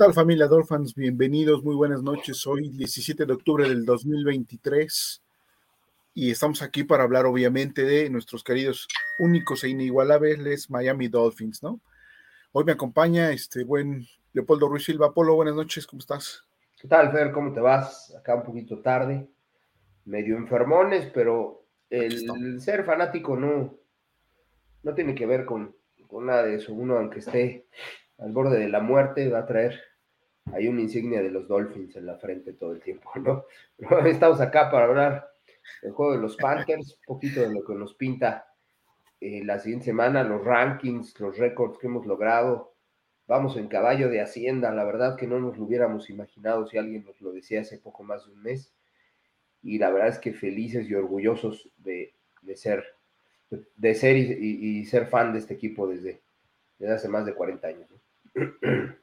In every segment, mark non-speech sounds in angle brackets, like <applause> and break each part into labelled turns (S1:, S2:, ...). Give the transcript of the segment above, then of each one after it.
S1: tal familia Dolphins? Bienvenidos, muy buenas noches. Hoy 17 de octubre del 2023 y estamos aquí para hablar obviamente de nuestros queridos únicos e inigualables Miami Dolphins, ¿no? Hoy me acompaña este buen Leopoldo Ruiz Silva. Polo, buenas noches, ¿cómo estás?
S2: ¿Qué tal, Fer? ¿Cómo te vas? Acá un poquito tarde, medio enfermones, pero el ser fanático no, no tiene que ver con, con nada de eso. Uno, aunque esté al borde de la muerte, va a traer ahí una insignia de los Dolphins en la frente todo el tiempo, ¿no? <laughs> Estamos acá para hablar del juego de los Panthers, un poquito de lo que nos pinta eh, la siguiente semana, los rankings, los récords que hemos logrado. Vamos en caballo de Hacienda, la verdad que no nos lo hubiéramos imaginado si alguien nos lo decía hace poco más de un mes. Y la verdad es que felices y orgullosos de, ser, de, ser y, ser fan de este equipo desde, desde hace más de 40 años. ¿no? <clears throat>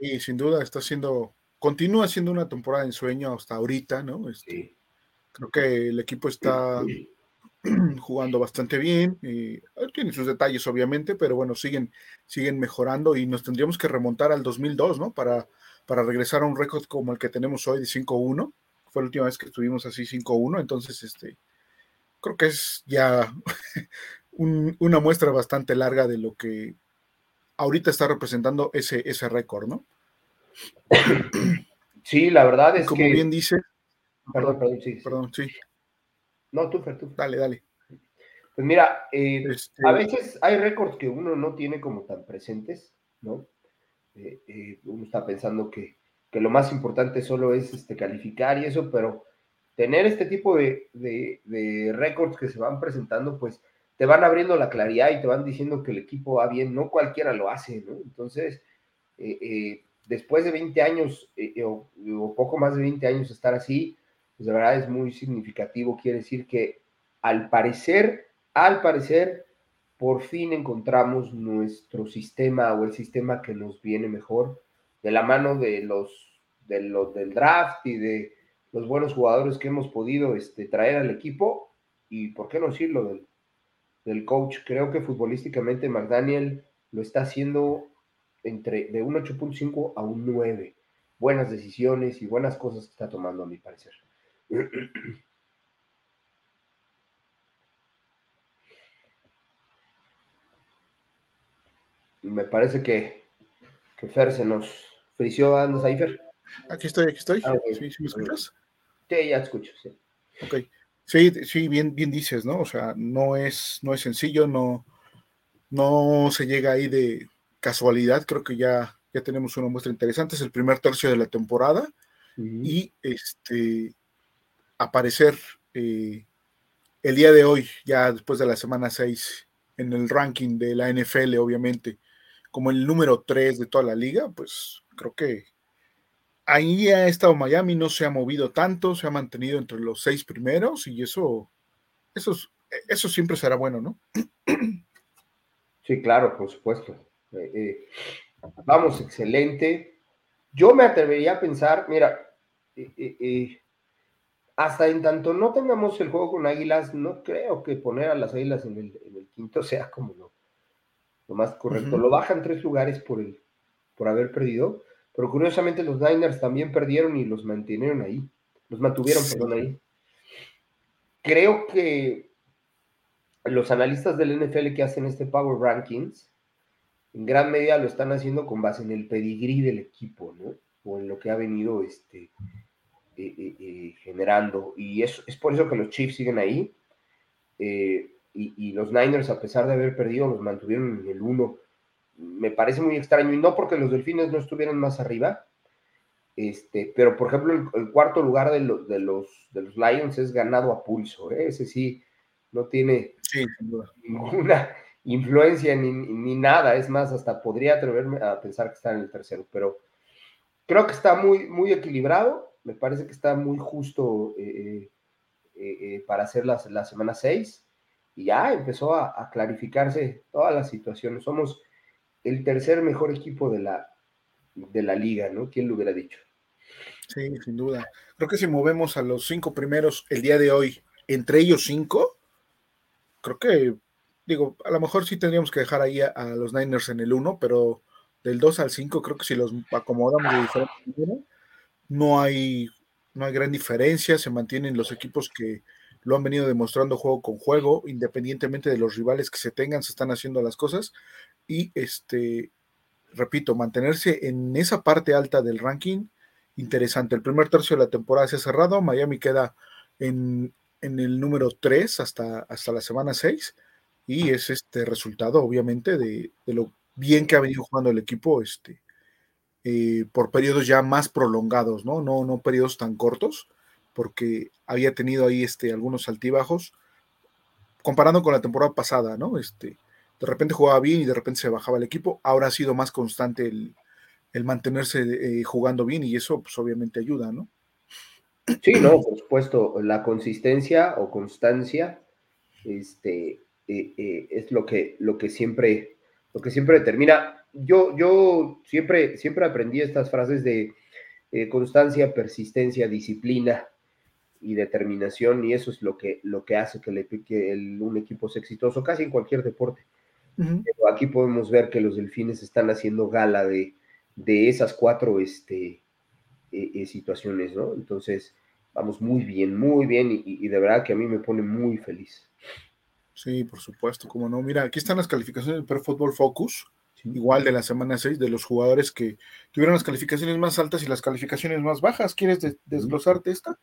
S1: Y sin duda está siendo, continúa siendo una temporada de ensueño hasta ahorita, ¿no? Este, creo que el equipo está <clears throat> jugando bastante bien, y, eh, tiene sus detalles obviamente, pero bueno, siguen, siguen mejorando y nos tendríamos que remontar al 2002, ¿no? Para, para regresar a un récord como el que tenemos hoy de 5-1. Fue la última vez que estuvimos así 5-1, entonces este, creo que es ya <laughs> una muestra bastante larga de lo que ahorita está representando ese, ese récord, ¿no?
S2: Sí, la verdad es
S1: Como
S2: que.
S1: Como bien dice.
S2: Perdón, perdón, sí.
S1: Perdón, sí.
S2: No, tú, tú.
S1: Dale, dale.
S2: Pues mira, eh, este a veces hay récords que uno no tiene como tan presentes, ¿no? Eh, eh, uno está pensando que, que, lo más importante solo es este, calificar y eso, pero tener este tipo de, de, de récords que se van presentando, pues te van abriendo la claridad y te van diciendo que el equipo va bien, no cualquiera lo hace, ¿no? Entonces, eh, eh, después de 20 años eh, o, poco más de 20 años estar así, pues de verdad es muy significativo, quiere decir que al parecer, al parecer, por fin encontramos nuestro sistema o el sistema que nos viene mejor de la mano de los, de los del draft y de los buenos jugadores que hemos podido este, traer al equipo y, ¿por qué no decirlo?, del, del coach. Creo que futbolísticamente McDaniel lo está haciendo entre de un 8.5 a un 9. Buenas decisiones y buenas cosas que está tomando, a mi parecer. <clears throat> Me parece que, que Fer se nos frició. ¿Andas ahí, Fer?
S1: Aquí estoy, aquí estoy. Ah, ¿Sí, ¿Sí, me escuchas?
S2: Sí, ya te escucho, sí.
S1: Ok. Sí, sí, bien, bien dices, ¿no? O sea, no es, no es sencillo, no, no se llega ahí de casualidad. Creo que ya, ya tenemos una muestra interesante. Es el primer tercio de la temporada. Y este aparecer eh, el día de hoy, ya después de la semana 6, en el ranking de la NFL, obviamente, como el número 3 de toda la liga, pues creo que ahí ha estado Miami, no se ha movido tanto, se ha mantenido entre los seis primeros y eso, eso, eso siempre será bueno, ¿no?
S2: Sí, claro, por supuesto. Eh, eh, vamos, excelente. Yo me atrevería a pensar, mira, eh, hasta en tanto no tengamos el juego con Águilas, no creo que poner a las Águilas en el, quinto sea como lo, lo más correcto. Lo bajan tres lugares por, el, por haber perdido pero curiosamente los Niners también perdieron y los mantuvieron ahí. Los mantuvieron, perdón, ahí. Creo que los analistas del NFL que hacen este Power Rankings, en gran medida lo están haciendo con base en el pedigrí del equipo, ¿no? O en lo que ha venido este, eh, eh, eh, generando. Y es, es, por eso que los Chiefs siguen ahí. y, y, los Niners, a pesar de haber perdido, los mantuvieron en el 1 me parece muy extraño, y no porque los delfines no estuvieran más arriba, este, pero por ejemplo, el, cuarto lugar de, de, los, de los Lions es ganado a pulso, ¿eh? ese sí no tiene ninguna influencia ni, ni, nada, es más, hasta podría atreverme a pensar que está en el tercero, pero creo que está muy, muy equilibrado, me parece que está muy justo eh, eh, para hacer la, la semana 6 y ya empezó a, clarificarse todas las situaciones. Somos el tercer mejor equipo de la, de la liga, ¿no? ¿Quién lo hubiera dicho?
S1: Sí, sin duda. Creo que si movemos a los cinco primeros el día de hoy, entre ellos cinco, creo que, digo, a lo mejor sí tendríamos que dejar ahí a, los Niners en el uno, pero del 2 al 5, creo que si los acomodamos de diferente manera, no hay, no hay gran diferencia, se mantienen los equipos que, lo han venido demostrando juego con juego, independientemente de los rivales que se tengan, se están haciendo las cosas. Y este, repito, mantenerse en esa parte alta del ranking, interesante. El primer tercio de la temporada se ha cerrado, Miami queda en, el número 3 hasta, hasta la semana 6, y es este resultado, obviamente, de, lo bien que ha venido jugando el equipo este, eh, por periodos ya más prolongados, ¿no? No, no periodos tan cortos porque había tenido ahí este, algunos altibajos, comparando con la temporada pasada, ¿no? Este, de repente jugaba bien y de repente se bajaba el equipo, ahora ha sido más constante el, mantenerse eh, jugando bien y eso pues obviamente ayuda, ¿no?
S2: Sí, no, por supuesto, la consistencia o constancia este, eh, eh, es lo que, lo que siempre lo que siempre determina. Yo, yo siempre, siempre aprendí estas frases de constancia, persistencia, disciplina, y determinación y eso es lo que, lo que hace que, le, el, un equipo sea exitoso casi en cualquier deporte. Pero aquí podemos ver que los delfines están haciendo gala de, de esas cuatro este, eh, eh, situaciones, ¿no? Entonces, vamos muy bien, muy bien y, de verdad que a mí me pone muy feliz.
S1: Sí, por supuesto, como no. Mira, aquí están las calificaciones del Pro Football Focus, igual de la semana 6, de los jugadores que tuvieron las calificaciones más altas y las calificaciones más bajas. ¿Quieres desglosarte esta?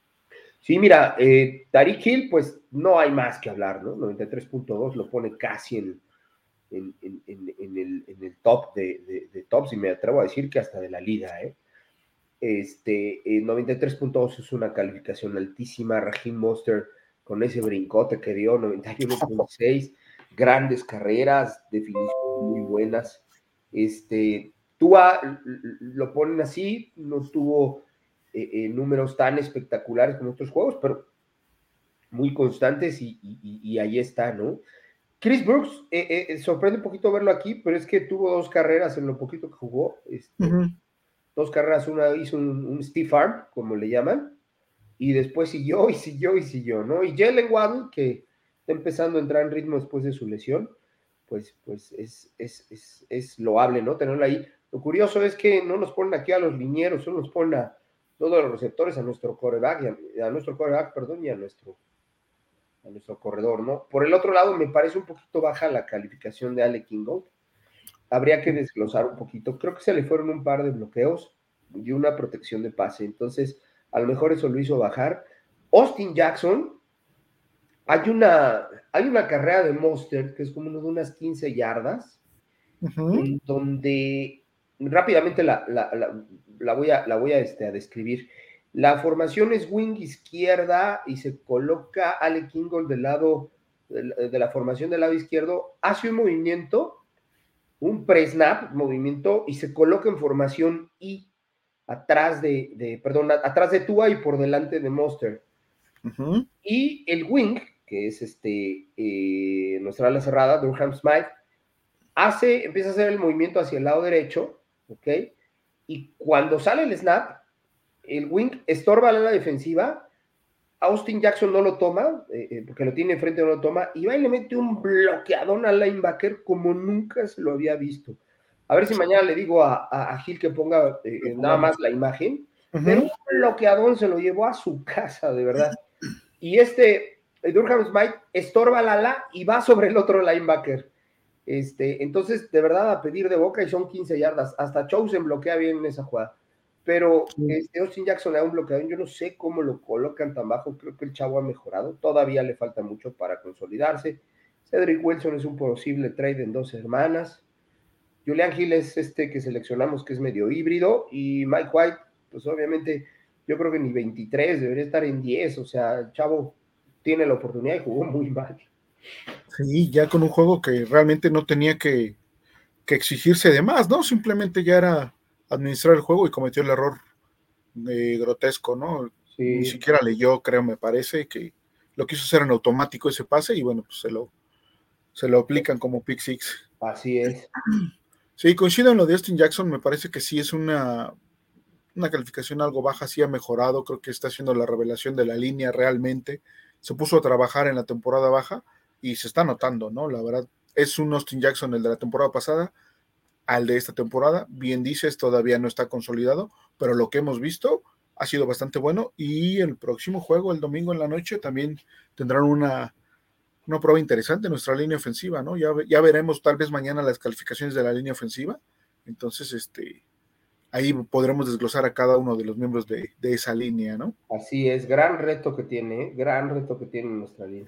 S2: Sí, mira, eh, Tariq Hill, pues no hay más que hablar, ¿no? 93.2 lo pone casi en, en, el, top de, tops y me atrevo a decir que hasta de la liga, ¿eh? Este, 93.2 es una calificación altísima. Raheem Monster con ese brincote que dio, 91.6, grandes carreras, definiciones muy buenas. Este, Tua lo ponen así, no tuvo eh, eh, números tan espectaculares como otros juegos, pero muy constantes y, ahí está, ¿no? Chris Brooks, eh, sorprende un poquito verlo aquí, pero es que tuvo dos carreras en lo poquito que jugó. Este, dos carreras, una hizo un, un Steve Arm, como le llaman, y después siguió y siguió y siguió, ¿no? Y Jalen Waddle, que está empezando a entrar en ritmo después de su lesión, pues, pues es, es, es, es loable, ¿no? Tenerlo ahí. Lo curioso es que no nos ponen aquí a los linieros, solo nos ponen a todos los receptores a nuestro coreback, a, nuestro coreback, perdón, y a nuestro, a nuestro corredor, ¿no? Por el otro lado, me parece un poquito baja la calificación de Ale Kingo. Habría que desglosar un poquito. Creo que se le fueron un par de bloqueos y una protección de pase. Entonces, a lo mejor eso lo hizo bajar. Austin Jackson, hay una, hay una carrera de Monster que es como de unas 15 yardas, en donde rápidamente la, la voy a, la voy a, este, a describir. La formación es wing izquierda y se coloca Ale Kingold del lado de la, formación del lado izquierdo, hace un movimiento, un pre-snap, movimiento, y se coloca en formación I atrás de, de, perdón, atrás de Tua y por delante de Monster. Y el wing, que es este, eh, nuestra ala cerrada, Durham Smith, hace, empieza a hacer el movimiento hacia el lado derecho, ¿ok? y cuando sale el snap, el wing estorba la defensiva, Austin Jackson no lo toma, eh, eh, porque lo tiene enfrente, no lo toma, y va y le mete un bloqueadón al linebacker como nunca se lo había visto. A ver si mañana le digo a, Gil que ponga eh, nada más la imagen, pero un bloqueadón se lo llevó a su <laughs> casa, de verdad. Y este, Durham Smite, estorba la ala y va sobre el otro linebacker. Este, entonces, de verdad, a pedir de boca y son 15 yardas. Hasta Chosen bloquea bien en esa jugada. Pero este, Austin Jackson le da un bloqueador. Yo no sé cómo lo colocan tan bajo. Creo que el chavo ha mejorado. Todavía le falta mucho para consolidarse. Cedric Wilson es un posible trade en dos hermanas. Julian Hill es este que seleccionamos que es medio híbrido y Mike White, pues obviamente yo creo que ni 23, debería estar en 10, o sea, el chavo tiene la oportunidad y jugó muy mal.
S1: Sí, ya con un juego que realmente no tenía que, exigirse de más, ¿no? Simplemente ya era administrar el juego y cometió el error eh, grotesco, ¿no? Ni siquiera leyó, creo, me parece, que lo quiso hacer en automático ese pase y bueno, pues se lo, se lo aplican como pick six.
S2: Así es. <clears throat>
S1: Sí, coincido en lo de Austin Jackson, me parece que sí es una, una calificación algo baja, sí ha mejorado, creo que está haciendo la revelación de la línea realmente, se puso a trabajar en la temporada baja y se está notando, ¿no? La verdad, es un Austin Jackson el de la temporada pasada, al de esta temporada, bien dices, todavía no está consolidado, pero lo que hemos visto ha sido bastante bueno y el próximo juego, el domingo en la noche, también tendrán una, una prueba interesante en nuestra línea ofensiva, ¿no? Ya, ya veremos tal vez mañana las calificaciones de la línea ofensiva, entonces este, ahí podremos desglosar a cada uno de los miembros de, esa línea, ¿no?
S2: Así es, gran reto que tiene, ¿eh? gran reto que tiene nuestra línea.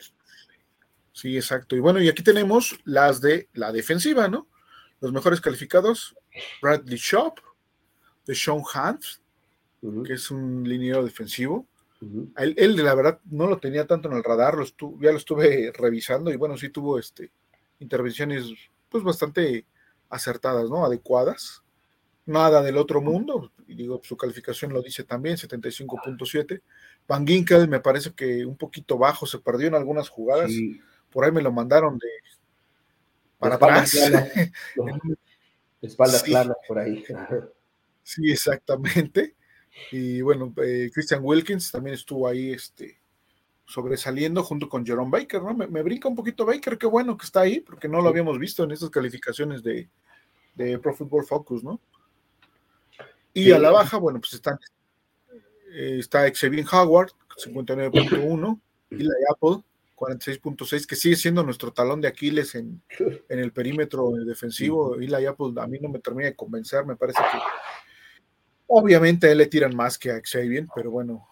S1: Sí, exacto. Y bueno, y aquí tenemos las de la defensiva, ¿no? Los mejores calificados, Bradley Shop, de Sean Hunt, que es un liniero defensivo. él, de la verdad no lo tenía tanto en el radar, ya lo estuve revisando y bueno, sí tuvo este, intervenciones pues bastante acertadas, ¿no? Adecuadas. Nada del otro mundo, y digo, su calificación lo dice también, 75.7. Van Ginkel me parece que un poquito bajo, se perdió en algunas jugadas. Por ahí me lo mandaron de para atrás. <laughs>
S2: Espaldas planas por ahí.
S1: Sí, exactamente. Y bueno, eh, Christian Wilkins también estuvo ahí este, sobresaliendo junto con Jerome Baker, ¿no? Me, brinca un poquito Baker, qué bueno que está ahí, porque no lo habíamos visto en estas calificaciones de, Pro Football Focus, ¿no? Y a la baja, bueno, pues están, eh, está Xavier Howard, 59.1, y la Apple, 46.6, que sigue siendo nuestro talón de Aquiles en, <laughs> en el perímetro defensivo. Y la Apple a mí no me termina de convencer, me parece que Obviamente a él le tiran más que a Xavier, pero bueno,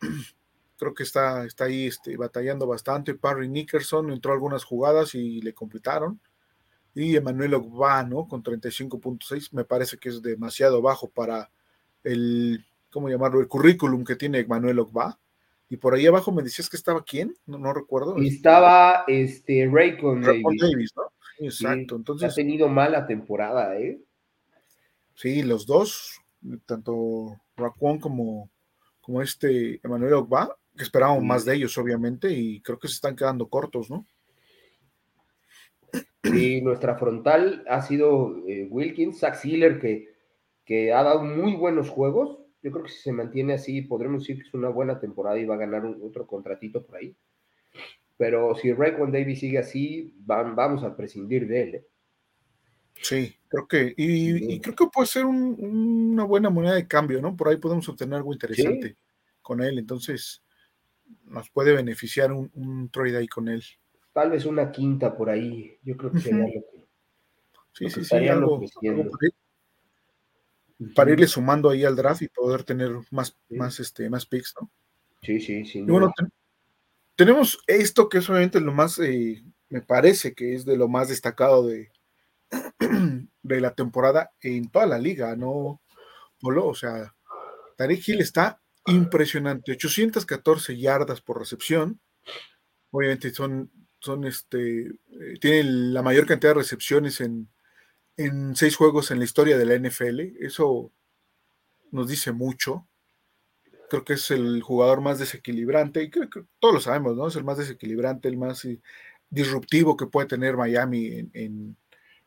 S1: <clears throat> creo que está, está ahí este, batallando bastante. Parry Nickerson entró algunas jugadas y le completaron. Y Emanuel Ogba, ¿no? Con 35.6, me parece que es demasiado bajo para el, ¿cómo llamarlo? El currículum que tiene Emanuel Ogba. Y por ahí abajo me decías que estaba quién, no, no recuerdo.
S2: Y estaba este Raycon
S1: Davis. Davis ¿no? Exacto. Entonces,
S2: ha tenido mala temporada, ¿eh?
S1: Sí, los dos, tanto Raquan como, como este Emanuel Ogba, que esperábamos más de ellos, obviamente, y creo que se están quedando cortos, ¿no?
S2: Y nuestra frontal ha sido eh, Wilkins, Zach Sealer, que, que ha dado muy buenos juegos. Yo creo que si se mantiene así, podremos decir que es una buena temporada y va a ganar otro contratito por ahí. Pero si Raquan Davis sigue así, vamos a prescindir de él. ¿eh?
S1: Sí, creo que, y, creo que puede ser una buena moneda de cambio, ¿no? Por ahí podemos obtener algo interesante con él, entonces nos puede beneficiar un, trade ahí con él.
S2: Tal vez una quinta por ahí, yo creo que sería lo que.
S1: Sí, sí, sí, algo, para, irle sumando ahí al draft y poder tener más, más, este, más picks, ¿no?
S2: Sí, sí, sí.
S1: bueno, tenemos esto que es obviamente lo más, eh, me parece que es de lo más destacado de, <clears throat> de la temporada en toda la liga, ¿no? O sea, Tarek Hill está impresionante, 814 yardas por recepción. Obviamente son, son este, eh, tienen la mayor cantidad de recepciones en, en seis juegos en la historia de la NFL. Eso nos dice mucho. Creo que es el jugador más desequilibrante, y creo que todos lo sabemos, ¿no? Es el más desequilibrante, el más eh, disruptivo que puede tener Miami en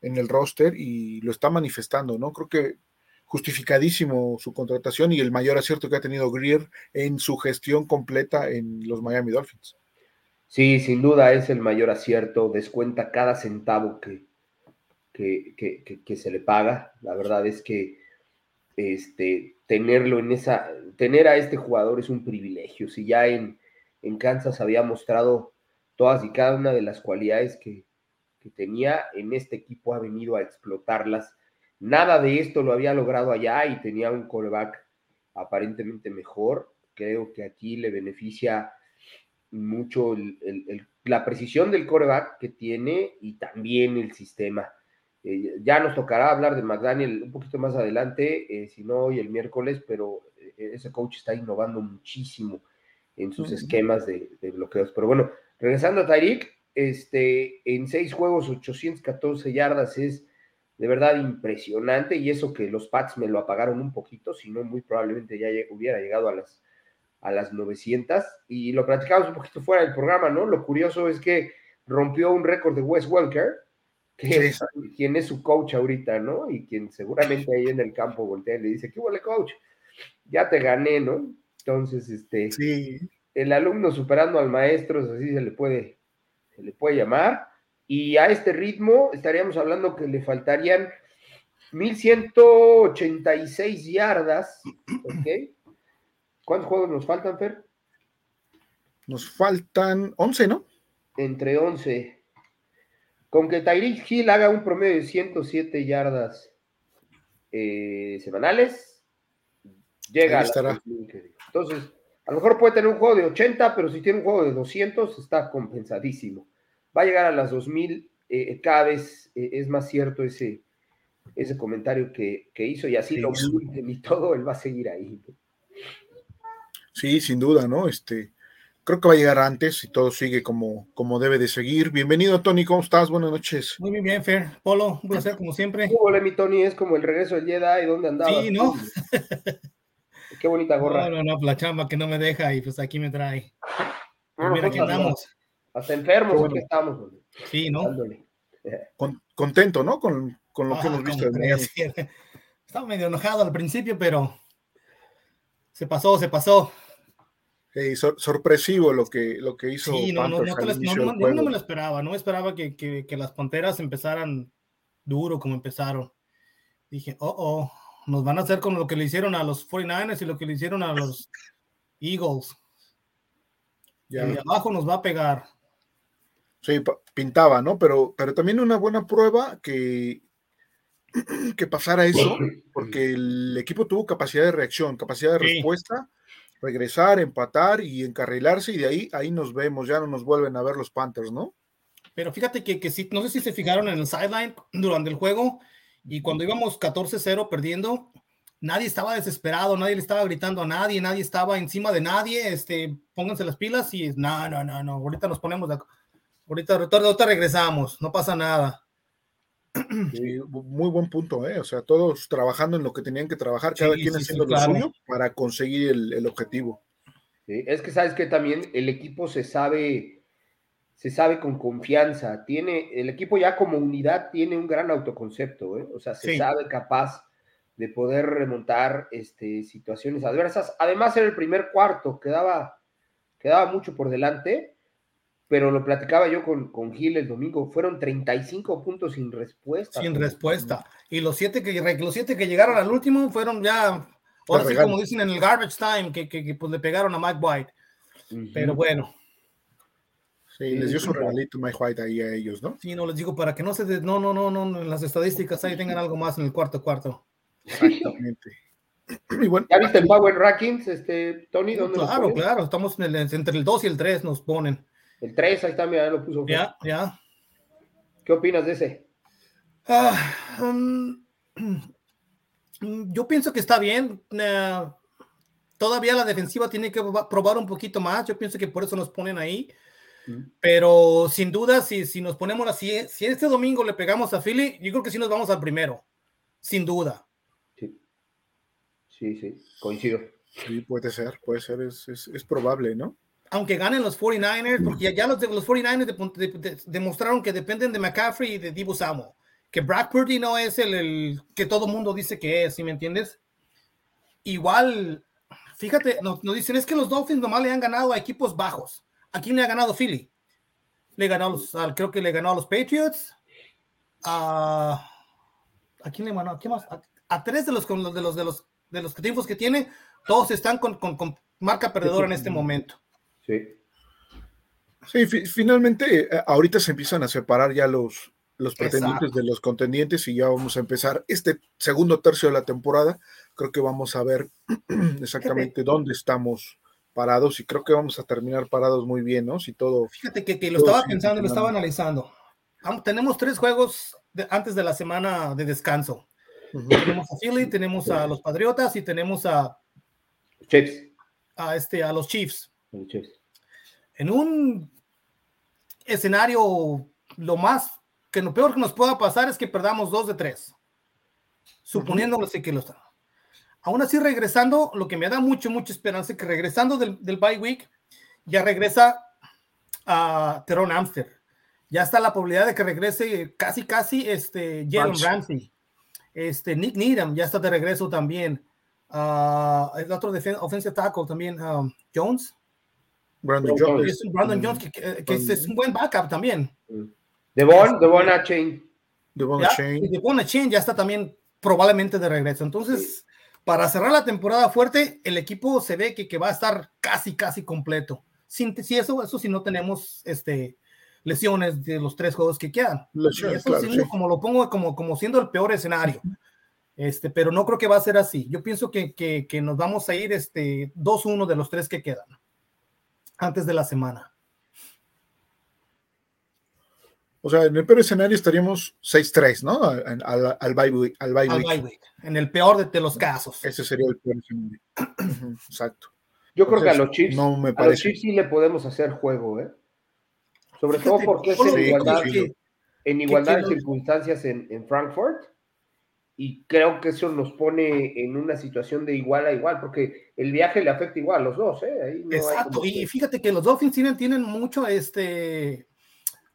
S1: en el roster y lo está manifestando, ¿no? Creo que justificadísimo su contratación y el mayor acierto que ha tenido Greer en su gestión completa en los Miami Dolphins.
S2: Sí, sin duda es el mayor acierto, descuenta cada centavo que, que, se le paga. La verdad es que este, tenerlo en esa, tener a este jugador es un privilegio. Si ya en, Kansas había mostrado todas y cada una de las cualidades que, tenía en este equipo ha venido a explotarlas. Nada de esto lo había logrado allá y tenía un coreback aparentemente mejor. Creo que aquí le beneficia mucho la precisión del coreback que tiene y también el sistema. Eh, ya nos tocará hablar de McDaniel un poquito más adelante, eh, si no hoy el miércoles, pero eh, ese coach está innovando muchísimo en sus esquemas de, bloqueos. Pero bueno, regresando a Tyreek, este, en seis juegos, 814 yardas es de verdad impresionante y eso que los Pats me lo apagaron un poquito, si no muy probablemente ya hubiera llegado a las, a las 900 y lo platicamos un poquito fuera del programa, ¿no? Lo curioso es que rompió un récord de Wes Welker, que es, quien es su coach ahorita, ¿no? Y quien seguramente ahí en el campo voltea y le dice, ¿qué huele coach? Ya te gané, ¿no? Entonces, este, el alumno superando al maestro, así se le puede, se le puede llamar. Y a este ritmo estaríamos hablando que le faltarían 1186 yardas, ¿ok? ¿Cuántos juegos nos faltan, Fer?
S1: Nos faltan 11, ¿no?
S2: Entre 11. Con que Tyreek Hill haga un promedio de 107 yardas eh, semanales, llega a la Entonces, a lo mejor puede tener un juego de 80, pero si tiene un juego de 200, está compensadísimo. Va a llegar a las 2000, eh, cada vez eh, es más cierto ese, ese comentario que, hizo, y así lo <laughs> y todo, él va a seguir ahí.
S1: Sí, sin duda, ¿no? Este, creo que va a llegar antes y todo sigue como, como debe de seguir. Bienvenido, Tony, ¿cómo estás? Buenas noches.
S3: Muy bien, Fer. Polo, un placer como siempre.
S2: Hola, mi Tony, es como el regreso del Jedi, ¿dónde andaba?
S3: Sí, ¿no? <laughs>
S2: Qué bonita gorra.
S3: No, no, no, la chamba que no me deja y pues aquí me trae. Pues mira, aquí andamos.
S2: Hasta enfermos aquí estamos.
S3: Sí, ¿no?
S1: contento, ¿no? Con, con lo que hemos visto. <laughs>
S3: Estaba medio enojado al principio, pero se pasó, se pasó.
S1: Sorpresivo lo que, lo que hizo.
S3: Sí, no, no, no, no, me lo esperaba, no me esperaba que, que, que, las Panteras empezaran duro como empezaron. Dije, oh, oh, nos van a hacer con lo que le hicieron a los 49ers y lo que le hicieron a los Eagles. Y abajo nos va a pegar.
S1: Sí, pintaba, ¿no? Pero, pero también una buena prueba que, que pasara eso, porque el equipo tuvo capacidad de reacción, capacidad de respuesta, regresar, empatar y encarrilarse, y de ahí, ahí nos vemos, ya no nos vuelven a ver los Panthers, ¿no?
S3: Pero fíjate que, que sí, no sé si se fijaron en el sideline durante el juego, y cuando íbamos 14-0 perdiendo, nadie estaba desesperado, nadie le estaba gritando a nadie, nadie estaba encima de nadie, este, pónganse las pilas y no, no, no, no, ahorita nos ponemos de ahorita, ahorita regresamos, no pasa nada.
S1: Muy buen punto, ¿eh? O sea, todos trabajando en lo que tenían que trabajar, cada quien haciendo lo suyo para conseguir el, objetivo.
S2: es que sabes que también el equipo se sabe, se sabe con confianza, tiene, el equipo ya como unidad tiene un gran autoconcepto, ¿eh? O sea, se sabe capaz de poder remontar este, situaciones adversas. Además, era el primer cuarto, quedaba, quedaba mucho por delante pero lo platicaba yo con, con Gil el domingo, fueron 35 puntos sin respuesta.
S3: Sin respuesta. Y los siete que, los siete que llegaron al último fueron ya, ahora sí como dicen en el garbage time, que, que, pues le pegaron a Mike White. Pero bueno.
S1: Sí, les dio su regalito Mike White ahí a ellos, ¿no?
S3: Sí, no les digo para que no se, no, no, no, no, en las estadísticas ahí tengan algo más en el cuarto cuarto.
S1: Exactamente. <clears throat>
S2: ¿Ya viste el Power Rankings, este, Tony? ¿dónde
S3: claro, claro, estamos entre el 2 y el 3 nos ponen.
S2: El 3, ahí está, mira, lo puso.
S3: Ya, ya.
S2: ¿Qué opinas de ese?
S3: Ah, um, yo pienso que está bien. Eh, todavía la defensiva tiene que probar un poquito más. Yo pienso que por eso nos ponen ahí. Mm. Pero sin duda, si, si nos ponemos así, si este domingo le pegamos a Philly, yo creo que sí nos vamos al primero. Sin duda.
S2: Sí, sí, sí coincido.
S1: Sí, puede ser, puede ser, es, es, es probable, ¿no?
S3: Aunque ganen los 49ers, porque ya los, los 49ers demostraron que dependen de McCaffrey y de Divo Samuel, que Brad Purdy no es el, que todo mundo dice que es, ¿sí me entiendes? Igual, fíjate, nos, dicen es que los Dolphins nomás le han ganado a equipos bajos. ¿A quién le ha ganado Philly? Le ganó los, creo que le ganó a los Patriots. A, ¿a quién le ganó? ¿A, más? A, tres de los, de los, de los, de los, de los equipos que tiene, todos están con, con, con marca perdedora en este momento.
S2: Sí.
S1: Sí, finalmente eh, ahorita se empiezan a separar ya los, los pretendientes de los contendientes y ya vamos a empezar este segundo tercio de la temporada. Creo que vamos a ver <clears throat> exactamente dónde estamos parados y creo que vamos a terminar parados muy bien, ¿no? Si todo.
S3: Fíjate que, lo estaba pensando, lo estaba analizando. Tenemos tres juegos antes de la semana de descanso. Tenemos a Philly, tenemos a los Patriotas y tenemos a
S2: Chiefs.
S3: A, este, a los Chiefs. En un escenario, lo más que lo peor que nos pueda pasar es que perdamos dos de tres, suponiendo que lo están. Aún así, regresando, lo que me da mucho, mucha esperanza es que regresando del, del bye week, ya regresa a Teron Amster. Ya está la probabilidad de que regrese casi, casi este Jalen Ramsey. Este Nick Needham ya está de regreso también. Uh, el otro offensive tackle también, um, Jones.
S1: Brandon Jones.
S3: Brandon Jones, que, que, es, un buen backup también.
S2: Devon, Devon Chain.
S1: Devon
S3: Chain. Devon Chain ya está también probablemente de regreso. Entonces, para cerrar la temporada fuerte, el equipo se ve que, que va a estar casi, casi completo. Sin, si eso, eso si no tenemos este, lesiones de los tres juegos que quedan. eso como lo pongo como, como siendo el peor escenario. Este, pero no creo que va a ser así. Yo pienso que, que, que nos vamos a ir este, 2-1 de los tres que quedan antes de la semana.
S1: O sea, en el peor escenario estaríamos 6-3, ¿no? Al, al, al bye week. Al bye
S3: week. En el peor de, los casos.
S1: Ese sería el peor escenario. Exacto.
S2: Yo creo que a los Chiefs, no me a los Chiefs sí le podemos hacer juego, ¿eh? Sobre todo porque es en igualdad, en igualdad de circunstancias en, en, Frankfurt. Y creo que eso nos pone en una situación de igual a igual, porque el viaje le afecta igual a los dos. ¿eh?
S3: Exacto, y fíjate que los Dolphins tienen, tienen mucho, este,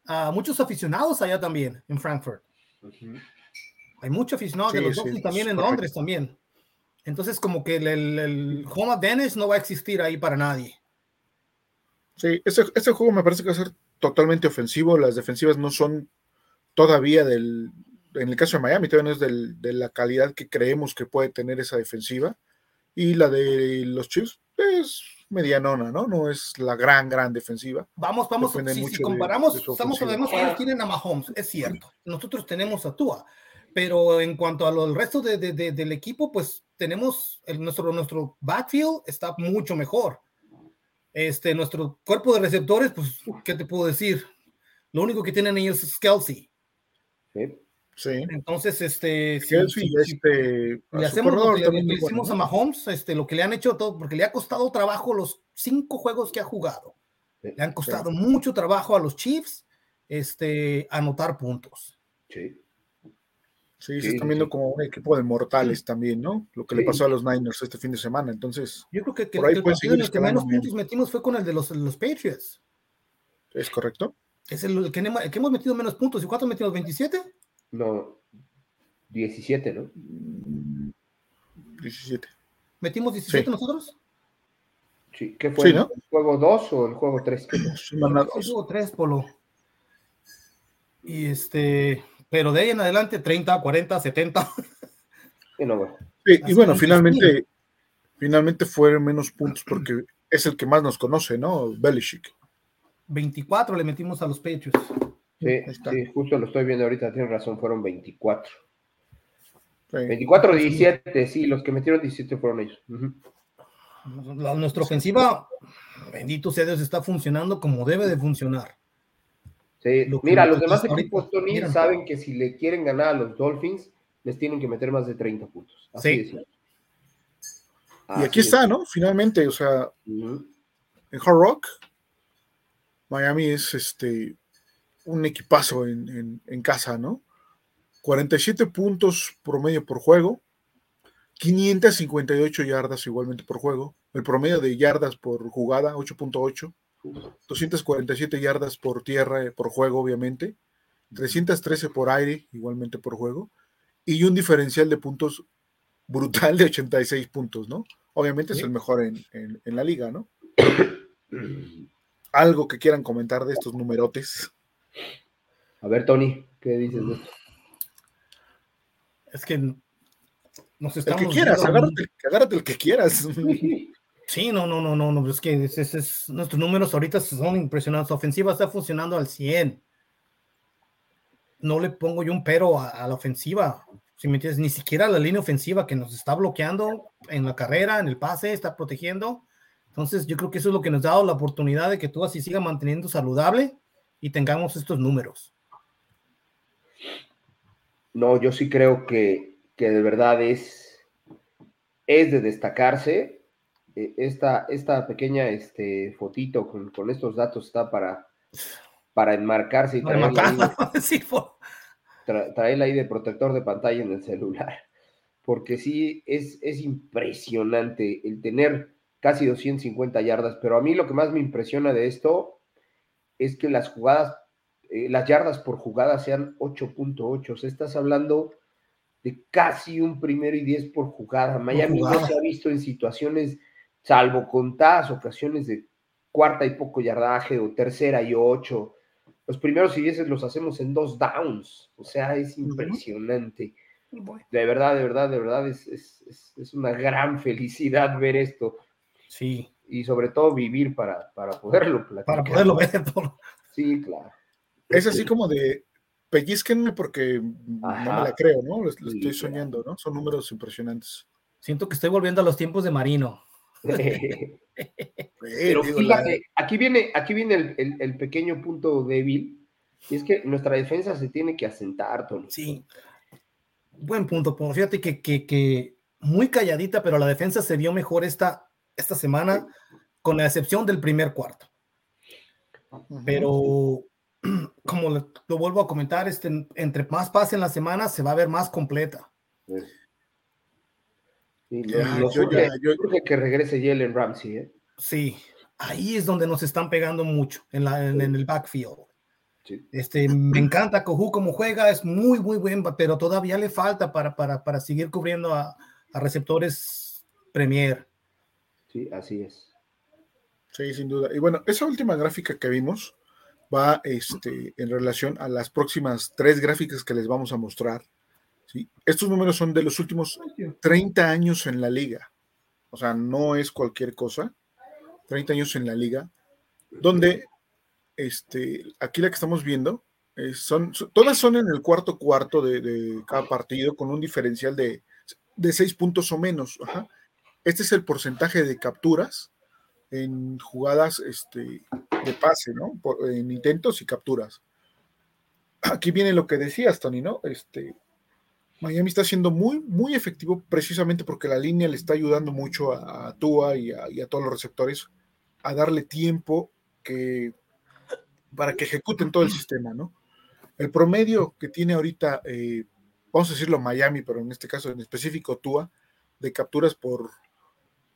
S3: uh, muchos aficionados allá también, en Frankfurt. Hay muchos aficionados de los Dolphins también en Londres también. Entonces, como que el, el, home advantage no va a existir ahí para nadie.
S1: Sí, ese, ese, juego me parece que va a ser totalmente ofensivo. Las defensivas no son todavía del. En el caso de Miami, todavía no es del, de la calidad que creemos que puede tener esa defensiva. Y la de los Chiefs es medianona, ¿no? No es la gran, gran defensiva.
S3: Vamos, vamos, si, si, comparamos, estamos hablando que ellos tienen a Mahomes, es cierto. Nosotros tenemos a Tua pero en cuanto a lo, el resto de, de, del equipo, pues tenemos el, nuestro, nuestro backfield está mucho mejor. Este, nuestro cuerpo de receptores, pues, ¿qué te puedo decir? Lo único que tienen ellos es Kelsey.
S1: Sí.
S3: Entonces, este,
S1: si, este,
S3: le hacemos lo que, le hicimos a Mahomes, este, lo que le han hecho todo, porque le ha costado trabajo los cinco juegos que ha jugado. Le han costado mucho trabajo a los Chiefs, este, anotar puntos.
S2: Sí.
S1: Sí, se están viendo como un equipo de mortales también, ¿no? Lo que le pasó a los Niners este fin de semana. Entonces,
S3: yo creo que, que el partido en el que menos puntos metimos fue con el de los, los Patriots.
S1: ¿Es correcto?
S3: Es el, que, hemos metido menos puntos. ¿Y cuántos metimos? ¿27?
S2: No, 17, ¿no?
S1: 17.
S3: ¿Metimos 17 nosotros?
S2: Sí, ¿qué fue? ¿El juego 2 o el juego 3?
S3: El juego 3, Polo. Y este, pero de ahí en adelante 30, 40, 70.
S2: Y, no,
S1: y bueno, finalmente, finalmente fueron menos puntos porque es el que más nos conoce, ¿no? Belichick.
S3: 24 le metimos a los Patriots.
S2: Sí, sí, justo lo estoy viendo ahorita, tienes razón, fueron 24. 24 17, sí, los que metieron 17 fueron ellos.
S3: nuestra ofensiva, bendito sea Dios, está funcionando como debe de funcionar.
S2: Sí. Mira, los demás equipos, Tony, saben que si le quieren ganar a los Dolphins, les tienen que meter más de 30 puntos. Así sí.
S1: y aquí está, ¿no? Finalmente, o sea, en Hard Rock, Miami es este un equipazo en, en, casa, ¿no? 47 puntos promedio por juego, 558 yardas igualmente por juego, el promedio de yardas por jugada, 8.8, 247 yardas por tierra, eh, por juego, obviamente, 313 por aire, igualmente por juego, y un diferencial de puntos brutal de 86 puntos, ¿no? Obviamente es el mejor en, la liga, ¿no? <coughs> Algo que quieran comentar de estos numerotes.
S2: A ver, Tony, ¿qué dices de esto?
S3: Es que
S1: nos estamos. El que quieras, agárrate, agárrate el que quieras. <laughs>
S3: Sí, no, no, no, no, no, es que es, nuestros números ahorita son impresionantes. La ofensiva está funcionando al 100. No le pongo yo un pero a, la ofensiva. Si me entiendes, ni siquiera la línea ofensiva que nos está bloqueando en la carrera, en el pase, está protegiendo. Entonces, yo creo que eso es lo que nos ha dado la oportunidad de que tú así siga manteniendo saludable y tengamos estos números.
S2: no, yo sí creo que, de verdad es, es de destacarse. Eh, esta, esta pequeña este, fotito con, estos datos está para, para enmarcarse y <laughs> traerla ahí, de protector de pantalla en el celular. Porque sí, es, es impresionante el tener casi 250 yardas, pero a mí lo que más me impresiona de esto es que las jugadas eh, las yardas por jugada sean 8.8. O sea, estás hablando de casi un primero y 10 por jugada. Miami no se ha visto en situaciones, salvo contadas ocasiones de cuarta y poco yardaje o tercera y ocho. Los primeros y dieces los hacemos en dos downs. O sea, es impresionante. De verdad, de verdad, de verdad, es, es, una gran felicidad ver esto.
S3: Sí.
S2: Y sobre todo vivir para, para poderlo
S3: platicar. Para poderlo ver. <laughs>
S2: Sí, claro.
S1: Es así como de pellizquenme porque no me la creo, ¿no? Lo, estoy soñando, ¿no? Son números impresionantes.
S3: Siento que estoy volviendo a los tiempos de Marino. <laughs>
S2: Pero fíjate, aquí viene, aquí viene el, pequeño punto débil, y es que nuestra defensa se tiene que asentar, Tony.
S3: Sí. Buen punto, fíjate que, que, muy calladita, pero la defensa se vio mejor esta, esta semana, con la excepción del primer cuarto. Pero <clears throat> como lo, vuelvo a comentar, este, entre más pase en la semana, se va a ver más completa.
S2: Sí, yo, creo que regrese Jalen Ramsey. ¿eh?
S3: Sí, ahí es donde nos están pegando mucho, en, la, en, el backfield. Este, me encanta Coju como juega, es muy, muy buen, pero todavía le falta para, para, para seguir cubriendo a, a, receptores Premier.
S2: Sí, así es.
S1: Sí, sin duda. Y bueno, esa última gráfica que vimos, va este, en relación a las próximas tres gráficas que les vamos a mostrar. ¿sí? Estos números son de los últimos 30 años en la liga. O sea, no es cualquier cosa. 30 años en la liga, donde este, aquí la que estamos viendo, eh, son, todas son en el cuarto cuarto de, cada partido con un diferencial de, de seis puntos o menos. Este es el porcentaje de capturas en jugadas este, de pase, ¿no? en intentos y capturas. Aquí viene lo que decías, Tony, ¿no? Este, Miami está siendo muy, muy efectivo precisamente porque la línea le está ayudando mucho a, Tua y a, todos los receptores a darle tiempo que, para que ejecuten todo el sistema, ¿no? El promedio que tiene ahorita, eh, vamos a decirlo Miami, pero en este caso en específico Tua, de capturas por,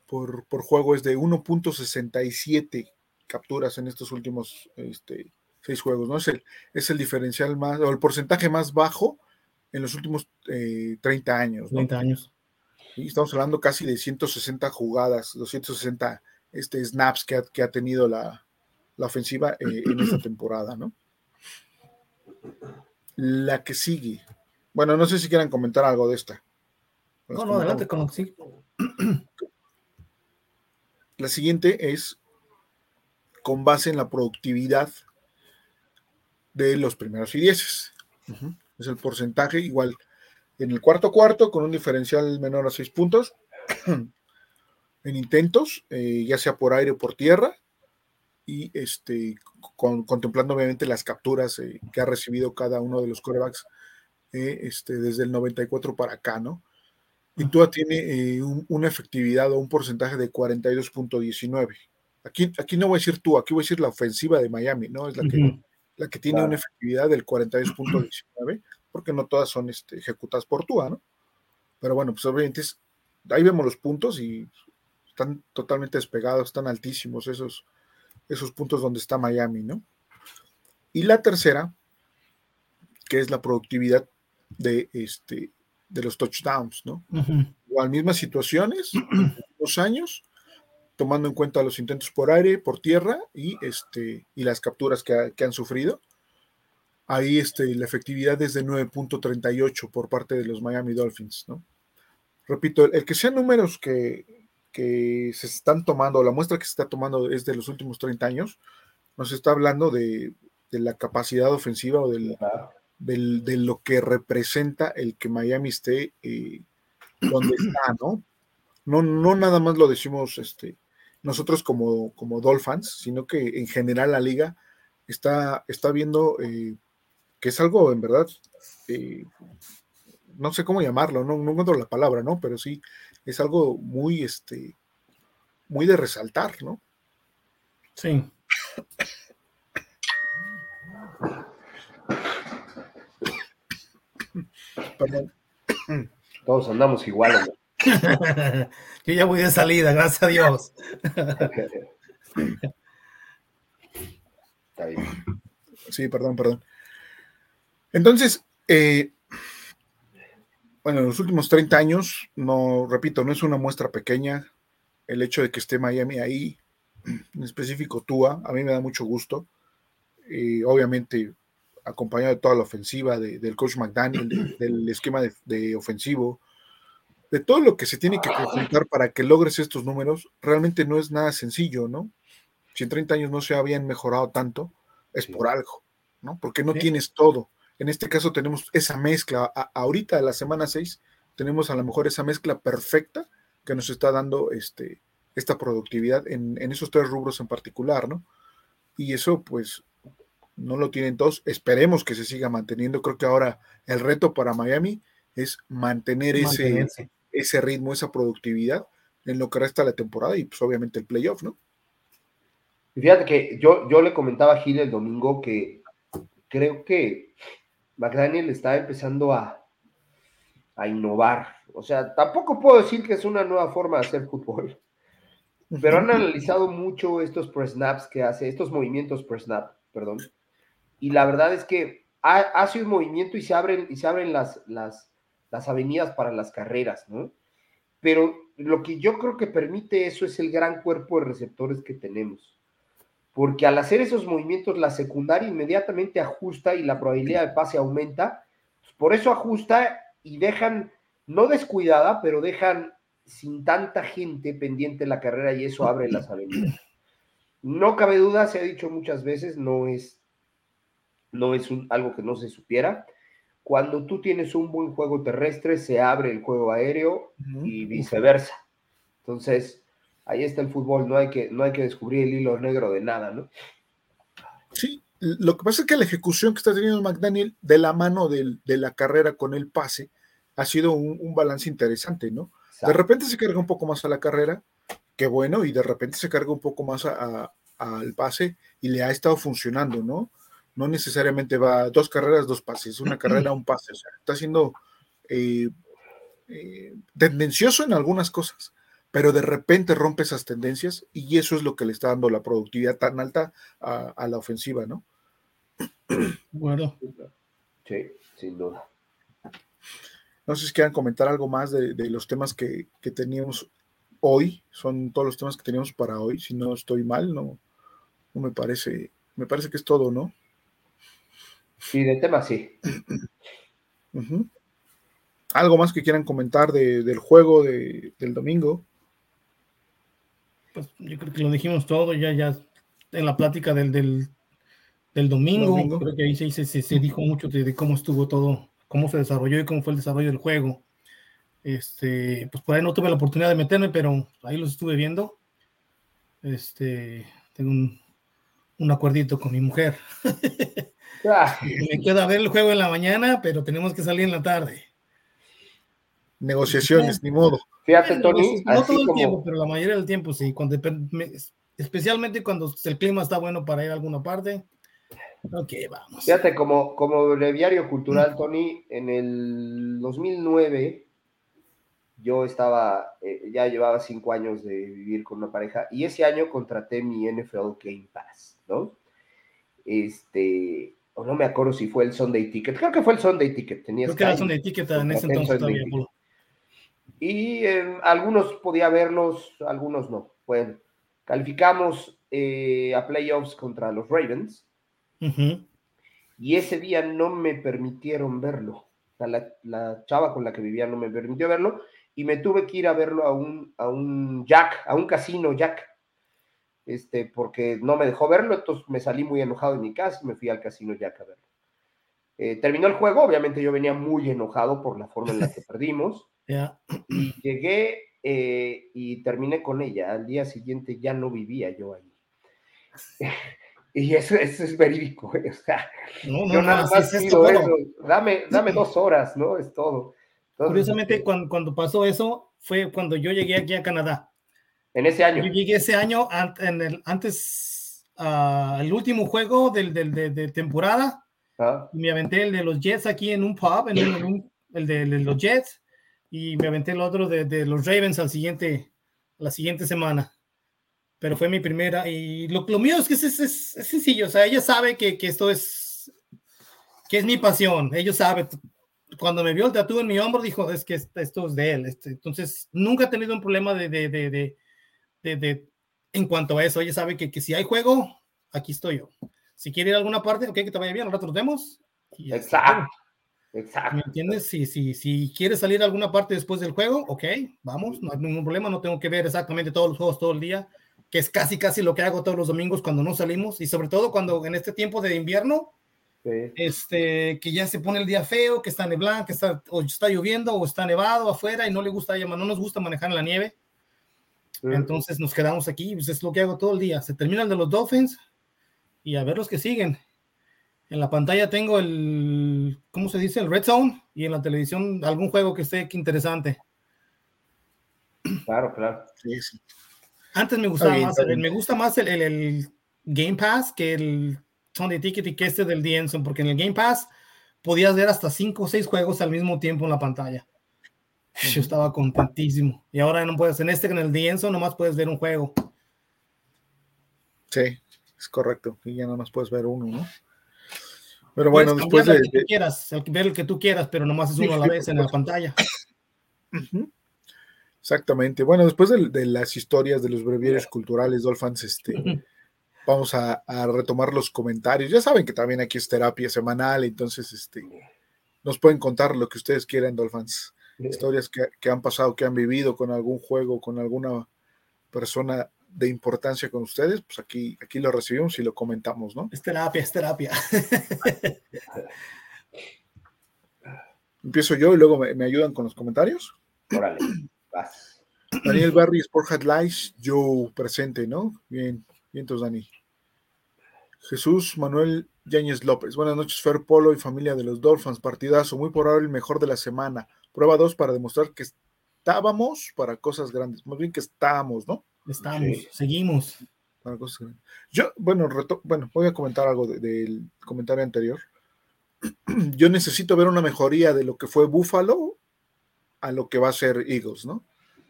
S1: por, juego es de 1.67 capturas en estos últimos este, seis juegos, ¿no? Es el, es el diferencial más, o el porcentaje más bajo en los últimos 30 eh, años.
S3: 30 años.
S1: Y estamos hablando casi de 160 jugadas, 260 este, snaps que ha, que ha tenido la, la ofensiva eh, en esta temporada, ¿no? La que sigue. Bueno, no sé si quieran comentar algo de esta.
S3: No, no, adelante con sí. <clears throat>
S1: La siguiente es con base en la productividad de los primeros y dieces. Es el porcentaje igual en el cuarto cuarto con un diferencial menor a seis puntos. <clears throat> en intentos, eh, ya sea por aire o por tierra, y este, contemplando obviamente las capturas eh, que ha recibido cada uno de los corebacks eh, este, desde el 94 para acá, ¿no? Y Tua tiene eh, una efectividad o un porcentaje de 42.19. Aquí, aquí no voy a decir tú, aquí voy a decir la ofensiva de Miami, ¿no? Es la que, la que tiene una efectividad del 42.19, porque no todas son este, ejecutadas por Tua, ¿no? Pero bueno, pues obviamente ahí vemos los puntos y están totalmente despegados, están altísimos esos, esos puntos donde está Miami, ¿no? Y la tercera, que es la productividad de este de los touchdowns, ¿no? Igual mismas situaciones, <clears throat> dos años, tomando en cuenta los intentos por aire, por tierra y, este, y las capturas que, han sufrido. Ahí este, la efectividad es de 9.38 por parte de los Miami Dolphins, ¿no? Repito, el, que sean números que, que, se están tomando, la muestra que se está tomando es de los últimos 30 años, nos está hablando de, la capacidad ofensiva o del, de lo que representa el que Miami esté eh, donde <clears throat> está, ¿no? ¿no? No nada más lo decimos este, nosotros como, como Dolphins, sino que en general la liga está, está viendo eh, que es algo en verdad eh, no sé cómo llamarlo, no, no encuentro la palabra, ¿no? Pero sí, es algo muy, este, muy de resaltar, ¿no?
S3: Sí.
S2: Perdón. <coughs> Todos andamos igual. <laughs>
S3: Yo ya voy de salida, gracias a Dios. <coughs>
S1: Está bien. Sí, perdón, perdón. Entonces, eh, bueno, en los últimos 30 años, no, repito, no es una muestra pequeña. El hecho de que esté Miami ahí, en específico Tua, a mí me da mucho gusto. y obviamente, acompañado de toda la ofensiva del coach McDaniel, <clears throat> del esquema de, ofensivo, de todo lo que se tiene que conjuntar para que logres estos números, realmente no es nada sencillo, ¿no? Si en 30 años no se habían mejorado tanto, es por algo, ¿no? Porque no tienes todo. En este caso tenemos esa mezcla. ahorita, de la semana 6, tenemos a lo mejor esa mezcla perfecta que nos está dando este, esta productividad en, en esos tres rubros en particular, ¿no? Y eso, pues, no lo tienen todos. Esperemos que se siga manteniendo. Creo que ahora el reto para Miami es mantener ese, ese ritmo, esa productividad en lo que resta de la temporada y pues obviamente el playoff, ¿no?
S2: Fíjate que yo, yo le comentaba a Gil el domingo que creo que McDaniel está empezando a, a innovar. O sea, tampoco puedo decir que es una nueva forma de hacer fútbol, pero han analizado mucho estos pre-snaps que hace, estos movimientos pre-snap, perdón, y la verdad es que hace un movimiento y se abren, y se abren las, las, las avenidas para las carreras, ¿no? Pero lo que yo creo que permite eso es el gran cuerpo de receptores que tenemos. Porque al hacer esos movimientos, la secundaria inmediatamente ajusta y la probabilidad de pase aumenta. Por eso ajusta y dejan, no descuidada, pero dejan sin tanta gente pendiente la carrera y eso abre las avenidas. No cabe duda, se ha dicho muchas veces, no es no es algo que no se supiera. Cuando tú tienes un buen juego terrestre, se abre el juego aéreo y viceversa. Entonces, ahí está el fútbol, no hay, que, no hay que descubrir el hilo negro de nada, ¿no?
S1: Sí, lo que pasa es que la ejecución que está teniendo McDaniel de la mano de la carrera con el pase ha sido un, balance interesante, ¿no? De repente se carga un poco más a la carrera, qué bueno, y de repente se carga un poco más al pase y le ha estado funcionando, ¿no? No necesariamente va dos carreras, dos pases, una carrera, un pase. O sea, está siendo eh, eh, tendencioso en algunas cosas, pero de repente rompe esas tendencias y eso es lo que le está dando la productividad tan alta a, la ofensiva, ¿no?
S3: Bueno.
S2: Sí, sin duda.
S1: No sé si quieran comentar algo más de, los temas que, que, teníamos hoy. Son todos los temas que teníamos para hoy. Si no estoy mal, no, no me parece. Me parece que es todo, ¿no?
S2: Sí, de tema sí.
S1: ¿Algo más que quieran comentar del juego del domingo?
S3: Pues yo creo que lo dijimos todo ya, ya en la plática del, del, domingo, Creo que ahí se, se, dijo mucho de, cómo estuvo todo, cómo se desarrolló y cómo fue el desarrollo del juego. Este, pues por ahí no tuve la oportunidad de meterme, pero ahí los estuve viendo. Este, tengo un, un acuerdito con mi mujer. <laughs> Me queda ver el juego en la mañana, pero tenemos que salir en la tarde.
S1: Negociaciones, ni modo.
S2: Fíjate, Tony.
S3: No todo el tiempo, pero la mayoría del tiempo sí. Cuando, especialmente cuando el clima está bueno para ir a alguna parte. Ok, vamos.
S2: Fíjate, como, como breviario cultural, Tony, en el 2009 yo estaba, eh, ya llevaba cinco años de vivir con una pareja y ese año contraté mi NFL Game Pass, ¿no? Este, o no me acuerdo si fue el Sunday Ticket, creo que fue el Sunday Ticket. Tenías
S3: creo que era el Sunday Ticket en ese entonces todavía.
S2: Y em, algunos podía verlos, algunos no. Bueno, calificamos eh, a playoffs contra los Ravens. Y ese día no me permitieron verlo. la, la, chava con la que vivía no me permitió verlo. Y me tuve que ir a verlo a un, a un Jack, a un casino Jack este, porque no me dejó verlo, entonces me salí muy enojado de mi casa y me fui al casino ya a verlo. Eh, terminó el juego, obviamente yo venía muy enojado por la forma en la que <laughs> perdimos. Y llegué eh, y terminé con ella. Al día siguiente ya no vivía yo ahí. <laughs> y eso, es verídico. ¿eh? O sea, yo nada más pido eso. Dame, dame dos horas, ¿no? Es todo.
S3: Curiosamente, cuando, cuando pasó eso, fue cuando yo llegué aquí a Canadá.
S2: En ese año.
S3: Yo llegué ese año, en el, antes, uh, el último juego del, del, de, de, temporada. Ah. Me aventé el de los Jets aquí en un pub, en, un, en un, el de, de, los Jets, y me aventé el otro de, de, los Ravens al siguiente, la siguiente semana. Pero fue mi primera, y lo, lo mío es que es, es, es, sencillo, o sea, ella sabe que, que esto es, que es mi pasión, ellos saben, cuando me vio el tatu en mi hombro, dijo, es que esto es de él. Este, entonces, nunca he tenido un problema de, de, de, de, en cuanto a eso. Ella sabe que, que, si hay juego, aquí estoy yo. Si quiere ir a alguna parte, ok, que te vaya bien, nosotros vemos.
S2: Exacto. Exacto.
S3: ¿Me entiendes? Si, si, si quieres salir a alguna parte después del juego, ok, vamos, no hay ningún problema, no tengo que ver exactamente todos los juegos todo el día, que es casi, casi lo que hago todos los domingos cuando no salimos, y sobre todo cuando en este tiempo de invierno, este, que ya se pone el día feo, que está neblado, que está, o está lloviendo, o está nevado afuera y no le gusta, no nos gusta manejar en la nieve. Entonces nos quedamos aquí, pues es lo que hago todo el día. Se termina el de los Dolphins y a ver los que siguen. En la pantalla tengo el, ¿cómo se dice? El Red Zone y en la televisión algún juego que esté interesante.
S2: Claro, claro.
S3: Antes me gustaba más, me gusta más el, el, el Game Pass que el Sunday Ticket y que este del Dienson, porque en el Game Pass podías ver hasta 5 o 6 juegos al mismo tiempo en la pantalla. Yo estaba contentísimo. Y ahora no puedes, en este, en el Dienson, nomás puedes ver un juego.
S1: Sí, es correcto. Y ya nomás puedes ver uno, ¿no? Pero bueno, después de.
S3: El que quieras, el, ver el que tú quieras, pero nomás es uno a la vez en la pantalla.
S1: Exactamente. Bueno, después de, de, las historias de los breviarios culturales, Dolphins, este <laughs> vamos a, a, retomar los comentarios. Ya saben que también aquí es terapia semanal, entonces este, nos pueden contar lo que ustedes quieran, Dolphins. Historias que, que, han pasado, que han vivido con algún juego, con alguna persona de importancia con ustedes, pues aquí, aquí lo recibimos y lo comentamos, ¿no?
S3: Es terapia, es terapia.
S1: Empiezo yo y luego me, me ayudan con los comentarios.
S2: Órale, vas.
S1: Daniel Barry, Sport Headlights, yo presente, ¿no? Bien, bien, entonces Dani. Jesús Manuel Yáñez López. Buenas noches, Fer Polo y familia de los Dolphins. Partidazo, muy por ahora el mejor de la semana. Prueba 2 para demostrar que estábamos para cosas grandes. Más bien que estábamos, ¿no?
S3: Estamos, sí. seguimos.
S1: Para cosas grandes. Yo, bueno, reto, bueno, voy a comentar algo del de, comentario anterior. <clears throat> Yo necesito ver una mejoría de lo que fue Buffalo a lo que va a ser Eagles, ¿no?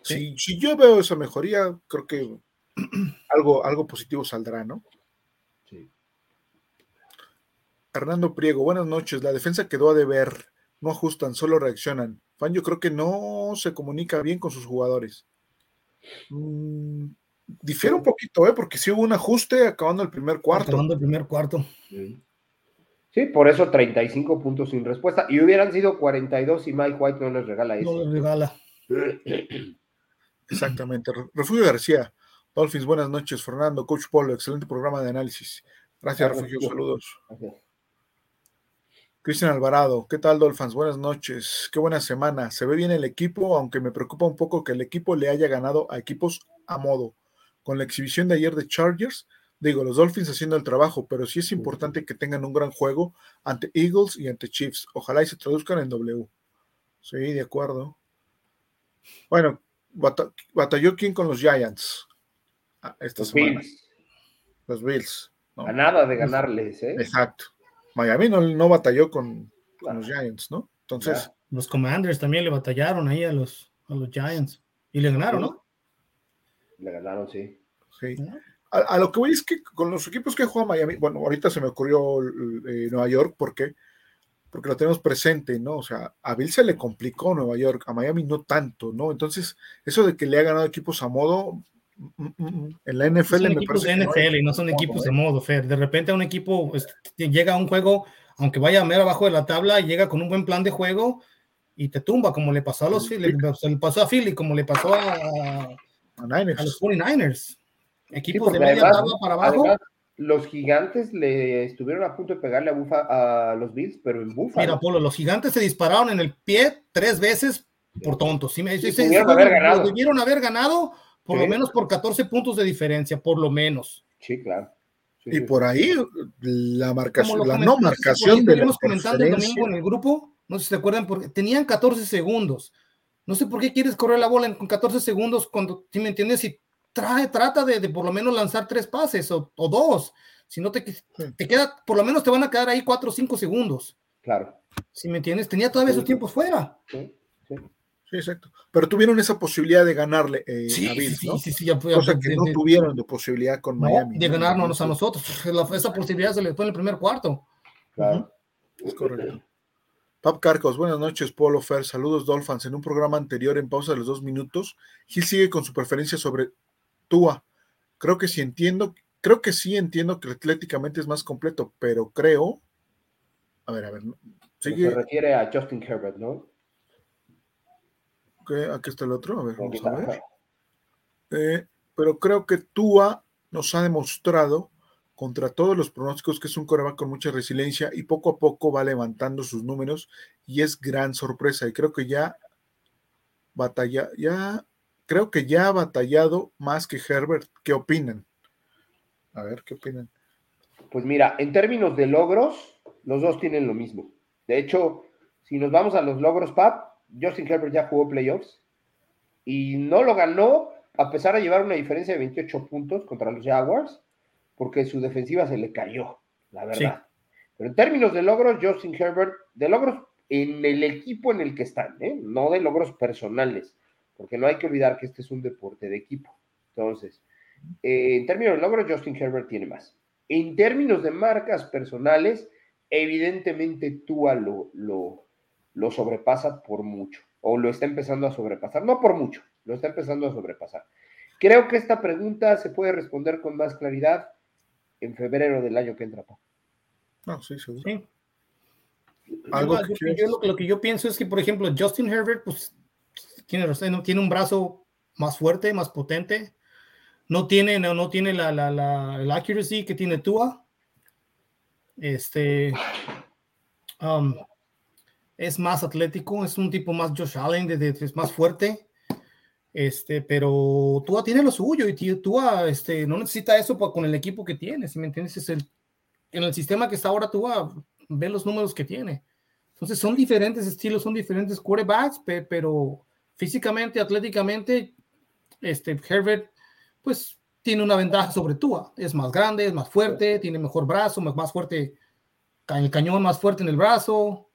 S1: Sí. Si, si yo veo esa mejoría, creo que <clears throat> algo, algo positivo saldrá, ¿no? Hernando Priego, buenas noches. La defensa quedó a deber, no ajustan, solo reaccionan. Fan, yo creo que no se comunica bien con sus jugadores. Mm, difiere un poquito, ¿eh? porque sí hubo un ajuste acabando el primer cuarto.
S3: Acabando el primer cuarto.
S2: Sí, por eso 35 puntos sin respuesta. Y hubieran sido 42 y Mike White no les regala eso.
S3: No les regala.
S1: Exactamente. Refugio García. Dolphins, buenas noches. Fernando, Coach Polo, excelente programa de análisis. Gracias, Refugio. Saludos. Gracias. Cristian Alvarado, ¿qué tal Dolphins? Buenas noches, qué buena semana. Se ve bien el equipo, aunque me preocupa un poco que el equipo le haya ganado a equipos a modo. Con la exhibición de ayer de Chargers, digo, los Dolphins haciendo el trabajo, pero sí es importante que tengan un gran juego ante Eagles y ante Chiefs. Ojalá y se traduzcan en W. Sí, de acuerdo. Bueno, batalló quién con los Giants
S2: ah, esta los semana. Bills.
S1: Los Bills.
S2: ¿no? A nada de ganarles, ¿eh?
S1: Exacto. Miami no, no batalló con, con, los Giants, ¿no? Entonces.
S3: Ya. Los Commanders también le batallaron ahí a los, a los Giants. Y le ganaron, ¿no?
S2: Le ganaron, sí.
S1: Sí. A, a, lo que voy es que con los equipos que juega Miami, bueno, ahorita se me ocurrió eh, Nueva York, ¿por qué? Porque lo tenemos presente, ¿no? O sea, a Bill se le complicó Nueva York, a Miami no tanto, ¿no? Entonces, eso de que le ha ganado equipos a modo, en la NFL
S3: son equipos de NFL no y no son equipos de modo, Fer. De repente a un equipo pues, llega a un juego, aunque vaya a mero abajo de la tabla, llega con un buen plan de juego y te tumba, como le pasó a los Philly, le pasó a Philly, como le pasó a,
S1: a, Niners.
S3: a los 49ers. Equipos sí, de media además, tabla para abajo.
S2: Además, los gigantes le estuvieron a punto de pegarle a, Bufa, a los Bills, pero en Buffalo.
S3: Mira, Polo, los gigantes se dispararon en el pie tres veces por tontos. Sí, me,
S2: sí, se, debieron, haber ganado.
S3: debieron haber ganado por sí. lo menos por 14 puntos de diferencia, por lo menos.
S2: Sí, claro.
S1: Sí, y por ahí la marcación, la no marcación de
S3: la comentando el domingo en el grupo, No sé si se acuerdan, porque tenían 14 segundos. No sé por qué quieres correr la bola en, con 14 segundos cuando, si me entiendes, si trae, trata de, por lo menos lanzar tres pases o, dos. Si no te, te queda, por lo menos te van a quedar ahí cuatro o cinco segundos.
S2: Claro.
S3: Si me entiendes, tenía todavía sus tiempos fuera.
S1: Sí, sí. Exacto. Pero tuvieron esa posibilidad de ganarle eh,
S3: sí,
S1: a Bills,
S3: sí,
S1: ¿no?
S3: Sí, sí, ya fue,
S1: Cosa que no tuvieron de posibilidad con Miami.
S3: De ganarnos a nosotros. esa posibilidad se les fue en el primer cuarto.
S2: Claro.
S1: Es correcto. Pap Carcos, buenas noches, Polo Fer. Saludos, Dolphins. En un programa anterior, en pausa de los dos minutos, Gil sigue con su preferencia sobre Tua. Creo que sí entiendo, creo que sí entiendo que atléticamente es más completo, pero creo. A ver, a ver.
S2: Sigue. Se refiere a Justin Herbert, ¿no?
S1: Aquí está el otro. A ver, vamos a ver. Eh, pero creo que Tua nos ha demostrado contra todos los pronósticos que es un coreback con mucha resiliencia y poco a poco va levantando sus números y es gran sorpresa. Y creo que ya batalla, ya creo que ya ha batallado más que Herbert. ¿Qué opinan? A ver, ¿qué opinan?
S2: Pues mira, en términos de logros, los dos tienen lo mismo. De hecho, si nos vamos a los logros, Pap, Justin Herbert ya jugó playoffs y no lo ganó a pesar de llevar una diferencia de 28 puntos contra los Jaguars, porque su defensiva se le cayó, la verdad. Pero en términos de logros, Justin Herbert, de logros en el equipo en el que están, ¿eh? no de logros personales, porque no hay que olvidar que este es un deporte de equipo. Entonces, eh, en términos de logros, Justin Herbert tiene más. En términos de marcas personales, evidentemente Tua lo, lo, lo sobrepasa por mucho, o lo está empezando a sobrepasar, no por mucho, lo está empezando a sobrepasar. Creo que esta pregunta se puede responder con más claridad en febrero del año que entra.
S1: No, sí, seguro.
S3: Sí. Algo lo, que yo pienso es que, por ejemplo, Justin Herbert, pues, tiene, tiene un brazo más fuerte, más potente. No tiene, no, no tiene la, la, la, accuracy que tiene Tua. Este. Um, es más atlético, es un tipo más Josh Allen, es más fuerte. Este, pero Tua tiene lo suyo y Tua este, no necesita eso con el equipo que tiene, si me entiendes, es el, en el sistema que está ahora Tua, ve los números que tiene. Entonces son diferentes estilos, son diferentes quarterbacks, pero físicamente, atléticamente, este, Herbert, pues tiene una ventaja sobre Tua. Es más grande, es más fuerte, tiene mejor brazo, más, más fuerte, el cañón más fuerte en el brazo,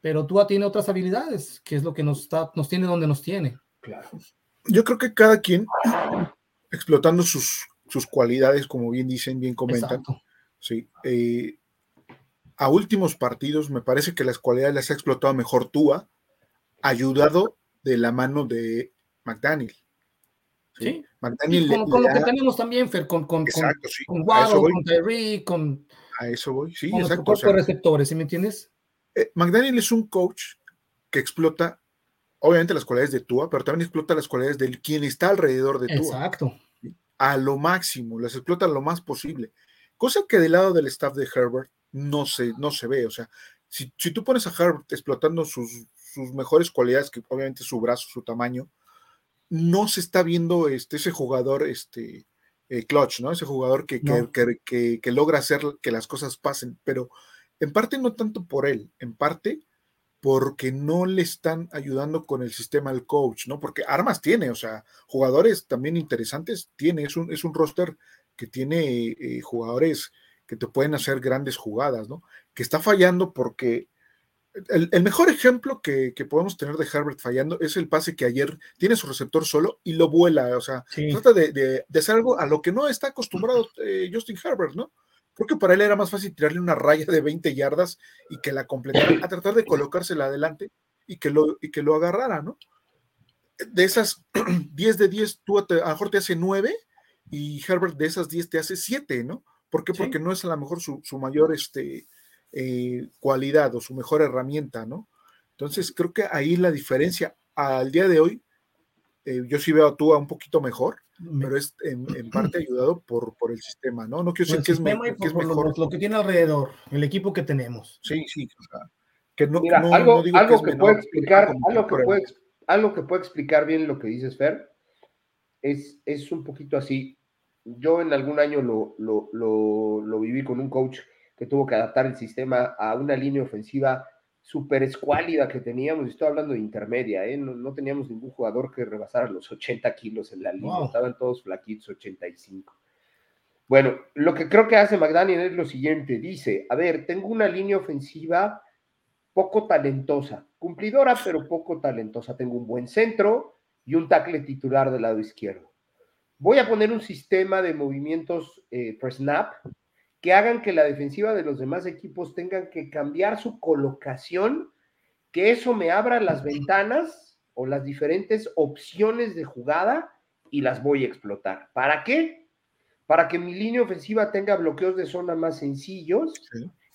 S3: pero Tua tiene otras habilidades, que es lo que nos, está, nos tiene donde nos tiene.
S2: Claro.
S1: Yo creo que cada quien explotando sus, sus cualidades, como bien dicen, bien comentan. Sí. Eh, a últimos partidos, me parece que las cualidades las ha explotado mejor Tua, ayudado de la mano de McDaniel.
S3: Sí. McDaniel con, lo que tenemos también, Fer, con, con, exacto, sí. con, con Terry, con.
S1: A eso voy, sí,
S3: con exacto. Los receptores, ¿sí me entiendes?
S1: Eh, McDaniel es un coach que explota, obviamente, las cualidades de Tua, pero también explota las cualidades de quien está alrededor de Tua.
S3: Exacto.
S1: A lo máximo, las explota lo más posible. Cosa que del lado del staff de Herbert no se, no se ve. O sea, si, tú pones a Herbert explotando sus, mejores cualidades, que obviamente su brazo, su tamaño, no se está viendo este, ese jugador este, eh, clutch, ¿no? Ese jugador que, que, que, logra hacer que las cosas pasen, pero en parte no tanto por él, en parte porque no le están ayudando con el sistema al coach, ¿no? Porque armas tiene, o sea, jugadores también interesantes tiene, es un, es un roster que tiene eh, jugadores que te pueden hacer grandes jugadas, ¿no? Que está fallando porque el, mejor ejemplo que, podemos tener de Herbert fallando es el pase que ayer tiene su receptor solo y lo vuela, o sea, trata de, hacer algo a lo que no está acostumbrado eh, Justin Herbert, ¿no? Creo que para él era más fácil tirarle una raya de 20 yardas y que la completara, a tratar de colocársela adelante y que lo, y que lo agarrara, ¿no? De esas <clears throat> 10 de 10, tú a, lo mejor te hace 9 y Herbert de esas 10 te hace 7, ¿no? ¿Por qué? Porque no es a lo mejor su, mayor este, eh, cualidad o su mejor herramienta, ¿no? Entonces creo que ahí la diferencia al día de hoy, eh, yo sí veo a Tua un poquito mejor, pero es en, <clears throat> parte ayudado por, por, el sistema, ¿no? No quiero decir que es, mejor.
S3: Lo, que tiene alrededor, el equipo que tenemos.
S1: Sí, sí, o sea,
S2: que no, algo, algo que, puede explicar, algo que puede, algo que puede explicar bien lo que dices, Fer, es, es un poquito así. Yo en algún año lo, lo, lo, viví con un coach que tuvo que adaptar el sistema a una línea ofensiva súper escuálida que teníamos, estoy hablando de intermedia, ¿eh? no, teníamos ningún jugador que rebasara los 80 kilos en la línea, estaban todos flaquitos, 85. Bueno, lo que creo que hace McDaniel es lo siguiente, dice, a ver, tengo una línea ofensiva poco talentosa, cumplidora, pero poco talentosa. Tengo un buen centro y un tackle titular del lado izquierdo. Voy a poner un sistema de movimientos eh, per snap que hagan que la defensiva de los demás equipos tengan que cambiar su colocación, que eso me abra las ventanas o las diferentes opciones de jugada y las voy a explotar. ¿Para qué? Para que mi línea ofensiva tenga bloqueos de zona más sencillos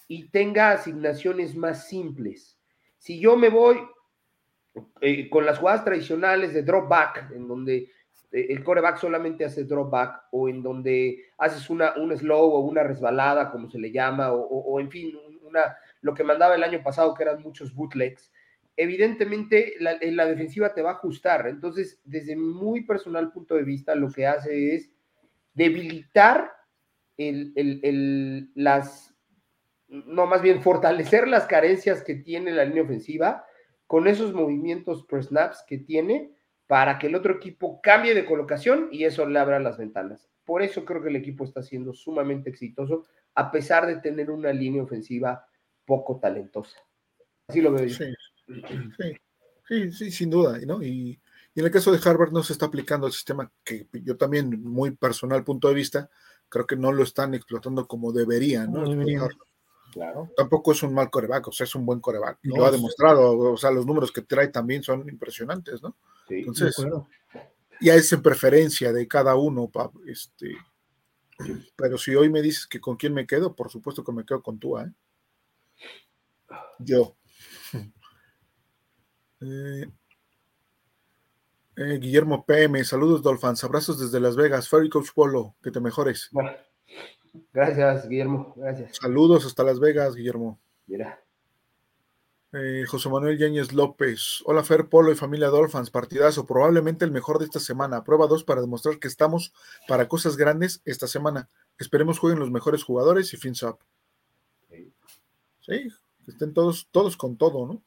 S2: y tenga asignaciones más simples. Si yo me voy eh, con las jugadas tradicionales de drop back, en donde el coreback solamente hace drop back, o en donde haces una, un slow o una resbalada, como se le llama, o, en fin, una, lo que mandaba el año pasado, que eran muchos bootlegs, evidentemente la, eh, la defensiva te va a ajustar. Entonces, desde mi muy personal punto de vista, lo que hace es debilitar el, el, las no, más bien fortalecer las carencias que tiene la línea ofensiva con esos movimientos per snaps que tiene para que el otro equipo cambie de colocación y eso le abra las ventanas. Por eso creo que el equipo está siendo sumamente exitoso, a pesar de tener una línea ofensiva poco talentosa. Así lo veo
S1: yo. Sí, sí, sin duda, ¿no? Y, y, en el caso de Harvard no se está aplicando el sistema que yo también, muy personal punto de vista, creo que no lo están explotando como deberían, ¿no? Deberían. Tampoco es un mal coreback, o sea, es un buen coreback. lo ha demostrado, o sea, los números que trae también son impresionantes, ¿no? Sí, Entonces, ya es en preferencia de cada uno, este. Pero si hoy me dices que con quién me quedo, por supuesto que me quedo con tú, ¿eh? Yo. Eh, eh, Guillermo PM, saludos Dolphins, abrazos desde Las Vegas, Ferry Coach Polo, que te mejores.
S2: Bueno. Gracias, Guillermo. Gracias.
S1: Saludos hasta Las Vegas, Guillermo.
S2: Mira.
S1: Eh, José Manuel Yáñez López. Hola, Fer Polo y familia Dolphins. Partidazo, probablemente el mejor de esta semana. Prueba 2 para demostrar que estamos para cosas grandes esta semana. Esperemos jueguen los mejores jugadores y fins up. Sí. que estén todos, todos con todo, ¿no?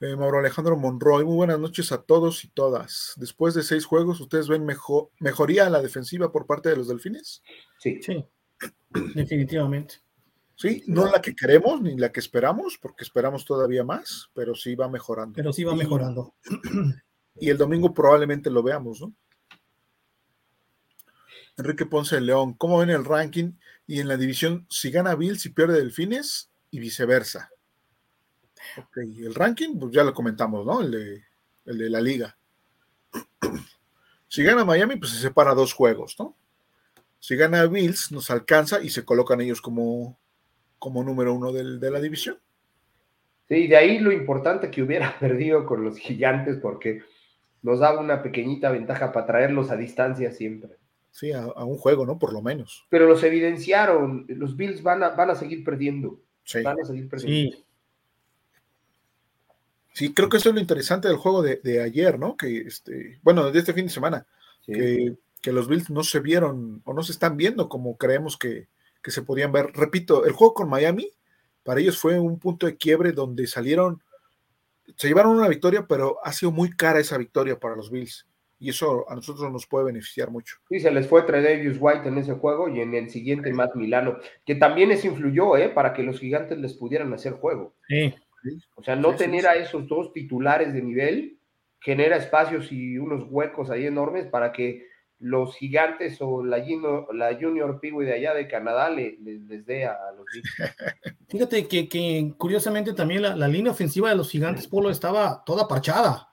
S1: Eh, Mauro Alejandro Monroy, muy buenas noches a todos y todas. Después de seis juegos, ¿ustedes ven mejor, mejoría en la defensiva por parte de los delfines?
S3: Sí. Sí, definitivamente.
S1: Sí, no la que queremos ni la que esperamos, porque esperamos todavía más, pero sí va mejorando.
S3: Pero sí va mejorando.
S1: Y, el domingo probablemente lo veamos, ¿no? Enrique Ponce de León, ¿cómo ven el ranking y en la división si gana Bills y pierde Delfines y viceversa? Ok, el ranking, pues ya lo comentamos, ¿no? El de, el de la liga. <clears throat> Si gana Miami, pues se separa dos juegos, ¿no? Si gana Bills, nos alcanza y se colocan ellos como, como número uno del, de la división.
S2: Sí, de ahí lo importante que hubiera <laughs> perdido con los gigantes, porque nos daba una pequeñita ventaja para traerlos a distancia siempre.
S1: Sí, a, un juego, ¿no? Por lo menos.
S2: Pero los evidenciaron, los Bills van a, van a seguir perdiendo.
S1: Sí.
S2: Van a seguir perdiendo.
S1: Sí. Sí, creo que eso es lo interesante del juego de, ayer, ¿no? Que este, bueno, de este fin de semana, que, los Bills no se vieron o no se están viendo como creemos que, se podían ver. Repito, el juego con Miami, para ellos fue un punto de quiebre donde salieron, se llevaron una victoria, pero ha sido muy cara esa victoria para los Bills. Y eso a nosotros nos puede beneficiar mucho.
S2: Sí, se les fue Tredavious White en ese juego y en el siguiente Matt Milano, que también les influyó, ¿eh? Para que los gigantes les pudieran hacer juego.
S3: Sí.
S2: O sea, no tener a esos dos titulares de nivel genera espacios y unos huecos ahí enormes para que los gigantes o la, la Junior Pigui de allá de Canadá le, les dé a, los <laughs>
S3: Fíjate que, curiosamente también la, línea ofensiva de los gigantes Polo estaba toda parchada.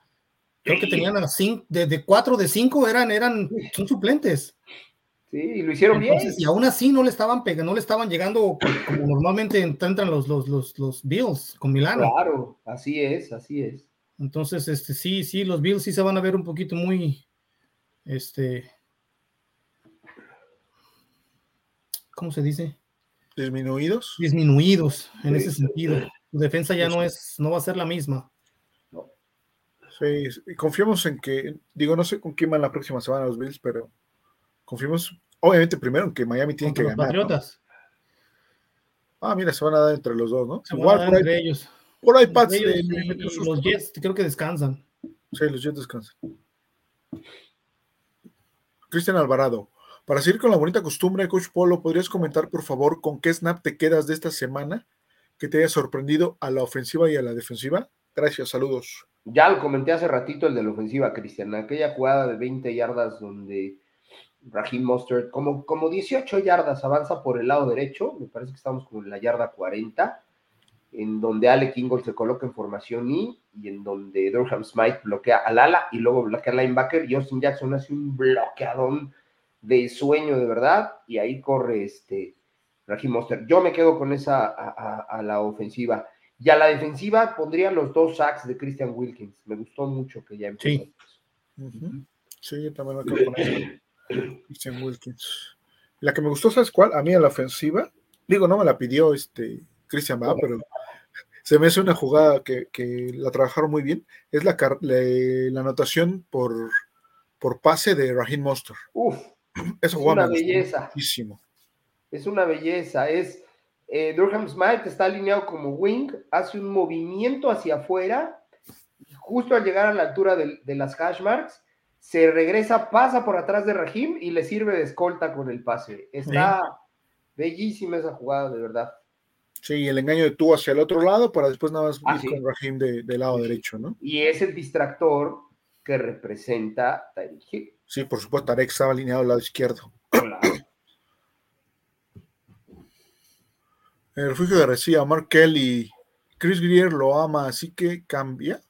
S3: Creo que tenían a cinco, de, cuatro de cinco eran, eran son suplentes.
S2: Sí, y lo hicieron bien.
S3: Y aún así no le estaban pegando, no le estaban llegando como, normalmente entran los, los, los, los, Bills con Milano.
S2: Claro, así es, así es.
S3: Entonces, este, sí, sí, los Bills sí se van a ver un poquito muy, este, ¿cómo se dice?
S1: Disminuidos.
S3: Disminuidos en ese sentido. Su defensa ya no es, no va a ser la misma.
S1: Sí, confiamos en que, digo, no sé con quién van la próxima semana los Bills, pero Confiemos, obviamente, primero que Miami tiene que ganar.
S3: Patriotas.
S1: Ah, mira, se van a dar entre los dos, ¿no?
S3: Se van a dar entre ellos.
S1: Por iPads.
S3: De, los Jets creo que descansan.
S1: Sí, los Jets descansan. Cristian Alvarado. Para seguir con la bonita costumbre, Coach Polo, ¿podrías comentar, por favor, con qué snap te quedas de esta semana que te haya sorprendido a la ofensiva y a la defensiva? Gracias, saludos.
S2: Ya lo comenté hace ratito el de la ofensiva, Cristian. Aquella jugada de 20 yardas donde Raheem Mustard, como, como 18 yardas avanza por el lado derecho, me parece que estamos como en la yarda 40, en donde Alec Ingold se coloca en formación I y en donde Durham Smite bloquea al ala y luego bloquea al linebacker y Austin Jackson hace un bloqueadón de sueño de verdad y ahí corre este Raheem Mostert. Yo me quedo con esa a, la ofensiva. Y a la defensiva pondría los dos sacks de Christian Wilkins. Me gustó mucho que ya
S1: empezó. Sí, sí yo también me quedo con eso. Christian Wilkins. La que me gustó, ¿sabes cuál? A mí a la ofensiva. Digo, no me la pidió este Christian Va, pero se me hace una jugada que, la trabajaron muy bien. Es la, la, anotación por, por pase de Raheem Monster.
S2: Uf, es una belleza. Es una belleza. Es eh, Durham Smith está alineado como wing, hace un movimiento hacia afuera, justo al llegar a la altura de, las hash marks, se regresa, pasa por atrás de Raheem y le sirve de escolta con el pase. Está bellísima esa jugada, de verdad.
S1: Sí, el engaño de tú hacia el otro lado para después nada más ah, ir con Raheem del lado derecho, ¿no?
S2: Y es el distractor que representa
S1: Tyreek Sí, por supuesto, Tarek estaba alineado al lado izquierdo. El refugio de Recia, Mark Kelly, Chris Greer lo ama, así que cambia.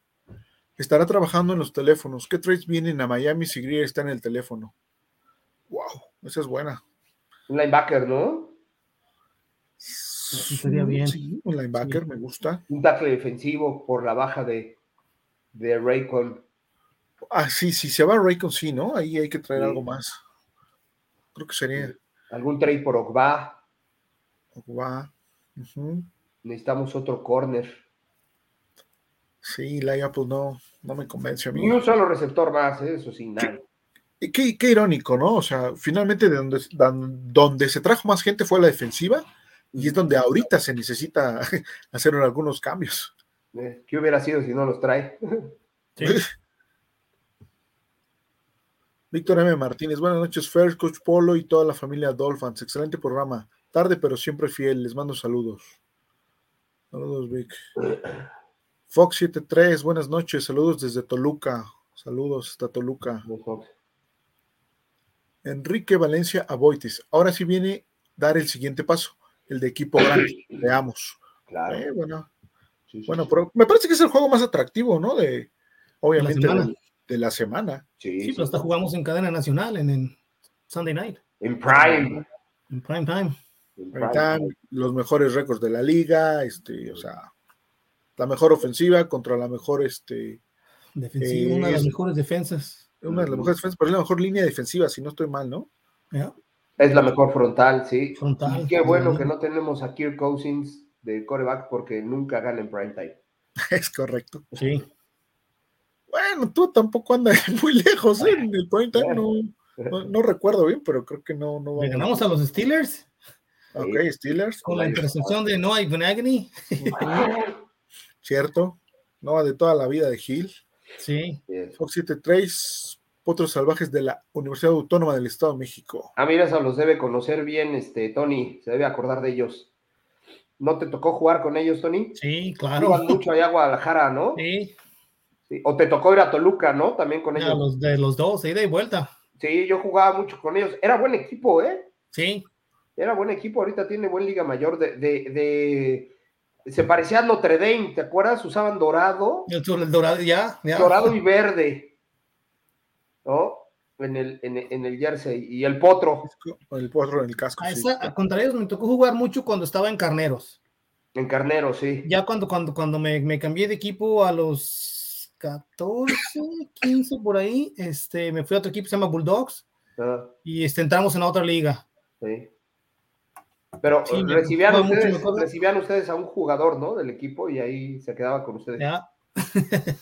S1: Estará trabajando en los teléfonos. ¿Qué trades vienen a Miami si Greer está en el teléfono? Wow, esa es buena.
S2: Un linebacker, ¿no?
S3: sería bien.
S1: Sí, un linebacker, me gusta.
S2: Un tackle defensivo por la baja de, de Raycon.
S1: Ah, sí, si se va Raycon, sí, ¿no? Ahí hay que traer algo más. Creo que sería.
S2: ¿Algún trade por Ogba?
S1: Ogba.
S2: Necesitamos otro corner.
S1: Sí, Laia, pues no, no me convence a mí.
S2: Ni un solo receptor más, ¿eh? eso sin nada.
S1: Qué, qué, irónico, ¿no? O sea, finalmente de donde, donde se trajo más gente fue la defensiva y es donde ahorita se necesita <laughs> hacer algunos cambios.
S2: Eh, ¿Qué hubiera sido si no los trae? Sí. <laughs>
S1: Víctor M. Martínez, buenas noches, Fer, Coach Polo y toda la familia Dolphins. Excelente programa. Tarde, pero siempre fiel. Les mando saludos. Saludos, Vic. Fox 73, buenas noches. Saludos desde Toluca. Saludos hasta Toluca. Enrique Valencia Aboitis. Ahora sí viene dar el siguiente paso, el de equipo grande. Veamos.
S2: Claro.
S1: Eh, bueno, bueno pero me parece que es el juego más atractivo, ¿no? De, obviamente, de la semana.
S3: Sí, pero hasta jugamos en cadena nacional en, Sunday Night.
S2: En Prime.
S3: En Prime Time.
S1: En prime time, los mejores récords de la liga, este, o sea, la mejor ofensiva contra la mejor, este...
S3: Defensiva, una de las mejores defensas.
S1: Una de las mejores defensas, pero es la mejor línea defensiva, si no estoy mal, ¿no?
S2: Es la mejor frontal, sí.
S3: Frontal.
S2: qué bueno que no tenemos a Kirk Cousins de coreback porque nunca gana en prime time. <laughs>
S1: Es correcto.
S3: Sí.
S1: Bueno, tú tampoco andas <laughs> muy lejos ¿eh? en el point no, recuerdo bien, pero creo que no. no
S3: ¿Le ganamos a los Steelers?
S1: Ok, Steelers.
S3: Con la intercepción de Noah Ivanagny.
S1: Cierto. Noah de toda la vida de Hill.
S3: Sí.
S1: Fox 73, Potros Salvajes de la Universidad Autónoma del Estado de México.
S2: Ah, mira, eso los debe conocer bien, este, Tony. Se debe acordar de ellos. ¿No te tocó jugar con ellos, Tony?
S3: Sí, claro. Iban
S2: mucho allá a Guadalajara, ¿no?
S3: Sí.
S2: O te tocó ir a Toluca, ¿no? También con ellos.
S3: Los de los dos, ida y vuelta.
S2: Sí, yo jugaba mucho con ellos. Era buen equipo, ¿eh?
S3: Sí.
S2: Era buen equipo. Ahorita tiene buen Liga Mayor de. de, Se parecía a Notre Dame, ¿te acuerdas? Usaban dorado.
S3: El, dorado, ya,
S2: Dorado y <laughs> verde. ¿No? En el, en, el jersey. Y el potro.
S1: El potro en el casco.
S3: A sí. Contra ellos me tocó jugar mucho cuando estaba en Carneros.
S2: En Carneros, sí.
S3: Ya cuando, cuando, cuando me, me cambié de equipo a los 14, 15 por ahí, este, me fui a otro equipo, se llama Bulldogs, ah. y este, entramos en otra liga.
S2: Sí. Pero recibían, ustedes, recibían, ustedes, a un jugador, ¿no? Del equipo y ahí se quedaba con ustedes.
S3: Ya. <laughs>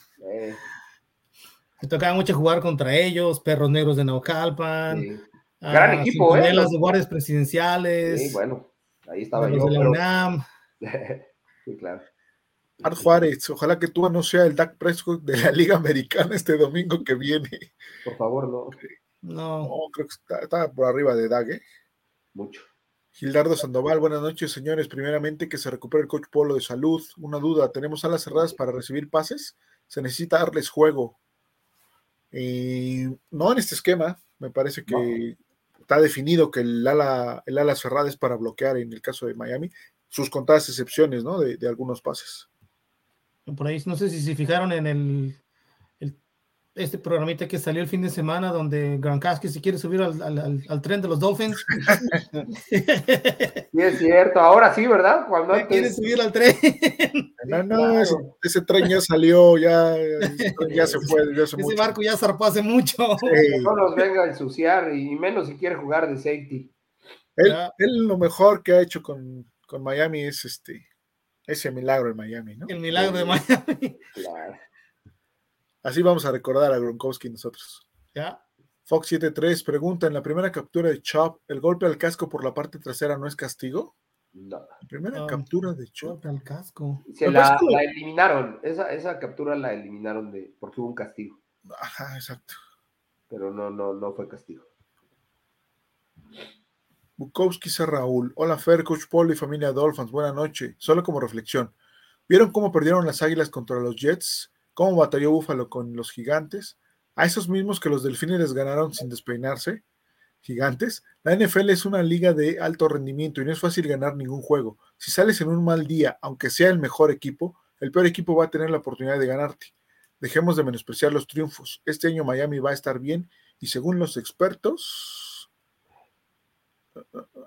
S3: Me tocaba mucho jugar contra ellos, Perros Negros de Naucalpan.
S2: Gran equipo, ¿eh?
S3: Las de guardias presidenciales.
S2: Sí, bueno, ahí estaba
S3: yo. De la UNAM. <laughs>
S2: sí, claro.
S1: Art Juárez, ojalá que tú no sea el Dak Prescott de la Liga Americana este domingo que viene.
S2: Por favor, no.
S3: No.
S1: creo que está, por arriba de Dak, ¿eh?
S2: Mucho.
S1: Gildardo Sandoval, buenas noches, señores. Primeramente, que se recupere el coach Polo de salud. Una duda, ¿tenemos alas cerradas para recibir pases? Se necesita darles juego. no en este esquema, me parece que está definido que el ala, el ala cerrada es para bloquear en el caso de Miami, sus contadas excepciones, ¿no? De, de algunos pases.
S3: Por ahí, no sé si se fijaron en el este programita que salió el fin de semana donde Gronkowski se quiere subir al, tren de los Dolphins. <laughs>
S2: Sí, es cierto, ahora sí, ¿verdad? Cuando
S3: quiere subir al tren. <laughs>
S1: No, no, ese, tren ya salió, ya, ya se fue.
S3: ese barco ya zarpó hace mucho.
S2: No nos venga a ensuciar y menos si quiere jugar de safety.
S1: Él, él lo mejor que ha hecho con, con Miami es este ese milagro en Miami, ¿no?
S3: El milagro de Miami. <laughs> Claro.
S1: Así vamos a recordar a Gronkowski nosotros.
S3: ¿Ya?
S1: Fox 73 pregunta: en la primera captura de Chop, ¿el golpe al casco por la parte trasera no es castigo?
S2: No.
S1: La primera captura de Chop.
S3: al casco.
S2: Se la, eliminaron. Esa, esa captura la eliminaron de porque hubo un castigo.
S1: Ajá, exacto.
S2: Pero no, no, no fue castigo.
S1: Bukowski Raúl. Hola Fer, Coach Polo y familia Dolphins. Buenas noches. Solo como reflexión. ¿Vieron cómo perdieron las águilas contra los Jets? cómo batalló Búfalo con los gigantes, a esos mismos que los delfines les ganaron sin despeinarse, gigantes. La NFL es una liga de alto rendimiento y no es fácil ganar ningún juego. Si sales en un mal día, aunque sea el mejor equipo, el peor equipo va a tener la oportunidad de ganarte. Dejemos de menospreciar los triunfos. Este año Miami va a estar bien y según los expertos...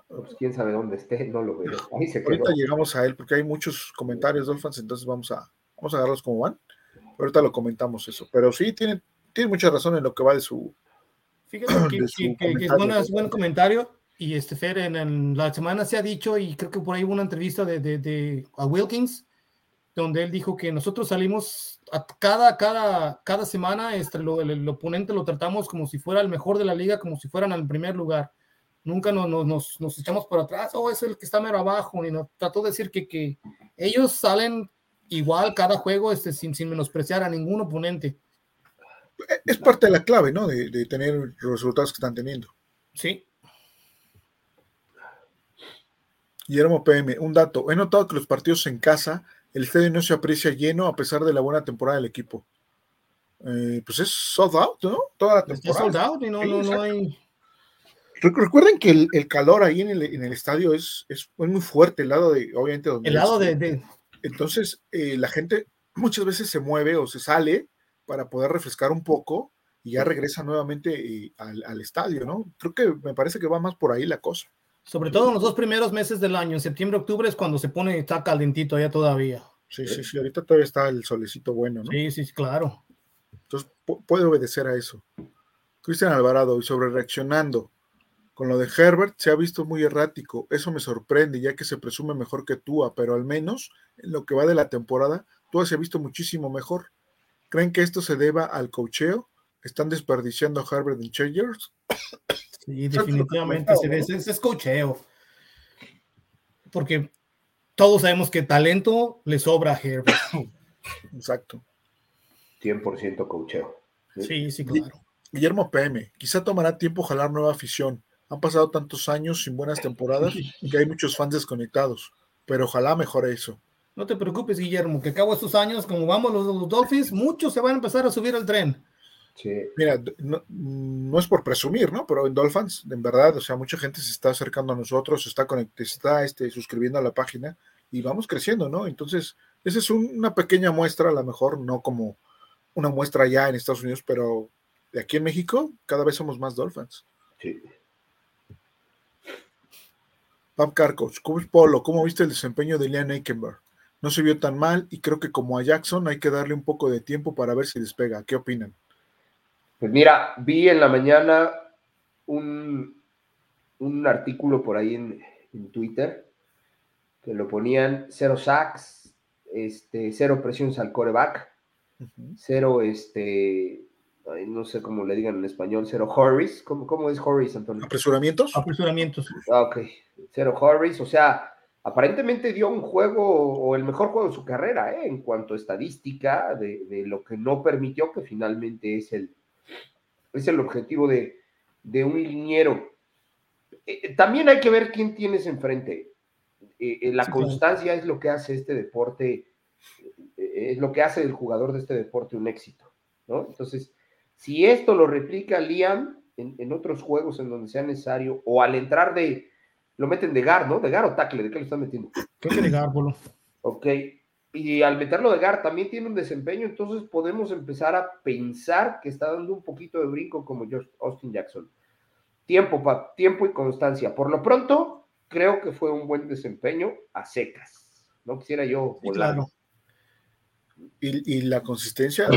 S2: Pues quién sabe dónde esté, no lo veo.
S1: Ahorita llegamos a él porque hay muchos comentarios, Dolphins, entonces vamos a, vamos a agarrarlos como van. Ahorita lo comentamos eso, pero sí tiene, tiene mucha razón en lo que va de su.
S3: Fíjate que, <clears throat> es, buen comentario. Y este Fer, en, la semana se ha dicho, y creo que por ahí hubo una entrevista de, de, a Wilkins, donde él dijo que nosotros salimos a cada, cada, cada semana, este, el, oponente lo tratamos como si fuera el mejor de la liga, como si fueran al primer lugar. Nunca nos, nos, nos echamos por atrás, o oh, es el que está mero abajo, y nos trató de decir que, que ellos salen igual cada juego este, sin, sin menospreciar a ningún oponente.
S1: Es parte de la clave, ¿no? De, tener los resultados que están teniendo.
S3: Sí.
S1: Guillermo PM, un dato. He notado que los partidos en casa, el estadio no se aprecia lleno a pesar de la buena temporada del equipo. Eh, pues es sold out, ¿no? Toda la temporada.
S3: sold out y no, no, no hay.
S1: Recuerden que el, calor ahí en el, en el estadio es, es, muy fuerte, el lado de, obviamente, donde.
S3: El lado de,
S1: entonces, eh, la gente muchas veces se mueve o se sale para poder refrescar un poco y ya regresa nuevamente eh, al, estadio, ¿no? Creo que me parece que va más por ahí la cosa.
S3: Sobre todo en los dos primeros meses del año, en septiembre, octubre es cuando se pone, está calentito allá todavía.
S1: Sí, sí, sí, ahorita todavía está el solecito bueno, ¿no?
S3: Sí, sí, claro.
S1: Entonces puede obedecer a eso. Cristian Alvarado, y sobre reaccionando, con lo de Herbert se ha visto muy errático. Eso me sorprende, ya que se presume mejor que Tua, pero al menos en lo que va de la temporada, Tua se ha visto muchísimo mejor. ¿Creen que esto se deba al cocheo? ¿Están desperdiciando a Herbert en Changers?
S3: Sí, definitivamente se es cocheo. Porque todos sabemos que talento le sobra a Herbert.
S1: Exacto.
S2: 100% cocheo.
S3: Sí, sí, claro.
S1: Guillermo PM, quizá tomará tiempo jalar nueva afición. Han pasado tantos años sin buenas temporadas que hay muchos fans desconectados, pero ojalá mejore eso.
S3: No te preocupes, Guillermo, que acabo estos años, como vamos los, Dolphins, muchos se van a empezar a subir al tren.
S1: Sí. Mira, no, es por presumir, ¿no? Pero en Dolphins, en verdad, o sea, mucha gente se está acercando a nosotros, se está, conect está este, suscribiendo a la página y vamos creciendo, ¿no? Entonces, esa es una pequeña muestra, a lo mejor no como una muestra ya en Estados Unidos, pero de aquí en México cada vez somos más Dolphins.
S2: Sí.
S1: Pap Carcos, ¿cómo Polo? ¿Cómo viste el desempeño de Liam Eikenberg? No se vio tan mal y creo que como a Jackson hay que darle un poco de tiempo para ver si despega. ¿Qué opinan?
S2: Pues mira, vi en la mañana un, un artículo por ahí en, Twitter que lo ponían cero sacks, este, cero presiones al coreback, cero este, no sé cómo le digan en español, cero hurries. ¿Cómo, cómo es hurries, Antonio?
S1: ¿Apresuramientos?
S3: Apresuramientos.
S2: Ah, ok, cero hurries. O sea, aparentemente dio un juego o el mejor juego de su carrera, ¿eh? en cuanto a estadística de, lo que no permitió, que finalmente es el, es el objetivo de, un liniero. Eh, también hay que ver quién tienes enfrente. la constancia es lo que hace este deporte, es lo que hace del jugador de este deporte un éxito, ¿no? Entonces, si esto lo replica Liam en, otros juegos en donde sea necesario, o al entrar de, lo meten de gar, ¿no? De gar o tackle, ¿de qué lo están metiendo?
S3: Creo que de gar, Polo.
S2: Ok, y al meterlo de gar también tiene un desempeño, entonces podemos empezar a pensar que está dando un poquito de brinco como Austin Jackson. Tiempo, tiempo y constancia. Por lo pronto, creo que fue un buen desempeño a secas. No quisiera yo volar. claro.
S1: y, la consistencia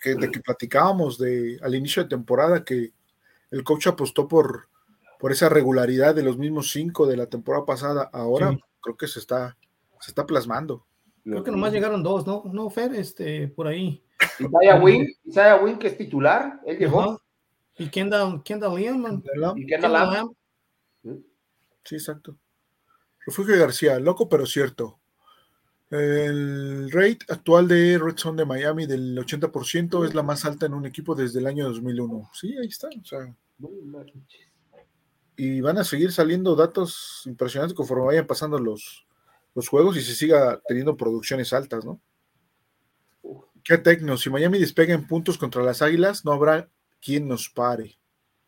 S1: que, de que platicábamos de, al inicio de temporada, que el coach apostó por, por esa regularidad de los mismos cinco de la temporada pasada. Ahora creo que se está, se está plasmando.
S3: Creo que nomás llegaron dos, ¿no? No, Fer, este, por ahí.
S2: Isaiah Wing, Isaiah Wing, que es titular, él llegó.
S3: Y Kendall, Kendall Liam,
S2: Y Kendall Lamb.
S1: Sí, exacto. Refugio García, loco pero cierto. El rate actual de Red Zone de Miami del 80% es la más alta en un equipo desde el año 2001. Sí, ahí está. y van a seguir saliendo datos impresionantes conforme vayan pasando los, los juegos y se siga teniendo producciones altas, ¿no? Qué tecno. Si Miami despega en puntos contra las Águilas, no habrá quien nos pare.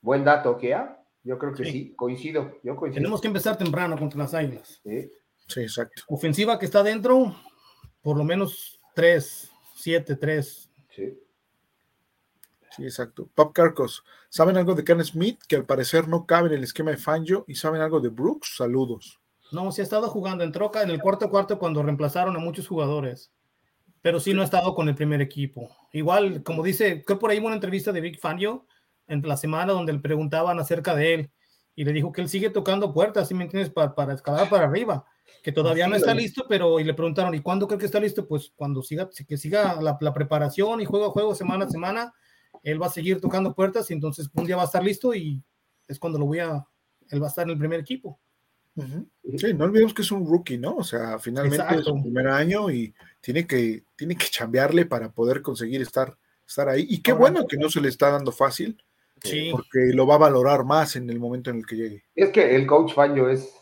S2: Buen dato, ¿qué? Yo creo que sí, coincido, yo coincido.
S3: Tenemos que empezar temprano contra las Águilas.
S1: Sí. Sí, exacto.
S3: Ofensiva que está dentro, por lo menos 3, 7, 3.
S2: Sí.
S1: Sí, exacto. Pop Carcos, ¿saben algo de Ken Smith? Que al parecer no cabe en el esquema de Fangio. ¿Y saben algo de Brooks? Saludos.
S3: No, sí ha estado jugando en troca en el cuarto cuarto cuando reemplazaron a muchos jugadores. Pero sí no ha estado con el primer equipo. Igual, como dice, creo por ahí una entrevista de Vic Fangio en la semana donde le preguntaban acerca de él y le dijo que él sigue tocando puertas, ¿sí me entiendes? Para, para escalar para arriba que todavía no está listo, pero y le preguntaron, ¿y cuándo cree que está listo? Pues cuando siga, que siga la, preparación y juego a juego, semana a semana, él va a seguir tocando puertas y entonces un día va a estar listo y es cuando lo voy a, él va a estar en el primer equipo.
S1: Sí, no olvidemos que es un rookie, ¿no? O sea, finalmente es su primer año y tiene que, tiene que chambearle para poder conseguir estar, estar ahí. Y qué bueno que no se le está dando fácil, porque lo va a valorar más en el momento en el que llegue.
S2: Es que el coach Fanjo es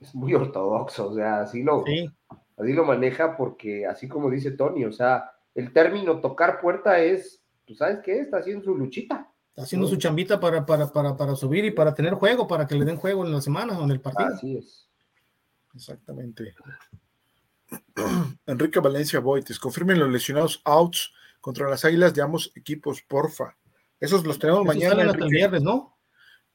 S2: es muy ortodoxo, o sea, así lo, así lo maneja porque, así como dice Tony, o sea, el término tocar puerta es, ¿tú sabes qué? Está haciendo su luchita.
S3: Está haciendo su chambita para, para, para, para subir y para tener juego, para que le den juego en la semana o en el partido.
S2: Así es.
S1: Exactamente. <clears throat> Enrique Valencia Boites, confirmen los lesionados outs contra las águilas de ambos equipos, porfa. Esos los tenemos mañana.
S3: Hasta el viernes, ¿no?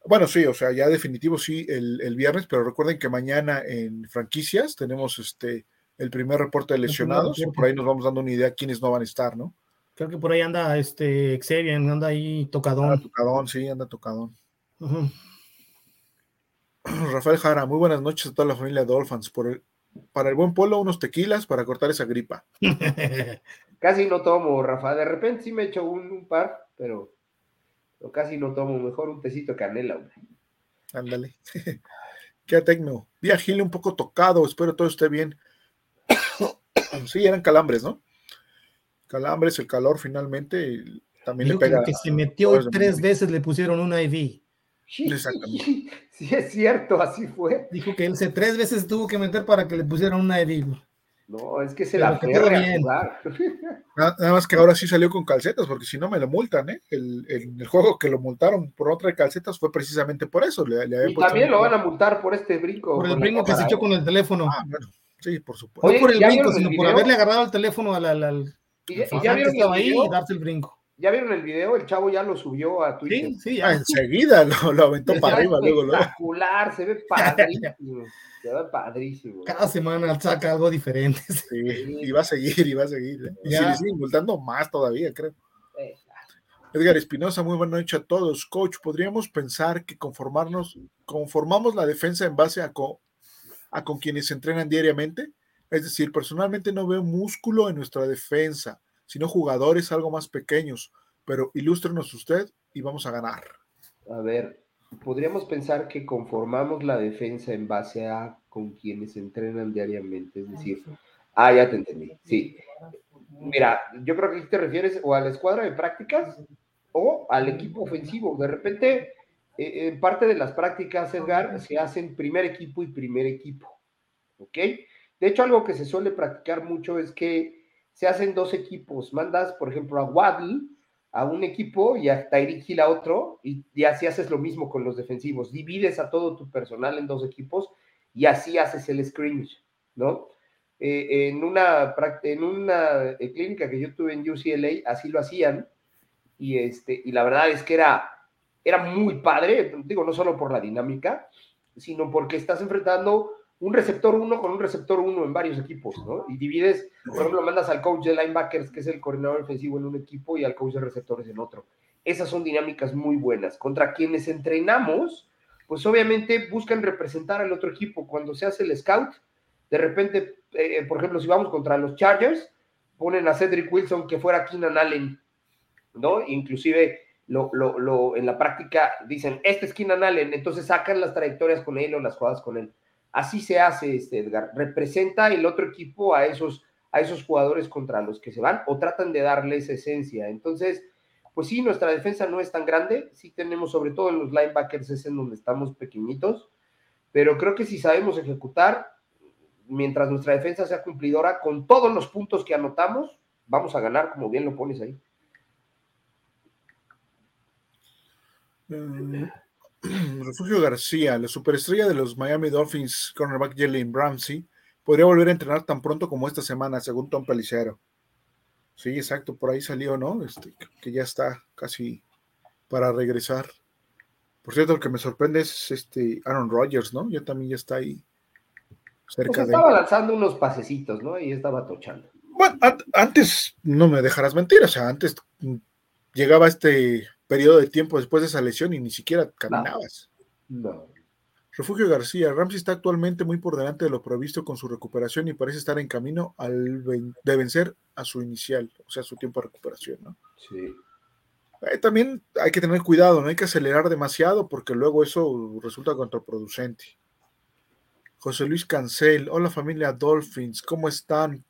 S1: Bueno, sí, o sea, ya definitivo sí el, viernes, pero recuerden que mañana en franquicias tenemos este el primer reporte de lesionados, por ahí nos vamos dando una idea de quiénes no van a estar, ¿no?
S3: Creo que por ahí anda este Xavier, anda ahí tocadón.
S1: tocadón, sí, anda tocadón. <clears throat> Rafael Jara, muy buenas noches a toda la familia Dolphins. Por el, para el buen polo, unos tequilas para cortar esa gripa. <laughs>
S2: Casi no tomo, Rafa. De repente sí me echo un par, pero casi no tomo, mejor un tecito canela, hombre.
S1: Ándale. <laughs> Qué tecno. Vi a Gile un poco tocado, espero todo esté bien. <coughs> sí, eran calambres, ¿no? Calambres, el calor finalmente también le pega.
S3: Que se metió tres veces le pusieron una IV.
S2: Exactamente. Sí, es cierto, así fue.
S3: Dijo que él se tres veces tuvo que meter para que le pusieran una IV.
S2: No, es que se la ferre a
S1: Nada, más que ahora sí salió con calcetas, porque si no me lo multan, ¿eh? El, el, juego que lo multaron por otra de calcetas fue precisamente por eso.
S2: y también lo van a multar por este brinco.
S3: Por el brinco que se echó con el teléfono.
S1: Ah, bueno, sí, por supuesto.
S3: no por el brinco, sino por haberle agarrado el teléfono al, al, y, ya, vieron estaba ahí y darse el brinco.
S2: ¿Ya vieron el video? El chavo ya lo subió a Twitter.
S3: Sí, sí,
S1: ya. Ah, enseguida lo, lo aventó para arriba, luego, luego.
S2: Espectacular, se ve <laughs> padrísimo. se ve padrísimo.
S3: Cada semana saca algo diferente.
S1: Sí, y va a seguir, y va a seguir. ¿eh? Y si le siguen multando más todavía, creo. Edgar Espinosa, muy buena noche a todos. Coach, ¿podríamos pensar que conformarnos, conformamos la defensa en base a, a con quienes se entrenan diariamente? Es decir, personalmente no veo músculo en nuestra defensa sino jugadores algo más pequeños. Pero ilústrenos usted y vamos a ganar.
S2: A ver, podríamos pensar que conformamos la defensa en base a con quienes entrenan diariamente, es decir, ah, ya te entendí, sí. Mira, yo creo que te refieres o a la escuadra de prácticas o al equipo ofensivo. De repente, eh, en parte de las prácticas, Edgar, se hacen primer equipo y primer equipo, ¿ok? De hecho, algo que se suele practicar mucho es que se hacen dos equipos. Mandas, por ejemplo, a Waddle a un equipo y a Tyreek Hill a otro, y, así haces lo mismo con los defensivos. Divides a todo tu personal en dos equipos y así haces el scrimmage, ¿no? Eh, en una, en una eh, clínica que yo tuve en UCLA, así lo hacían, y, este, y la verdad es que era, era muy padre, digo, no solo por la dinámica, sino porque estás enfrentando un receptor uno con un receptor uno en varios equipos, ¿no? Y divides, por ejemplo, mandas al coach de linebackers, que es el coordinador ofensivo en un equipo, y al coach de receptores en otro. Esas son dinámicas muy buenas. Contra quienes entrenamos, pues obviamente buscan representar al otro equipo. Cuando se hace el scout, de repente, eh, por ejemplo, si vamos contra los Chargers, ponen a Cedric Wilson que fuera Keenan Allen, ¿no? Inclusive lo, lo, en la práctica dicen, este es Keenan Allen, entonces sacan las trayectorias con él o las jugadas con él. Así se hace, este Edgar. Representa el otro equipo a esos, a esos jugadores contra los que se van o tratan de darles esencia. Entonces, pues sí, nuestra defensa no es tan grande. Sí tenemos, sobre todo en los linebackers, es en donde estamos pequeñitos. Pero creo que si sabemos ejecutar, mientras nuestra defensa sea cumplidora, con todos los puntos que anotamos, vamos a ganar, como bien lo pones ahí. <clears throat>
S1: Refugio García, la superestrella de los Miami Dolphins, cornerback Jalen Ramsey, podría volver a entrenar tan pronto como esta semana, según Tom Pelicero. Sí, exacto, por ahí salió, ¿no? Este, que ya está casi para regresar. Por cierto, lo que me sorprende es este Aaron Rodgers, ¿no? Ya también ya está ahí
S2: cerca pues estaba lanzando unos pasecitos, ¿no? Y estaba tochando.
S1: Bueno, antes, no me dejarás mentir, o sea, antes llegaba este periodo de tiempo después de esa lesión y ni siquiera caminabas.
S2: No.
S1: Refugio García, Ramsey está actualmente muy por delante de lo previsto con su recuperación y parece estar en camino al de vencer a su inicial, o sea, su tiempo de recuperación, ¿no?
S2: Sí.
S1: Eh, también hay que tener cuidado, no hay que acelerar demasiado porque luego eso resulta contraproducente. José Luis Cancel, hola familia Dolphins, ¿cómo están?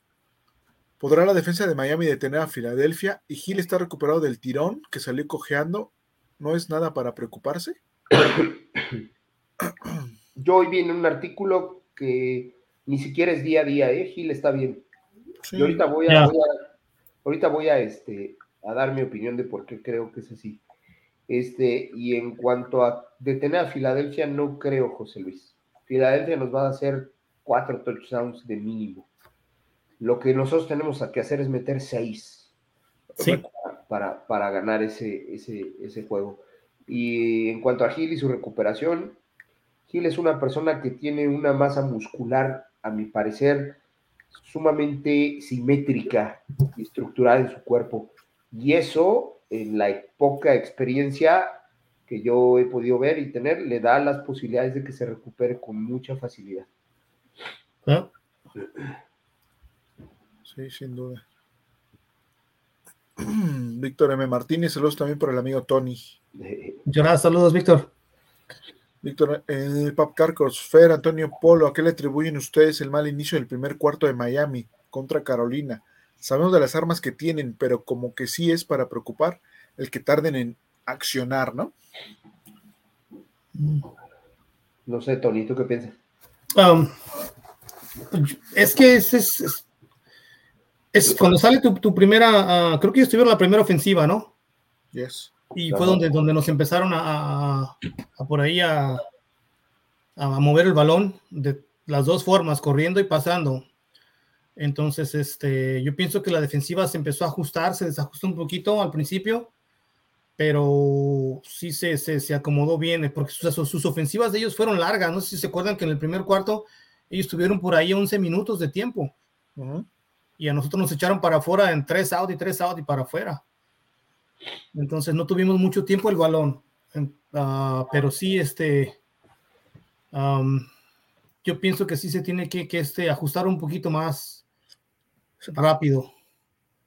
S1: ¿Podrá la defensa de Miami detener a Filadelfia? ¿Y Gil está recuperado del tirón que salió cojeando? ¿No es nada para preocuparse?
S2: Yo hoy vi en un artículo que ni siquiera es día a día, ¿eh? Gil está bien. Y ahorita voy a, ahorita voy a, este, a dar mi opinión de por qué creo que es así. Este, y en cuanto a detener a Filadelfia, no creo, José Luis. Filadelfia nos va a hacer cuatro touchdowns de mínimo. Lo que nosotros tenemos que hacer es meter seis para, para, ganar ese, ese, ese juego. Y en cuanto a Gil y su recuperación, Gil es una persona que tiene una masa muscular, a mi parecer, sumamente simétrica y estructurada en su cuerpo. Y eso, en la poca experiencia que yo he podido ver y tener, le da las posibilidades de que se recupere con mucha facilidad. ¿Ah?
S1: Sí, sin duda. <clears throat> Víctor M. Martínez, saludos también por el amigo Tony.
S3: Muchas saludos, Víctor.
S1: Víctor, el Pap Carcos, Fer, Antonio Polo, ¿a qué le atribuyen ustedes el mal inicio del primer cuarto de Miami contra Carolina? Sabemos de las armas que tienen, pero como que sí es para preocupar el que tarden en accionar, ¿no?
S2: No sé, Tony, ¿tú qué piensas?
S3: Um, es que es, es, es cuando sale tu, primera, uh, creo que ellos tuvieron la primera ofensiva, ¿no?
S1: Yes.
S3: Y fue donde, donde nos empezaron a, por ahí a, a, mover el balón de las dos formas, corriendo y pasando. Entonces, este, yo pienso que la defensiva se empezó a ajustar, se desajustó un poquito al principio, pero sí se, se, se acomodó bien, porque sus, sus, ofensivas de ellos fueron largas. No sé si se acuerdan que en el primer cuarto ellos tuvieron por ahí 11 minutos de tiempo y a nosotros nos echaron para afuera en tres out y tres out y para afuera. Entonces no tuvimos mucho tiempo el balón, uh, pero sí, este, um, yo pienso que sí se tiene que, que este, ajustar un poquito más rápido.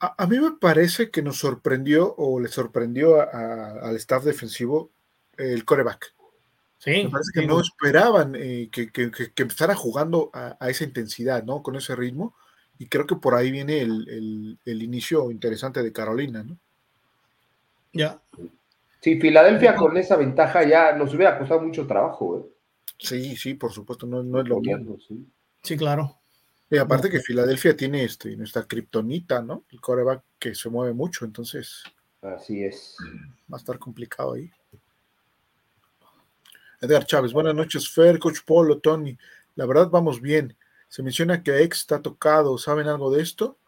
S1: A, a, mí me parece que nos sorprendió o le sorprendió a, a, al staff defensivo el coreback. Sí, me parece que no esperaban eh, que, que, que, empezara jugando a, esa intensidad, ¿no? Con ese ritmo. Y creo que por ahí viene el, el, inicio interesante de Carolina, ¿no?
S3: Ya.
S2: Sí, Filadelfia con esa ventaja ya nos hubiera costado mucho trabajo, ¿eh?
S1: Sí, sí, por supuesto, no, no es lo mismo.
S3: Sí. sí, claro.
S1: Y aparte que Filadelfia tiene este, nuestra kriptonita, ¿no? El coreback que se mueve mucho, entonces.
S2: Así es.
S1: Va a estar complicado ahí. Edgar Chávez, buenas noches, Fer, Coach Polo, Tony. La verdad, vamos bien. Se menciona que Ex está tocado. ¿Saben algo de esto?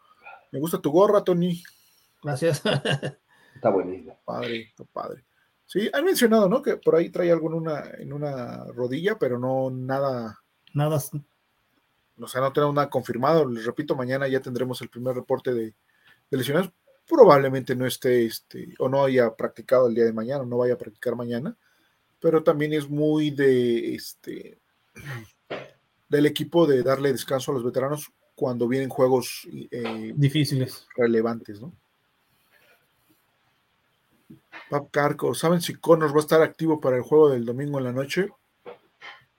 S1: Me gusta tu gorra, Tony.
S3: Gracias. <laughs>
S2: está buenísimo.
S1: Padre, está padre. Sí, han mencionado, ¿no? Que por ahí trae algo en una, en una rodilla, pero no nada.
S3: Nada
S1: o sea, no tenemos nada confirmado. Les repito, mañana ya tendremos el primer reporte de, lesionados. Probablemente no esté, este, o no haya practicado el día de mañana, o no vaya a practicar mañana, pero también es muy de, este, del equipo de darle descanso a los veteranos cuando vienen juegos
S3: eh, difíciles,
S1: relevantes, ¿no? Pap Carco, ¿saben si Connors va a estar activo para el juego del domingo en la noche?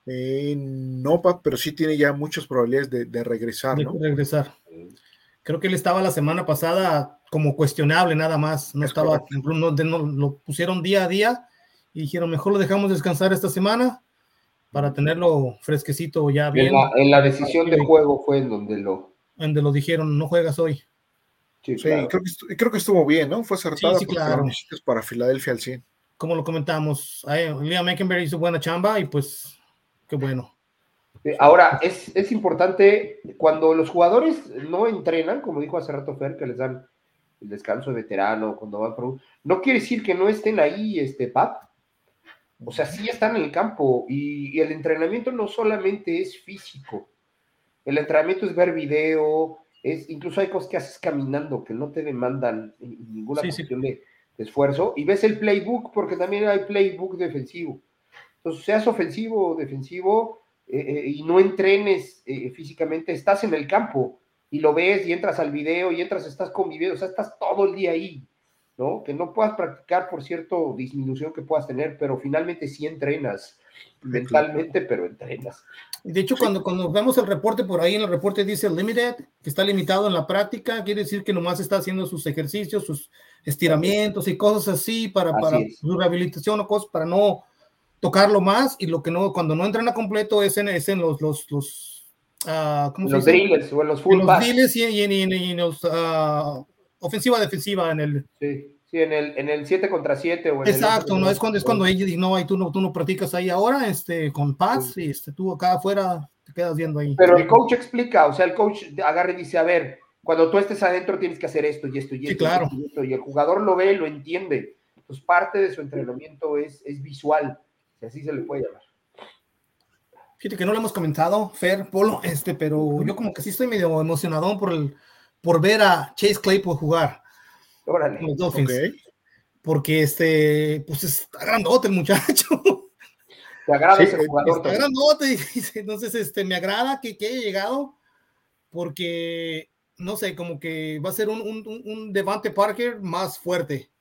S1: Eh, no, pero sí tiene ya muchas probabilidades de, regresar.
S3: De regresar. Creo que él estaba la semana pasada como cuestionable nada más. No estaba, no, lo pusieron día a día y dijeron, mejor lo dejamos descansar esta semana para tenerlo fresquecito ya bien.
S2: En la, decisión del juego fue en donde lo...
S3: Donde lo dijeron, no juegas hoy.
S1: Sí, creo, que estuvo, bien, ¿no? Fue acertado
S3: sí, claro.
S1: para Filadelfia al 100.
S3: Como lo comentamos, Liam Meckenberry hizo buena chamba y pues Qué bueno.
S2: Ahora, es, importante, cuando los jugadores no entrenan, como dijo hace rato Fer, que les dan el descanso de veterano, cuando van por no quiere decir que no estén ahí, este, Pap. O sea, sí están en el campo y, el entrenamiento no solamente es físico, el entrenamiento es ver video, es, incluso hay cosas que haces caminando que no te demandan ninguna cuestión de, esfuerzo. Y ves el playbook porque también hay playbook defensivo. Entonces, seas ofensivo o defensivo eh, eh, y no entrenes eh, físicamente, estás en el campo y lo ves y entras al video y entras, estás conviviendo, o sea, estás todo el día ahí, ¿no? Que no puedas practicar por cierto disminución que puedas tener, pero finalmente sí entrenas mentalmente, pero entrenas.
S3: De hecho, cuando, cuando vemos el reporte por ahí, en el reporte dice limited, que está limitado en la práctica, quiere decir que nomás está haciendo sus ejercicios, sus estiramientos y cosas así para, para su rehabilitación o cosas para no tocarlo más. Y lo que no, cuando no entran a completo es en, es en los, los, los,
S2: uh, ¿cómo los drills o en los full
S3: en los drills y, y, y, en los uh, ofensiva defensiva en el
S2: sí, sí en el en el 7 contra 7 o en
S3: exacto el no es cuando es cuando ellos no hay tú no tú no practicas ahí ahora este con sí. y este tú acá afuera te quedas viendo ahí
S2: pero el coach explica o sea el coach agarra y dice a ver cuando tú estés adentro tienes que hacer esto y esto y esto,
S3: sí, claro.
S2: y, esto y el jugador lo ve lo entiende pues parte de su entrenamiento es, es visual así se le puede llamar.
S3: Fíjate que no lo hemos comentado, Fer, Polo, este, pero yo como que sí estoy medio emocionado por el, por ver a Chase Claypool jugar.
S2: Órale.
S3: Los Porque este, pues está grandote el muchacho. <laughs>
S2: Te agrada ese jugador.
S3: Está grandote, <laughs> entonces este, me agrada que, que haya llegado, porque no sé, como que va a ser un, un, un Devante Parker más fuerte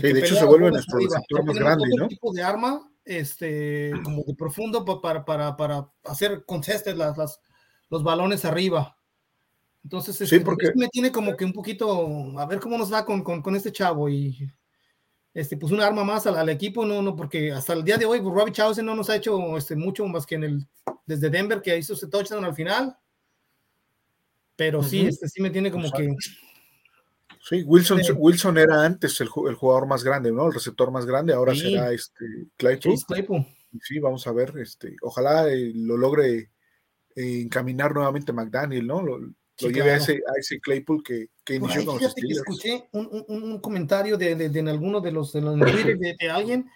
S1: de hecho se vuelve nuestro receptor más grande, ¿no?
S3: tipo de arma, este, como de profundo para, para, para hacer contestes las, las, los balones arriba. Entonces, este, sí, porque... me tiene como que un poquito, a ver cómo nos va con, con, con este chavo y este, pues un arma más al, al, equipo, no, no, porque hasta el día de hoy, pues, Robbie Chausen no nos ha hecho este, mucho más que en el, desde Denver que hizo ese touchdown al final. Pero sí, este, sí me tiene como que
S1: Sí, Wilson, Wilson era antes el, el, jugador más grande, ¿no? El receptor más grande, ahora será este Claypool. Sí, vamos a ver, este, ojalá eh, lo logre eh, encaminar nuevamente McDaniel, ¿no? Lo, lleve a, ese, a, ese, Claypool que, que inició con los
S3: Steelers. escuché un, un, un comentario de, de, de, en alguno de los de, los, de, de, alguien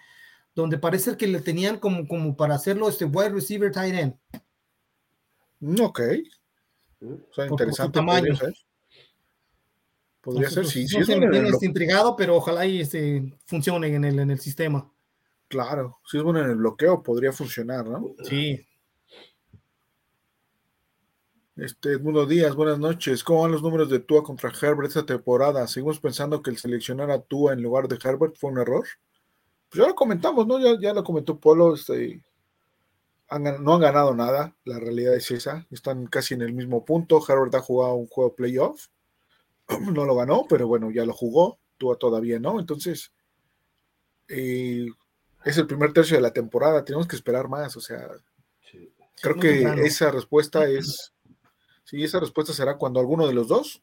S3: donde parece que le tenían como, como para hacerlo este wide receiver tight end.
S1: Ok. O sea, interesante. Por, por tamaño. Podría ser, sí.
S3: sí no me este intrigado, pero ojalá y este, funcione en el, en el sistema.
S1: Claro, si es bueno en el bloqueo, podría funcionar, ¿no?
S3: Sí.
S1: Este, Edmundo Díaz, buenas noches. ¿Cómo van los números de Tua contra Herbert esta temporada? ¿Seguimos pensando que el seleccionar a Tua en lugar de Herbert fue un error? Pues ya lo comentamos, ¿no? Ya, ya lo comentó Polo, este, no han ganado nada, la realidad es esa, están casi en el mismo punto, Harvard ha jugado un juego playoff, <clears throat> no lo ganó, pero bueno, ya lo jugó, tú todavía no, entonces eh, es el primer tercio de la temporada, tenemos que esperar más, o sea, creo que esa respuesta es, sí, esa respuesta será cuando alguno de los dos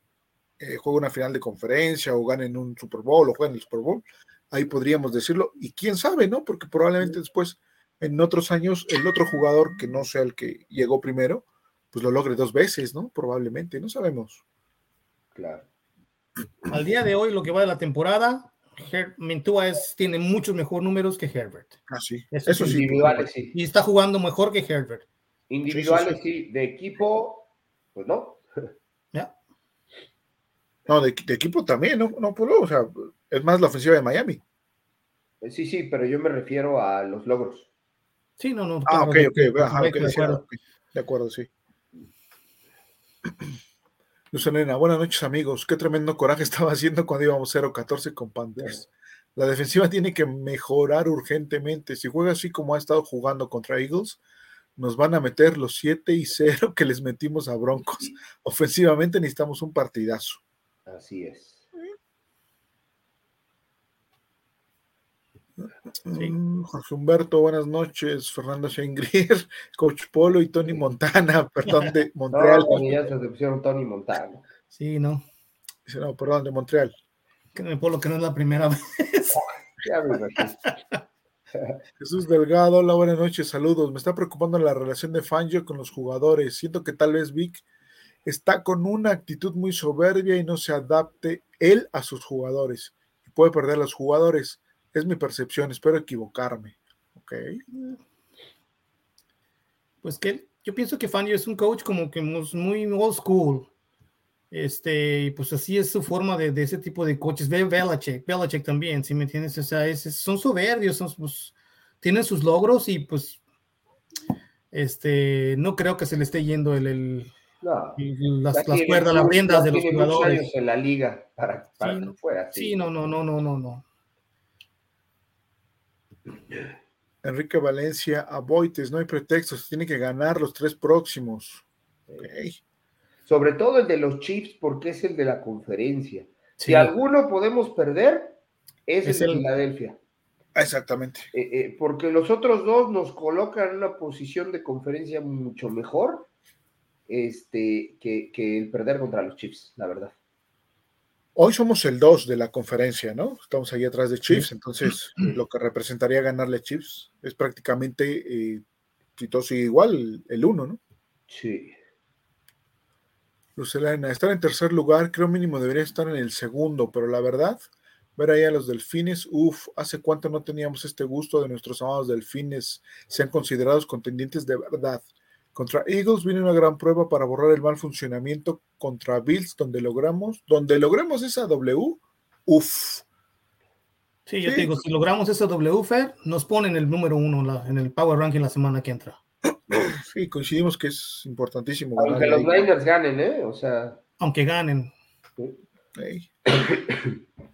S1: eh, juegue una final de conferencia o ganen un Super Bowl o jueguen el Super Bowl, ahí podríamos decirlo, y quién sabe, ¿no? Porque probablemente después en otros años el otro jugador que no sea el que llegó primero, pues lo logre dos veces, ¿no? Probablemente, no sabemos.
S2: Claro.
S3: Al día de hoy, lo que va de la temporada, Her es, tiene muchos mejores números que Herbert.
S1: Ah, sí.
S2: Eso, sí. Individuales, sí.
S3: Y está jugando mejor que Herbert.
S2: Individuales, sí. De equipo, pues no.
S3: ¿Ya?
S1: No, de, equipo también, ¿no? No, pues, o sea, es más la ofensiva de Miami.
S2: Sí, sí, pero yo me refiero a los logros.
S3: Sí, no, no.
S1: Ah, ok, ok, de, acuerdo. de acuerdo, sí. <clears throat> Luz Elena, buenas noches amigos. Qué tremendo coraje <laughs> estaba haciendo cuando íbamos 0-14 con Panthers. La defensiva tiene que mejorar urgentemente. Si juega así como ha estado jugando contra Eagles, nos van a meter los 7 y 0 que les metimos a Broncos. <laughs> Ofensivamente necesitamos un partidazo.
S2: Así es.
S1: Mm, Jorge Humberto, buenas noches. Fernando Shengrier, <laughs> Coach Polo y Tony Montana, <laughs> perdón, de Montreal.
S2: No, ya se pusieron Tony Montana.
S3: Sí, no.
S1: Dice, no, perdón, de Montreal.
S3: Que me Polo, que no es la primera vez.
S1: Jesús Delgado, hola, buenas noches, saludos. Me está preocupando la relación de Fangio con los jugadores. Siento que tal vez Vic está con una actitud muy soberbia y no se adapte él a sus jugadores. Y puede perder a los jugadores. Es mi percepción, espero equivocarme. Ok.
S3: Pues que yo pienso que Fangio es un coach como que muy old school. Este, pues así es su forma de, ese tipo de coaches. Ve Belichick, Belichick también, si me entiendes? O sea, son soberbios, son, pues, tienen sus logros y pues este, no creo que se le esté yendo el, las, cuerdas, las riendas de los jugadores.
S2: en la liga para, para
S3: sí, que Sí, no, no, no, no, no, no.
S1: Enrique Valencia, a Boites, no hay pretextos, tiene que ganar los tres próximos.
S2: Sobre todo el de los Chiefs, porque es el de la conferencia. Si alguno podemos perder, es, el de Filadelfia.
S1: Exactamente.
S2: Eh, eh, porque los otros dos nos colocan en una posición de conferencia mucho mejor este, que, que el perder contra los Chiefs, la verdad.
S1: Hoy somos el 2 de la conferencia, ¿no? Estamos ahí atrás de Chiefs, entonces <clears throat> lo que representaría ganarle a Chiefs es prácticamente, eh, si todo sigue igual, el 1, ¿no?
S2: Sí.
S1: Lucelena, estar en tercer lugar, creo mínimo debería estar en el segundo, pero la verdad, ver ahí a los delfines, uff, hace cuánto no teníamos este gusto de nuestros amados delfines, sean considerados contendientes de verdad. Contra Eagles viene una gran prueba para borrar el mal funcionamiento contra Bills, donde logramos, donde logremos esa W, uff.
S3: Sí, yo te digo, si logramos esa W, Fer, nos ponen el número uno en el Power Ranking la semana que entra.
S1: Sí, coincidimos que es importantísimo.
S2: Aunque los Niners ganen, ¿eh? O sea.
S3: Aunque ganen.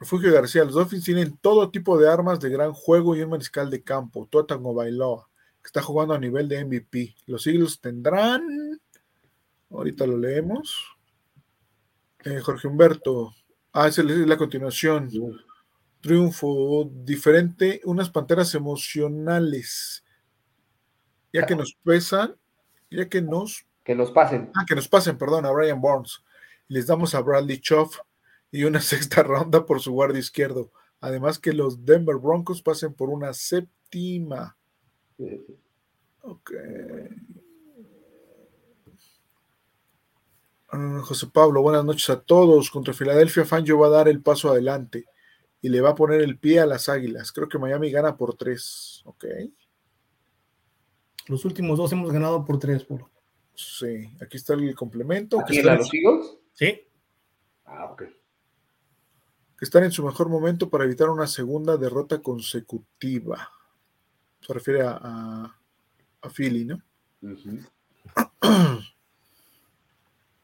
S1: Refugio García, los Dolphins tienen todo tipo de armas de gran juego y un mariscal de campo, Totango Bailoa que está jugando a nivel de MVP. Los Eagles tendrán, ahorita lo leemos, eh, Jorge Humberto, ah, esa es la continuación. Triunfo diferente, unas panteras emocionales. Ya que nos pesan, ya que nos.
S2: Que nos pasen.
S1: Ah, que nos pasen, perdón, a Brian Burns. Les damos a Bradley Choff y una <laughs> sexta ronda por su guardia izquierdo. Además que los Denver Broncos pasen por una séptima. Ok. Ah, José Pablo, buenas noches a todos. Contra Filadelfia, Fangio va a dar el paso adelante y le va a poner el pie a las águilas. Creo que Miami gana por tres. Ok.
S3: Los últimos dos hemos ganado por tres, Polo.
S1: Sí, aquí está el complemento.
S2: ¿Aquí los Eagles?
S3: Sí.
S2: Ah, ok.
S1: Que están en su mejor momento para evitar una segunda derrota consecutiva se refiere a, a, Philly, ¿no? <clears throat>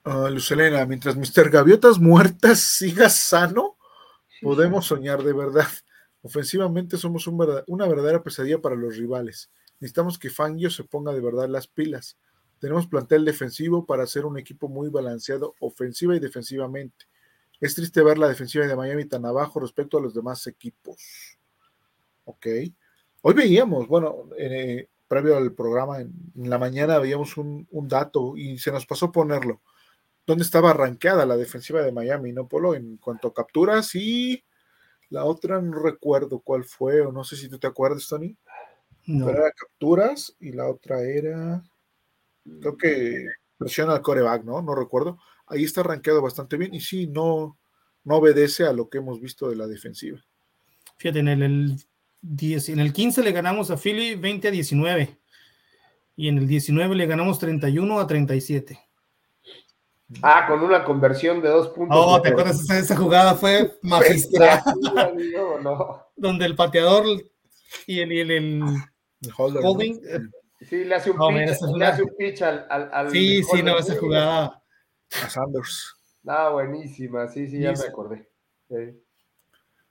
S1: Ah, Lucelena, mientras Mr. Gaviotas Muertas siga sano, podemos soñar de verdad. Ofensivamente somos una verdadera pesadilla para los rivales. Necesitamos que Fangio se ponga de verdad las pilas. Tenemos plantel defensivo para ser un equipo muy balanceado ofensiva y defensivamente. Es triste ver la defensiva de Miami tan abajo respecto a los demás equipos. Ok. Hoy veíamos, bueno, eh, previo al programa, en, la mañana veíamos un, dato y se nos pasó ponerlo. ¿Dónde estaba arranqueada la defensiva de Miami, no, Polo? En cuanto a capturas y la otra no recuerdo cuál fue, o no sé si tú te acuerdas, Tony. No. Pero era capturas y la otra era creo que presiona al coreback, ¿no? No recuerdo. Ahí está rankeado bastante bien y sí, no, no obedece a lo que hemos visto de la defensiva.
S3: Fíjate, en el, 10, en el 15 le ganamos a Philly 20 a 19 y en el 19 le ganamos 31 a 37.
S2: Ah, con una conversión de dos puntos.
S3: Oh, ¿te acuerdas? Esa, esa jugada fue <laughs> magistral. Donde el pateador y el, el, el, holding,
S2: Sí, le hace un pitch, le hace un pitch al, al,
S3: Sí, sí, no, esa jugada.
S1: A Sanders.
S2: Ah, buenísima, sí, sí, ya me acordé.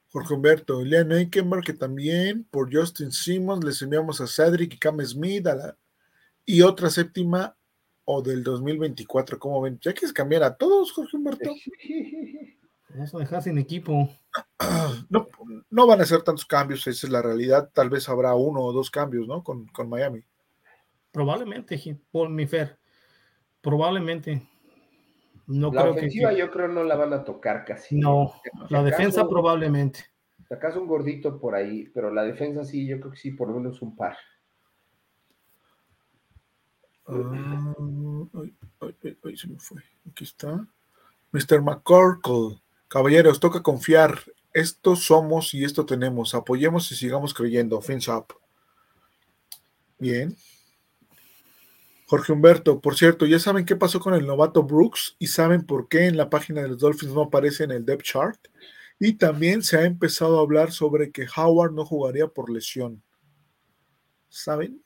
S1: Jorge Humberto, Leon Eikenberg, que también por Justin Simmons les enviamos a Cedric y Cam Smith a la, y otra séptima o del 2024, ¿cómo ven? ¿Ya quieres cambiar a todos, Jorge Humberto? <laughs>
S3: Vamos a dejar sin equipo. <clears throat>
S1: No, no van a ser tantos cambios, esa es la realidad. Tal vez habrá uno o dos cambios, ¿no? Con, con Miami.
S3: Probablemente, por mi fer. Probablemente.
S2: No la ofensiva yo creo no la van a tocar casi.
S3: No, la defensa probablemente.
S2: Acaso un gordito por ahí, pero la defensa sí, yo creo que sí, por lo menos un par.
S1: Ay, se me fue. Aquí está. Mr. McCorkle. Caballeros, toca confiar. Esto somos y esto tenemos. Apoyemos y sigamos creyendo. Fins up. Bien. Jorge Humberto, por cierto, ¿ya saben qué pasó con el novato Brooks? ¿Y saben por qué en la página de los Dolphins no aparece en el depth chart? Y también se ha empezado a hablar sobre que Howard no jugaría por lesión. ¿Saben?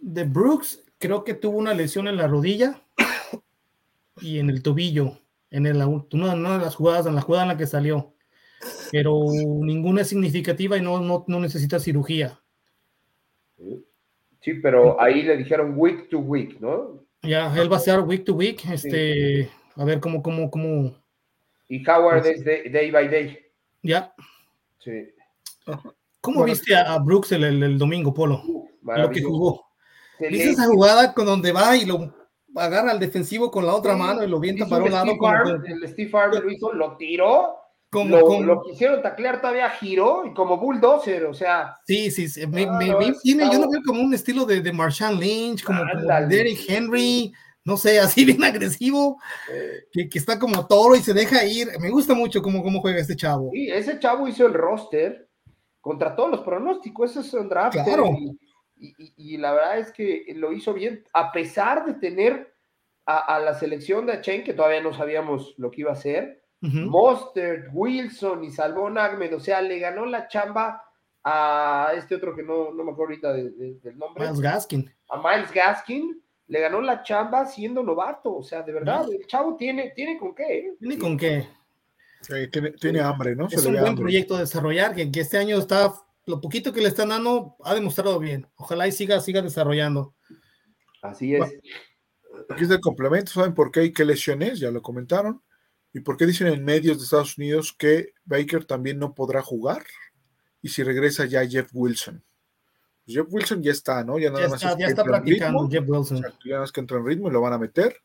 S3: De Brooks, creo que tuvo una lesión en la rodilla y en el tobillo, en el, una, de las jugadas, en la jugada en la que salió. Pero ninguna es significativa y no, no, no necesita cirugía.
S2: Sí, pero ahí le dijeron week to week, ¿no?
S3: Ya, él va a ser week to week, este, a ver cómo, cómo, cómo.
S2: Y Howard es day, by day.
S3: Ya. Sí. ¿Cómo viste a, Brooks el, domingo, Polo? lo que jugó. ¿Viste esa jugada con donde va y lo agarra al defensivo con la otra mano y lo vienta para un lado?
S2: el Steve Harvey lo hizo, lo tiró como, lo, quisieron taclear todavía giró y como bulldozer, o sea.
S3: Sí, sí, me, tiene, yo lo veo como un estilo de, de Marshawn Lynch, como, Derrick Henry, no sé, así <laughs> bien agresivo, que, que, está como toro y se deja ir. Me gusta mucho cómo, cómo juega este chavo.
S2: Sí, ese chavo hizo el roster contra todos los pronósticos, eso es un draft. Claro. Y, y, la verdad es que lo hizo bien, a pesar de tener a, a la selección de Chen, que todavía no sabíamos lo que iba a hacer Monster, Wilson y Salvón Ahmed, o sea, le ganó la chamba a este otro que no, no me acuerdo ahorita del nombre.
S3: Miles Gaskin.
S2: A Miles Gaskin, le ganó la chamba siendo novato, o sea, de verdad, el chavo tiene, tiene con qué. ¿eh?
S3: Tiene con qué.
S1: tiene, hambre, ¿no?
S3: Es un buen proyecto a desarrollar, que, que, este año está, lo poquito que le están dando, ha demostrado bien. Ojalá y siga, siga desarrollando.
S2: Así es.
S1: aquí es el complemento, ¿saben por qué y qué lesiones? Ya lo comentaron. ¿Y por qué dicen en medios de Estados Unidos que Baker también no podrá jugar? Y si regresa ya Jeff Wilson. Pues Jeff Wilson ya está, ¿no?
S3: Ya, nada más está, ya está practicando Jeff Wilson.
S1: ya nada más que entra en ritmo y lo van a meter.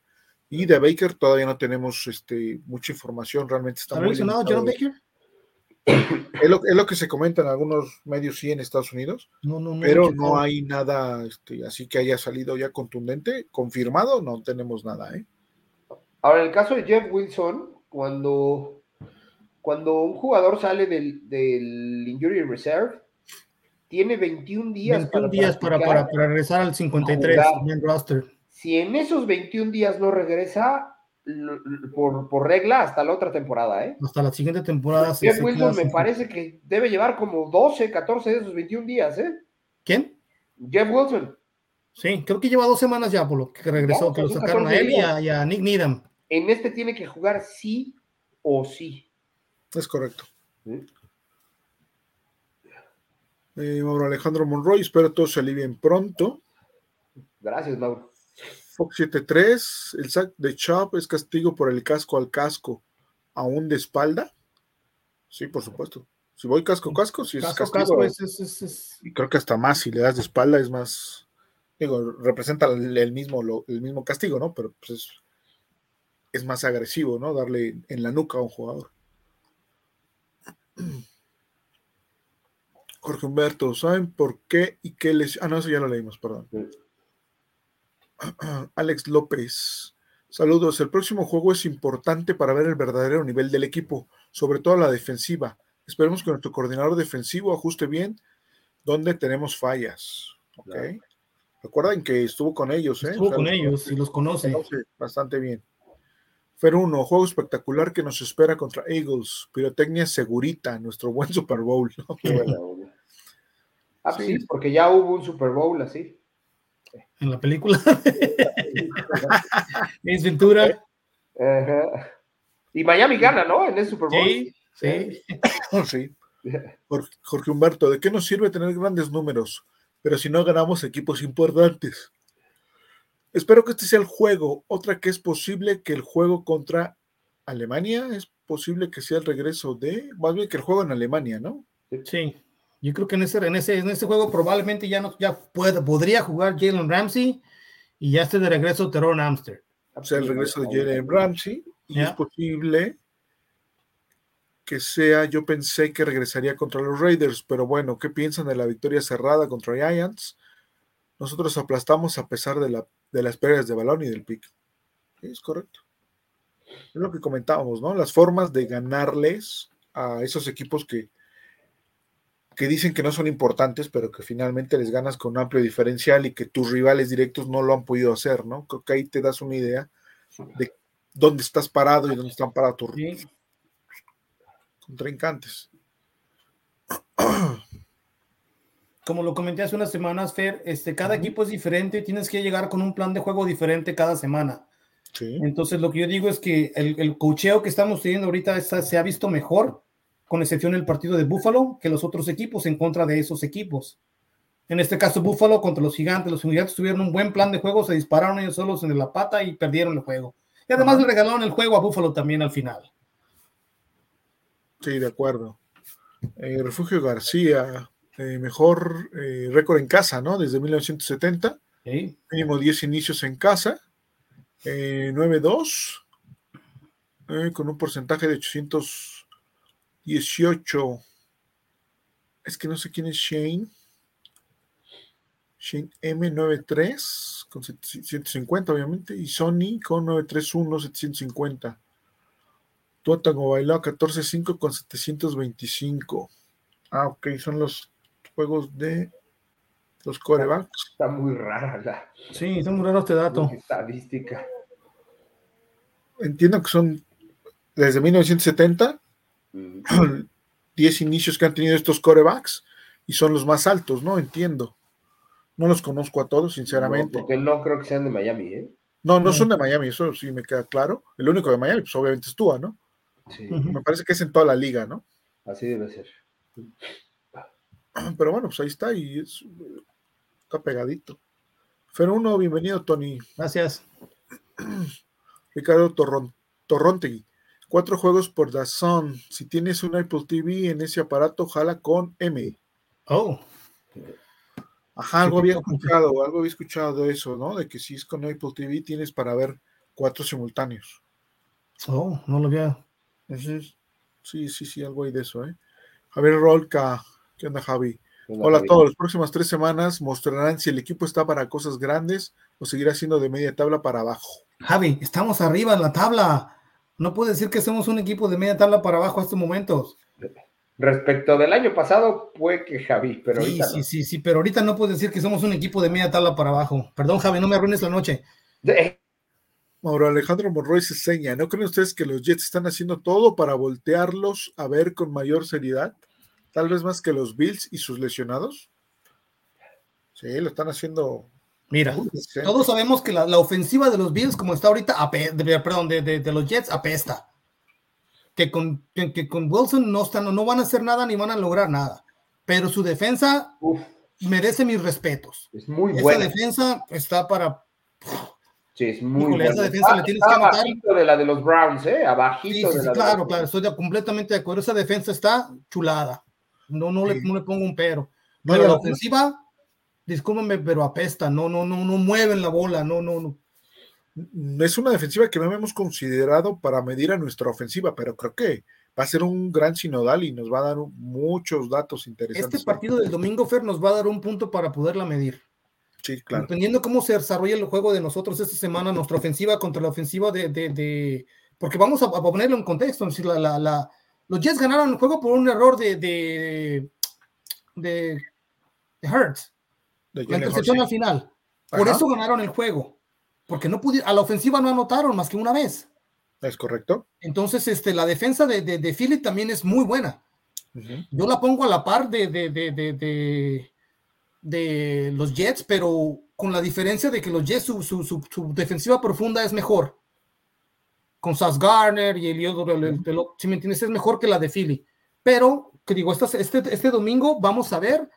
S1: Y de Baker todavía no tenemos este, mucha información, realmente está, muy
S3: mencionado John Baker?
S1: Es lo, es lo, que se comenta en algunos medios, sí, en Estados Unidos, no, no, no, pero no hay nada este, así que haya salido ya contundente, confirmado, no tenemos nada. ¿eh?
S2: Ahora, en el caso de Jeff Wilson, cuando, cuando un jugador sale del, del Injury Reserve, tiene 21 días,
S3: 21 para, días para, para, regresar al 53 en roster.
S2: Si en esos 21 días no regresa, por, por, regla hasta la otra temporada, ¿eh?
S3: Hasta la siguiente temporada.
S2: Jeff Wilson me parece que debe llevar como 12, 14 de esos 21 días, ¿eh?
S3: ¿Quién?
S2: Jeff Wilson.
S3: Sí, creo que lleva dos semanas ya, por lo que regresó, que lo sacaron a él y a, y a Nick Needham
S2: en este tiene que jugar sí o sí.
S1: Es correcto. Eh, Mauro Alejandro Monroy, espero todos se alivien pronto.
S2: Gracias, Mauro.
S1: Fox 73, el sac de Chop es castigo por el casco al casco, aún de espalda. Sí, por supuesto. Si voy casco casco, si es castigo. Y creo que hasta más si le das de espalda es más. Digo, representa el, mismo, el mismo castigo, ¿no? Pero pues es, es más agresivo, ¿no? Darle en la nuca a un jugador. Jorge Humberto, ¿saben por qué y qué les... Ah, no, eso ya lo leímos, perdón. <clears throat> Alex López, saludos. El próximo juego es importante para ver el verdadero nivel del equipo, sobre todo la defensiva. Esperemos que nuestro coordinador defensivo ajuste bien donde tenemos fallas. ¿ok? Recuerden que estuvo con ellos, ¿eh?
S3: Estuvo con ellos y los conoce.
S1: Bastante bien. Fer 1, juego espectacular que nos espera contra Eagles. Pirotecnia segurita, nuestro buen Super Bowl. <laughs>
S2: ah, sí. porque ya hubo un Super Bowl así.
S3: En la película. <laughs> en cintura.
S2: Y Miami gana, ¿no? En el Super Bowl.
S3: Sí, sí. <laughs>
S1: sí. Jorge Humberto, ¿de qué nos sirve tener grandes números? Pero si no ganamos equipos importantes. Espero que este sea el juego. Otra que es posible que el juego contra Alemania, es posible que sea el regreso de, más bien que el juego en Alemania, ¿no?
S3: Sí, yo creo que en ese, en ese, en ese juego probablemente ya, no, ya puede, podría jugar Jalen Ramsey y ya esté de regreso Teron Amster.
S1: O sea, el regreso de Jalen Ramsey y es posible que sea, yo pensé que regresaría contra los Raiders, pero bueno, ¿qué piensan de la victoria cerrada contra Giants? Nosotros aplastamos a pesar de, la, de las pérdidas de balón y del pick. es correcto. Es lo que comentábamos, ¿no? Las formas de ganarles a esos equipos que, que dicen que no son importantes, pero que finalmente les ganas con un amplio diferencial y que tus rivales directos no lo han podido hacer, ¿no? Creo que ahí te das una idea de dónde estás parado y dónde están parados tus contrincantes.
S3: como lo comenté hace unas semanas, Fer, este, cada equipo es diferente, tienes que llegar con un plan de juego diferente cada semana. Entonces, lo que yo digo es que el, el cocheo que estamos teniendo ahorita se ha visto mejor, con excepción del partido de Buffalo, que los otros equipos en contra de esos equipos. En este caso, Buffalo contra los gigantes. Los gigantes tuvieron un buen plan de juego, se dispararon ellos solos en la pata y perdieron el juego. Y además le regalaron el juego a Buffalo también al final.
S1: Sí, de acuerdo. Eh, Refugio García, eh, mejor eh, récord en casa, ¿no? Desde 1970. Mínimo 10 inicios en casa. 9-2. Eh, con un porcentaje de 818. Es que no sé quién es Shane. Shane M93 con 750, obviamente. Y Sony con 931, 750. Tuatago bailó 14-5 con 725. Ah, ok, son los juegos de los corebacks.
S2: Está muy rara la.
S3: Sí, está muy raro este dato.
S2: Estadística.
S1: Entiendo que son desde 1970, <clears throat> 10 inicios que han tenido estos corebacks y son los más altos, ¿no? Entiendo. No los conozco a todos, sinceramente.
S2: No, porque no creo que sean de Miami, ¿eh?
S1: No, no, son de Miami, eso sí me queda claro. El único de Miami, pues obviamente es Tua, ¿no? Sí. Me parece que es en toda la liga, ¿no?
S2: Así debe ser.
S1: Pero bueno, pues ahí está y está pegadito. Fer 1, bienvenido, Tony.
S3: Gracias. <clears throat>
S1: Ricardo Torron, Torrontegui. Cuatro juegos por Dazón. Si tienes un Apple TV en ese aparato, jala con M.
S3: Oh.
S1: Ajá, algo había escuchado, algo había escuchado de eso, ¿no? De que si es con Apple TV tienes para ver cuatro simultáneos.
S3: Oh, no lo había.
S1: Sí, sí, sí, algo hay de eso, ¿eh? Javier Rolca, ¿Qué onda, Javi? Hola, a todos. Las próximas tres semanas mostrarán si el equipo está para cosas grandes o seguirá siendo de media tabla para abajo.
S3: Javi, estamos arriba en la tabla. No puede decir que somos un equipo de media tabla para abajo a estos momentos.
S2: Respecto del año pasado, fue que Javi, pero
S3: sí, sí, sí, sí, pero ahorita no puedes decir que somos un equipo de media tabla para abajo. Perdón, Javi, no me arruines la noche.
S1: Mauro Alejandro Monroy se seña. ¿No creen ustedes que los Jets están haciendo todo para voltearlos a ver con mayor seriedad? tal vez más que los Bills y sus lesionados. Sí, lo están haciendo.
S3: Mira, todos sabemos que la, ofensiva de los Bills, como está ahorita, perdón, de, los Jets, apesta. Que con, que, con Wilson no, están, no van a hacer nada ni van a lograr nada. pero su defensa merece mis respetos.
S2: Es muy
S3: buena. Esa defensa está para.
S2: Sí, es muy buena. Esa defensa le tienes que Abajito de la de los Browns, ¿eh? Abajito de la
S3: claro, claro, estoy completamente de acuerdo. Esa defensa está chulada. No, no, le, no le pongo un pero. Pero la ofensiva, discúlpenme, pero apesta. No, no, no, no mueven la bola. No, no, no
S1: es una defensiva que no hemos considerado para medir a nuestra ofensiva, pero creo que va a ser un gran sinodal y nos va a dar muchos datos interesantes.
S3: Este partido del domingo, Fer, nos va a dar un punto para poderla medir.
S1: Sí, claro.
S3: Dependiendo cómo se desarrolla el juego de nosotros esta semana, nuestra ofensiva contra la ofensiva de. porque vamos a, ponerlo en contexto. la, los Jets ganaron el juego por un error de. de, de, Hertz. La intercepción al final. Por eso ganaron el juego porque no pudieron, a la ofensiva no anotaron más que una vez.
S1: Es correcto.
S3: Entonces, este, la defensa de, de, Philly también es muy buena. Yo la pongo a la par de, de, de, los Jets, pero con la diferencia de que los Jets, su, su, su, defensiva profunda es mejor. Con Sas Garner y el, el, si me entiendes, es mejor que la de Philly. Pero, que digo, este, este, este domingo vamos a ver,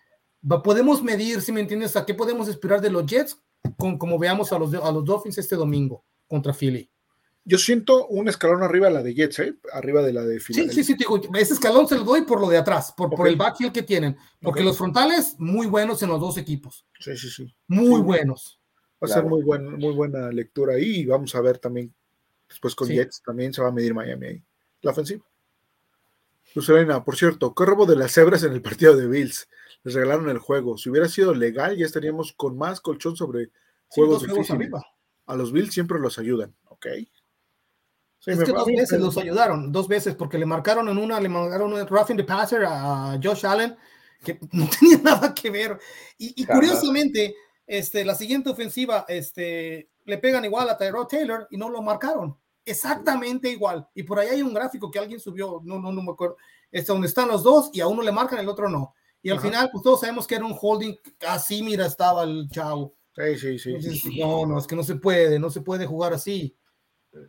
S3: podemos medir, si me entiendes, a qué podemos esperar de los Jets con, como veamos a los, a los Dolphins este domingo contra Philly.
S1: Yo siento un escalón arriba de la de Jets, ¿eh? arriba de la de
S3: Philly. Sí, sí, sí, digo, ese escalón se lo doy por lo de atrás, por, por el backfield que tienen, porque los frontales muy buenos en los dos equipos.
S1: Sí, sí, sí.
S3: Muy buenos.
S1: Va a ser muy, buen, muy buena lectura ahí y vamos a ver también, después con Jets también se va a medir Miami ahí, la ofensiva. Lucelena, por cierto, ¿qué robo de las cebras en el partido de Bills? Les regalaron el juego. Si hubiera sido legal, ya estaríamos con más colchón sobre juegos, arriba. A los Bills siempre los ayudan, ¿ok?
S3: es que dos veces los ayudaron, dos veces, porque le marcaron en una, le marcaron un roughing the passer a Josh Allen, que <laughs> no tenía nada que ver. Y, curiosamente, este, la siguiente ofensiva, este, le pegan igual a Tyrod Taylor y no lo marcaron. Exactamente igual. Y por ahí hay un gráfico que alguien subió, no, no, no me acuerdo, es donde están los dos y a uno le marcan, el otro no. Y al final, pues todos sabemos que era un holding, así mira estaba el chavo.
S1: Sí, sí, sí.
S3: no, no, es que no se puede, no se puede jugar así.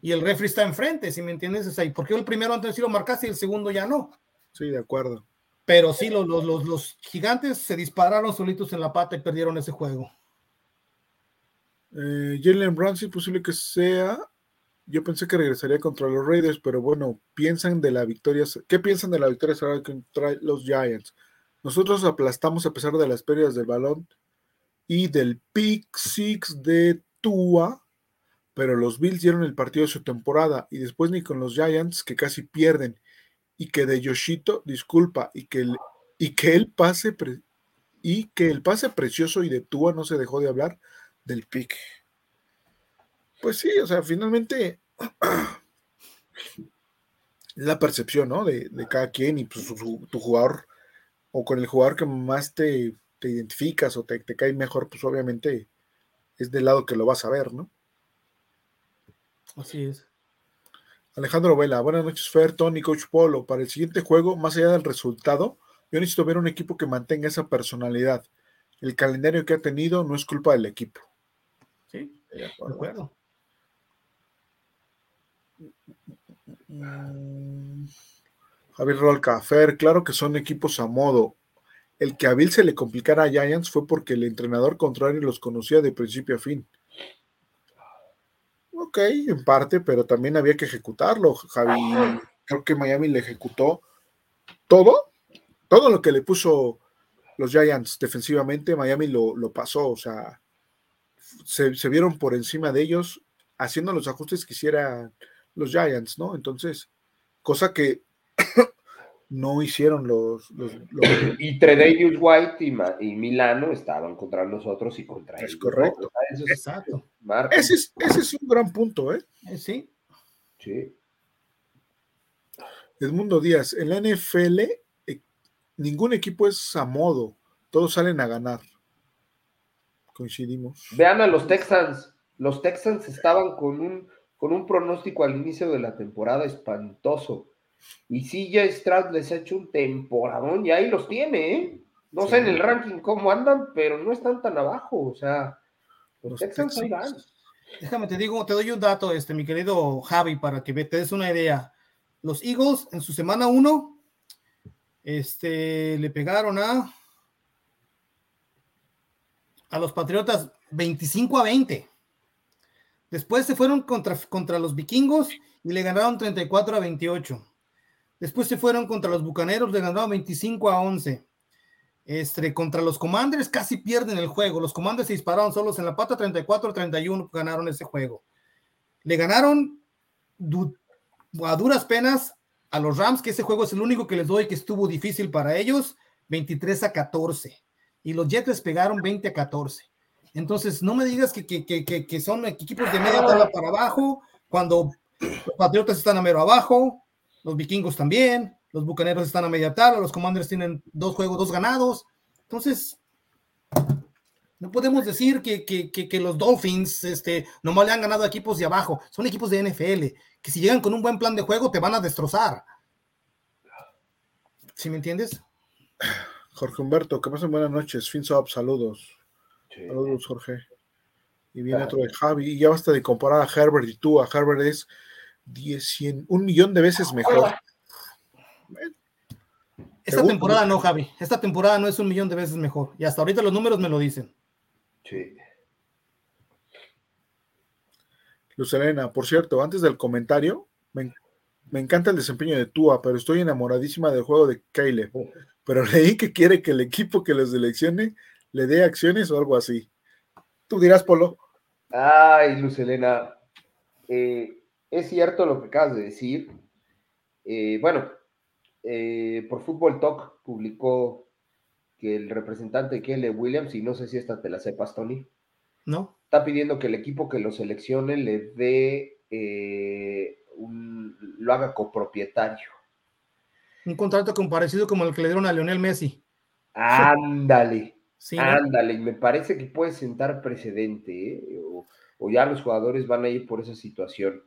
S3: Y el refri está enfrente, si me entiendes, es ahí. Porque el primero antes sí lo marcaste y el segundo ya no.
S1: Sí, de acuerdo.
S3: Pero sí, los, los, los, gigantes se dispararon solitos en la pata y perdieron ese juego.
S1: Eh, Jalen Ramsey, posible que sea. Yo pensé que regresaría contra los Raiders, pero bueno, piensan de la victoria. ¿Qué piensan de la victoria contra los Giants? Nosotros aplastamos a pesar de las pérdidas del balón y del pick six de Tua, pero los Bills dieron el partido de su temporada y después ni con los Giants que casi pierden y que de Yoshito, disculpa, y que el, y que el pase y que el pase precioso y de Tua no se dejó de hablar del pick. Pues sí, o sea, finalmente <clears throat> la percepción, ¿no? De, cada quien y pues, tu jugador o con el jugador que más te, identificas o te, te, cae mejor, pues obviamente es del lado que lo vas a ver, ¿no?
S3: Así es.
S1: Alejandro Vela, buenas noches, Fer, Tony, Coach Polo. Para el siguiente juego, más allá del resultado, yo necesito ver un equipo que mantenga esa personalidad. El calendario que ha tenido no es culpa del equipo.
S3: Sí, de acuerdo.
S1: Mm. Javier Rolca, Fer, claro que son equipos a modo. El que a Bill se le complicara a Giants fue porque el entrenador contrario los conocía de principio a fin. Ok, en parte, pero también había que ejecutarlo. Javi, creo que Miami le ejecutó todo, todo lo que le puso los Giants defensivamente, Miami lo, pasó, o sea, se, se, vieron por encima de ellos haciendo los ajustes que hicieran los Giants, ¿no? Entonces, cosa que no hicieron los... los, <coughs>
S2: Y Tredavious White y, Milano estaban contra nosotros y contra
S1: ellos. Es correcto.
S3: Eso es, Exacto.
S1: Ese es, ese es un gran punto, ¿eh?
S3: ¿eh? Sí.
S2: Sí.
S1: Edmundo Díaz, en la NFL eh, ningún equipo es a modo, todos salen a ganar. Coincidimos.
S2: Vean a los Texans. Los Texans estaban con un, con un pronóstico al inicio de la temporada espantoso y ya Stroud les ha hecho un temporadón y ahí los tiene, ¿eh? No sé en el ranking cómo andan, pero no están tan abajo. O sea, los, Texans ahí van.
S3: Déjame te digo, te doy un dato, este, mi querido Javi, para que te des una idea. Los Eagles en su semana 1 Este, le pegaron a a los Patriotas 25 a 20. Después se fueron contra, contra los vikingos y le ganaron 34 a 28. Después se fueron contra los bucaneros, le ganaron 25 a 11. Este, contra los Commanders casi pierden el juego. Los Commanders se dispararon solos en la pata 34 a 31, ganaron ese juego. Le ganaron a duras penas a los Rams, que ese juego es el único que les doy que estuvo difícil para ellos, 23 a 14. Y los Jets pegaron 20 a 14. Entonces, no me digas que, que, que, que son equipos de media tabla para abajo, cuando los Patriotas están a mero abajo, los vikingos también, los bucaneros están a media tabla, los commanders tienen dos juegos, dos ganados. Entonces, no podemos decir que, que, que, los Dolphins este, nomás le han ganado a equipos de abajo. Son equipos de NFL, que si llegan con un buen plan de juego te van a destrozar. ¿Sí me entiendes?
S1: Jorge Humberto, que pasen buenas noches. Finsop, saludos. Saludos, Jorge. Y viene otro de Javi. Y ya basta de comparar a Herbert y tú. A Herbert es 10, un millón de veces mejor.
S3: Esta temporada no, Javi. Esta temporada no es un millón de veces mejor. Y hasta ahorita los números me lo dicen. Sí.
S1: Luz Elena, por cierto, antes del comentario, me, encanta el desempeño de Tua, pero estoy enamoradísima del juego de Kyle. Pero leí que quiere que el equipo que los seleccione le dé acciones o algo así. Tú dirás, Polo.
S2: Ay, Luz Elena, eh, es cierto lo que acabas de decir. Eh, bueno, eh, por Fútbol Talk publicó que el representante de Kelly Williams, y no sé si esta te la sepas, Tony.
S3: No.
S2: Está pidiendo que el equipo que lo seleccione le dé un, lo haga copropietario.
S3: Un contrato comparecido como el que le dieron a Lionel Messi.
S2: Ándale. Ándale, me parece que puede sentar precedente, ¿eh? o, ya los jugadores van a ir por esa situación.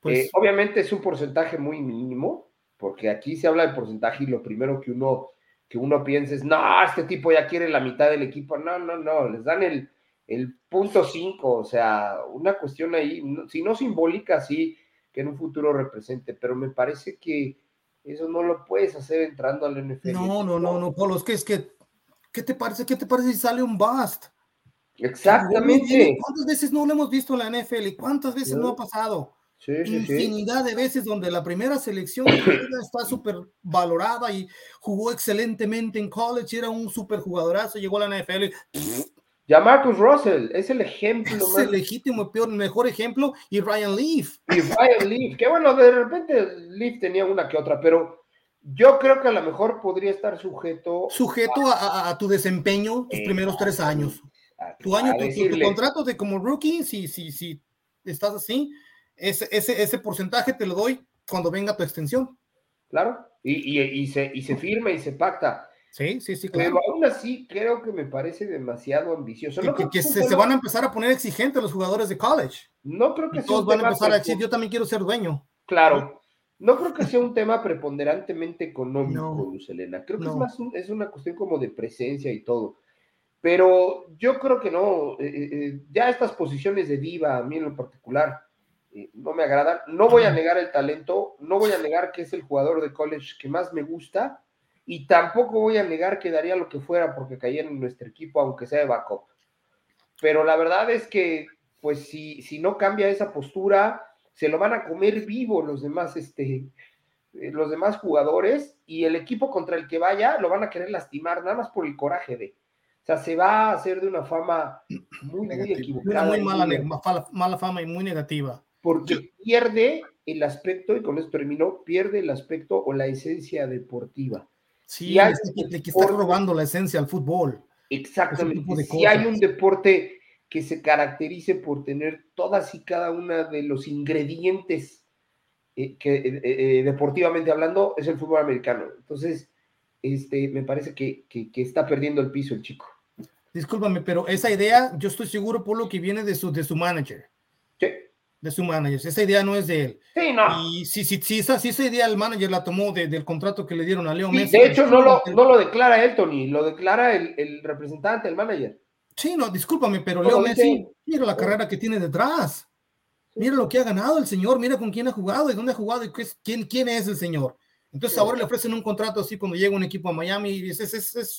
S2: Pues, eh, obviamente es un porcentaje muy mínimo, porque aquí se habla de porcentaje y lo primero que uno, que uno piensa es, no, este tipo ya quiere la mitad del equipo. No, no, no, les dan el, el punto 5, o sea, una cuestión ahí, si no simbólica, sí, que en un futuro represente, pero me parece que eso no lo puedes hacer entrando al NFL.
S3: No, no, no, no, Polo, es que es que ¿Qué te parece? ¿Qué te parece si sale un bust?
S2: Exactamente.
S3: ¿Cuántas veces no lo hemos visto en la NFL? ¿Cuántas veces no ha pasado? Sí, Infinidad de veces donde la primera selección está súper valorada y jugó excelentemente en college, era un súper jugadorazo, llegó a la NFL.
S2: Ya Marcus Russell es el ejemplo.
S3: Es el legítimo, peor, mejor ejemplo. Y Ryan Leaf.
S2: Y Ryan Leaf, que bueno, de repente Leaf tenía una que otra, pero yo creo que a lo mejor podría estar sujeto.
S3: Sujeto a, tu desempeño tus primeros tres años. tu año, tu, contrato de como rookie, si, si, si estás así, ese, ese, ese porcentaje te lo doy cuando venga tu extensión.
S2: Claro, y, y, se, y se firma y se pacta.
S3: Sí, sí, sí, claro.
S2: Pero aún así creo que me parece demasiado ambicioso.
S3: Que, se, van a empezar a poner exigentes los jugadores de college.
S2: No creo que
S3: Todos van a empezar a decir, yo también quiero ser dueño.
S2: Claro, no creo que sea un tema preponderantemente económico, Luz Elena. Creo que es más es una cuestión como de presencia y todo. Pero yo creo que no. Eh, eh, eh, ya estas posiciones de diva, a mí en lo particular, no me agradan. No voy a negar el talento, no voy a negar que es el jugador de college que más me gusta, y tampoco voy a negar que daría lo que fuera porque cayera en nuestro equipo, aunque sea de backup. Pero la verdad es que, pues, si, si no cambia esa postura, se lo van a comer vivo los demás, este, eh, los demás jugadores y el equipo contra el que vaya lo van a querer lastimar nada más por el coraje de. O sea, se va a hacer de una fama muy, muy equivocada.
S3: Muy mala, mala, fama y muy negativa.
S2: Porque pierde el aspecto, y con esto terminó, pierde el aspecto o la esencia deportiva.
S3: Sí, le, que está robando la esencia al fútbol.
S2: Exactamente. Si hay un deporte que se caracterice por tener todas y cada una de los ingredientes eh, que eh, eh, deportivamente hablando es el fútbol americano. Entonces, este, me parece que, está perdiendo el piso el chico.
S3: Discúlpame, pero esa idea, yo estoy seguro por lo que viene de su, de su manager.
S2: Sí.
S3: De su manager. Esa idea no es de él.
S2: Sí, no.
S3: Y si, si, si, esa, si esa idea el manager la tomó del contrato que le dieron a Leo
S2: Messi. De hecho, no lo, no lo declara él, Tony, lo declara el, el representante, el manager.
S3: Sí, no, discúlpame, pero Leo Messi, mira la carrera que tiene detrás. Mira lo que ha ganado el señor, mira con quién ha jugado y dónde ha jugado y quién, quién es el señor. Entonces ahora le ofrecen un contrato así cuando llega un equipo a Miami y es, es, es,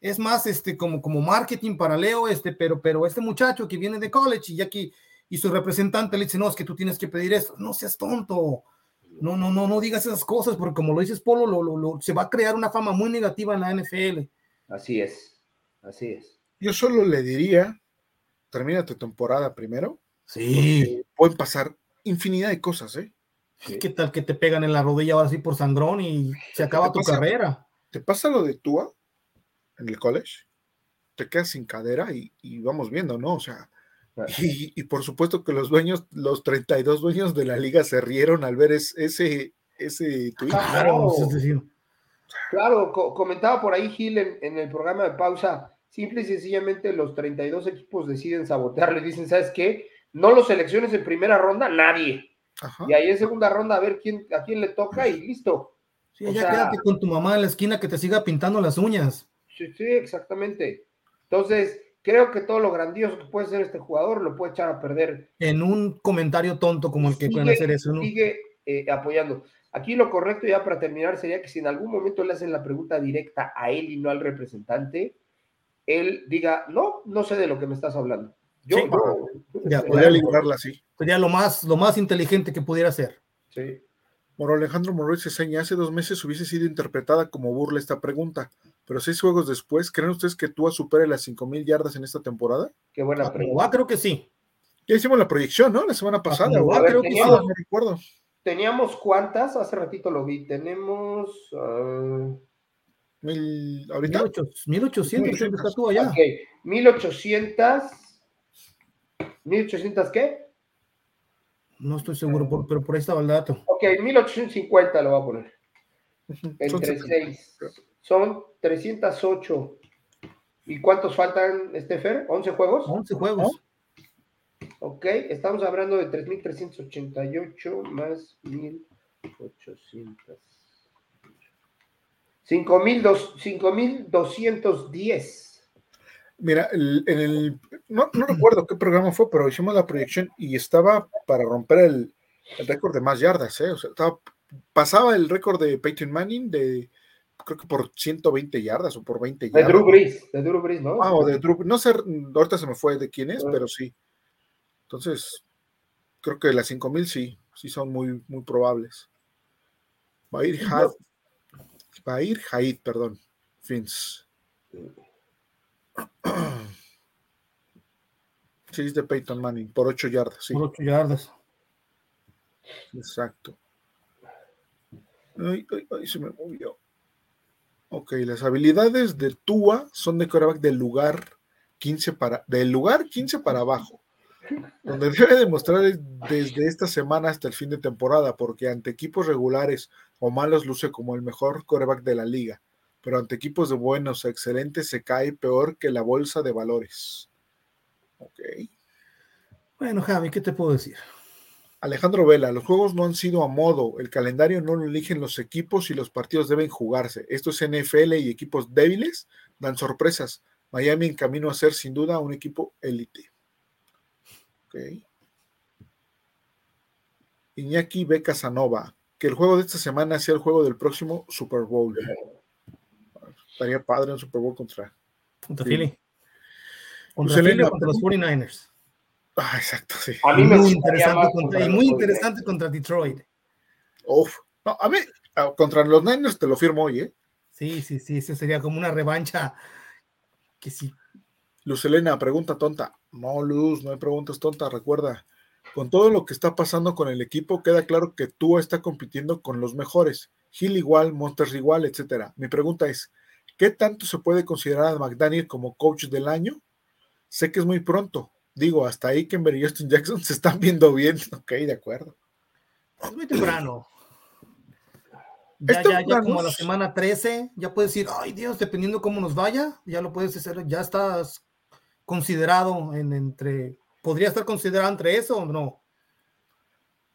S3: es, más este, como, como marketing para Leo, este, pero, pero este muchacho que viene de college y ya que y su representante le dice, no, es que tú tienes que pedir esto, no seas tonto, no, no, no, no digas esas cosas, porque como lo dices Polo, lo, lo, se va a crear una fama muy negativa en la NFL.
S2: Así es, así es.
S1: Yo solo le diría, termina tu temporada primero.
S3: Sí.
S1: Pueden pasar infinidad de cosas, ¿eh?
S3: ¿Qué tal que te pegan en la rodilla ahora sí por sangrón y se acaba tu carrera?
S1: ¿Te pasa lo de Tua en el college? Te quedas sin cadera y, y vamos viendo, ¿no? O sea, y, por supuesto que los dueños, los 32 dueños de la liga se rieron al ver ese, ese tweet.
S2: Claro, claro comentaba por ahí Gil en, el programa de pausa, simple y sencillamente los 32 equipos deciden sabotearle, dicen, ¿sabes qué? No los selecciones en primera ronda, nadie. Y ahí en segunda ronda a ver quién, a quién le toca y listo.
S3: Sí, ya quédate con tu mamá en la esquina que te siga pintando las uñas.
S2: Sí, sí, exactamente. Entonces, creo que todo lo grandioso que puede ser este jugador lo puede echar a perder.
S3: En un comentario tonto como el que pueden hacer eso, ¿no?
S2: Sigue eh, apoyando. Aquí lo correcto, ya para terminar, sería que si en algún momento le hacen la pregunta directa a él y no al representante, él diga, no, no sé de lo que me estás hablando. Yo
S1: ya, podría librarla así.
S3: Sería lo más, lo más inteligente que pudiera hacer.
S2: Sí.
S1: Por Alejandro Morales Ceseña, hace dos meses hubiese sido interpretada como burla esta pregunta, pero seis juegos después, ¿creen ustedes que Tua supere las cinco mil yardas en esta temporada?
S2: Qué buena
S3: ah, pregunta. creo que sí.
S1: Ya hicimos la proyección, ¿no? La semana pasada.
S3: creo que sí, no
S1: recuerdo.
S2: Teníamos cuántas, hace ratito lo vi, tenemos... Uh...
S1: Mil, ¿ahorita?
S3: 1800, 1800 está allá.
S2: Ok, 1800... ¿1800 qué?
S3: No estoy seguro, pero por ahí estaba el dato.
S2: Ok, 1850 lo voy a poner. Entre 6. Son 308. ¿Y cuántos faltan, Estefer? ¿11 juegos?
S3: 11 juegos.
S2: Ok, estamos hablando de 3.388 más 1.800. 5.210.
S1: Mira, en el, no, recuerdo qué programa fue, pero hicimos la proyección y estaba para romper el, récord de más yardas, ¿eh? O sea, pasaba el récord de Peyton Manning de, creo que por 120 yardas o por 20 yardas.
S2: De Drew Brees, de Drew Brees, ¿no?
S1: Ah, o de Drew, no sé, ahorita se me fue de quién es, ah. pero sí. Entonces, creo que las 5000 sí, sí son muy, muy probables. Va a ir Haid, va a ir Haid, perdón, Fins. <clears throat> Sí, es de Peyton Manning, por 8 yardas. Sí.
S3: Por 8 yardas.
S1: Exacto. Ay, ay, ay, se me movió. Ok, las habilidades de Tua son de coreback del lugar 15 para, del lugar 15 para abajo, donde <laughs> debe demostrar desde esta semana hasta el fin de temporada, porque ante equipos regulares o malos luce como el mejor coreback de la liga pero ante equipos de buenos o excelentes se cae peor que la bolsa de valores. Ok.
S3: Bueno, Javi, ¿qué te puedo decir?
S1: Alejandro Vela, los juegos no han sido a modo, el calendario no lo eligen los equipos y los partidos deben jugarse. Esto es NFL y equipos débiles dan sorpresas. Miami en camino a ser sin duda un equipo élite. Ok. Iñaki B. Casanova, que el juego de esta semana sea el juego del próximo Super Bowl. Estaría padre un Super Bowl contra.
S3: Contra Philly. Contra, Philly contra los 49ers.
S1: Ah, exacto, sí.
S3: A mí muy interesante contra, y muy interesante contra Detroit.
S1: Uf. No, a mí, ah, contra los Niners te lo firmo hoy, ¿eh?
S3: Sí, sí, sí, ese sería como una revancha que sí.
S1: Luz Elena, pregunta tonta. No, Luz, no hay preguntas tontas, recuerda. Con todo lo que está pasando con el equipo, queda claro que tú está compitiendo con los mejores. Gil igual, Monsters igual, etcétera. Mi pregunta es, ¿Qué tanto se puede considerar a McDaniel como coach del año? Sé que es muy pronto. Digo, hasta ahí Kimber y Justin Jackson se están viendo bien. <laughs> Ok, de acuerdo.
S3: Es muy temprano. Ya, ya, ya como a la semana 13, ya puedes decir, ay Dios, dependiendo cómo nos vaya, ya lo puedes hacer, ya estás considerado en entre, podría estar considerado entre eso o no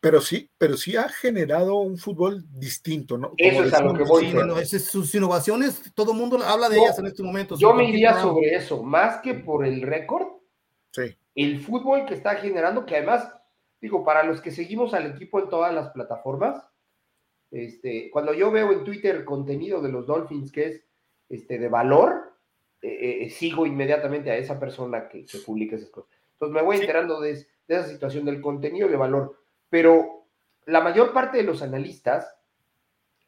S1: pero sí, pero sí ha generado un fútbol distinto, ¿no?
S2: eso es a lo que voy.
S3: Sí, sus innovaciones, todo el mundo habla de ellas en este momento.
S2: Yo me iría sobre eso, más que por el récord.
S1: Sí.
S2: El fútbol que está generando, que además, digo, para los que seguimos al equipo en todas las plataformas, Este, cuando yo veo en Twitter contenido de los Dolphins que es este, de valor, eh, eh, sigo inmediatamente a esa persona que, publica esas cosas. Entonces me voy enterando de, de, esa situación del contenido de valor. Pero la mayor parte de los analistas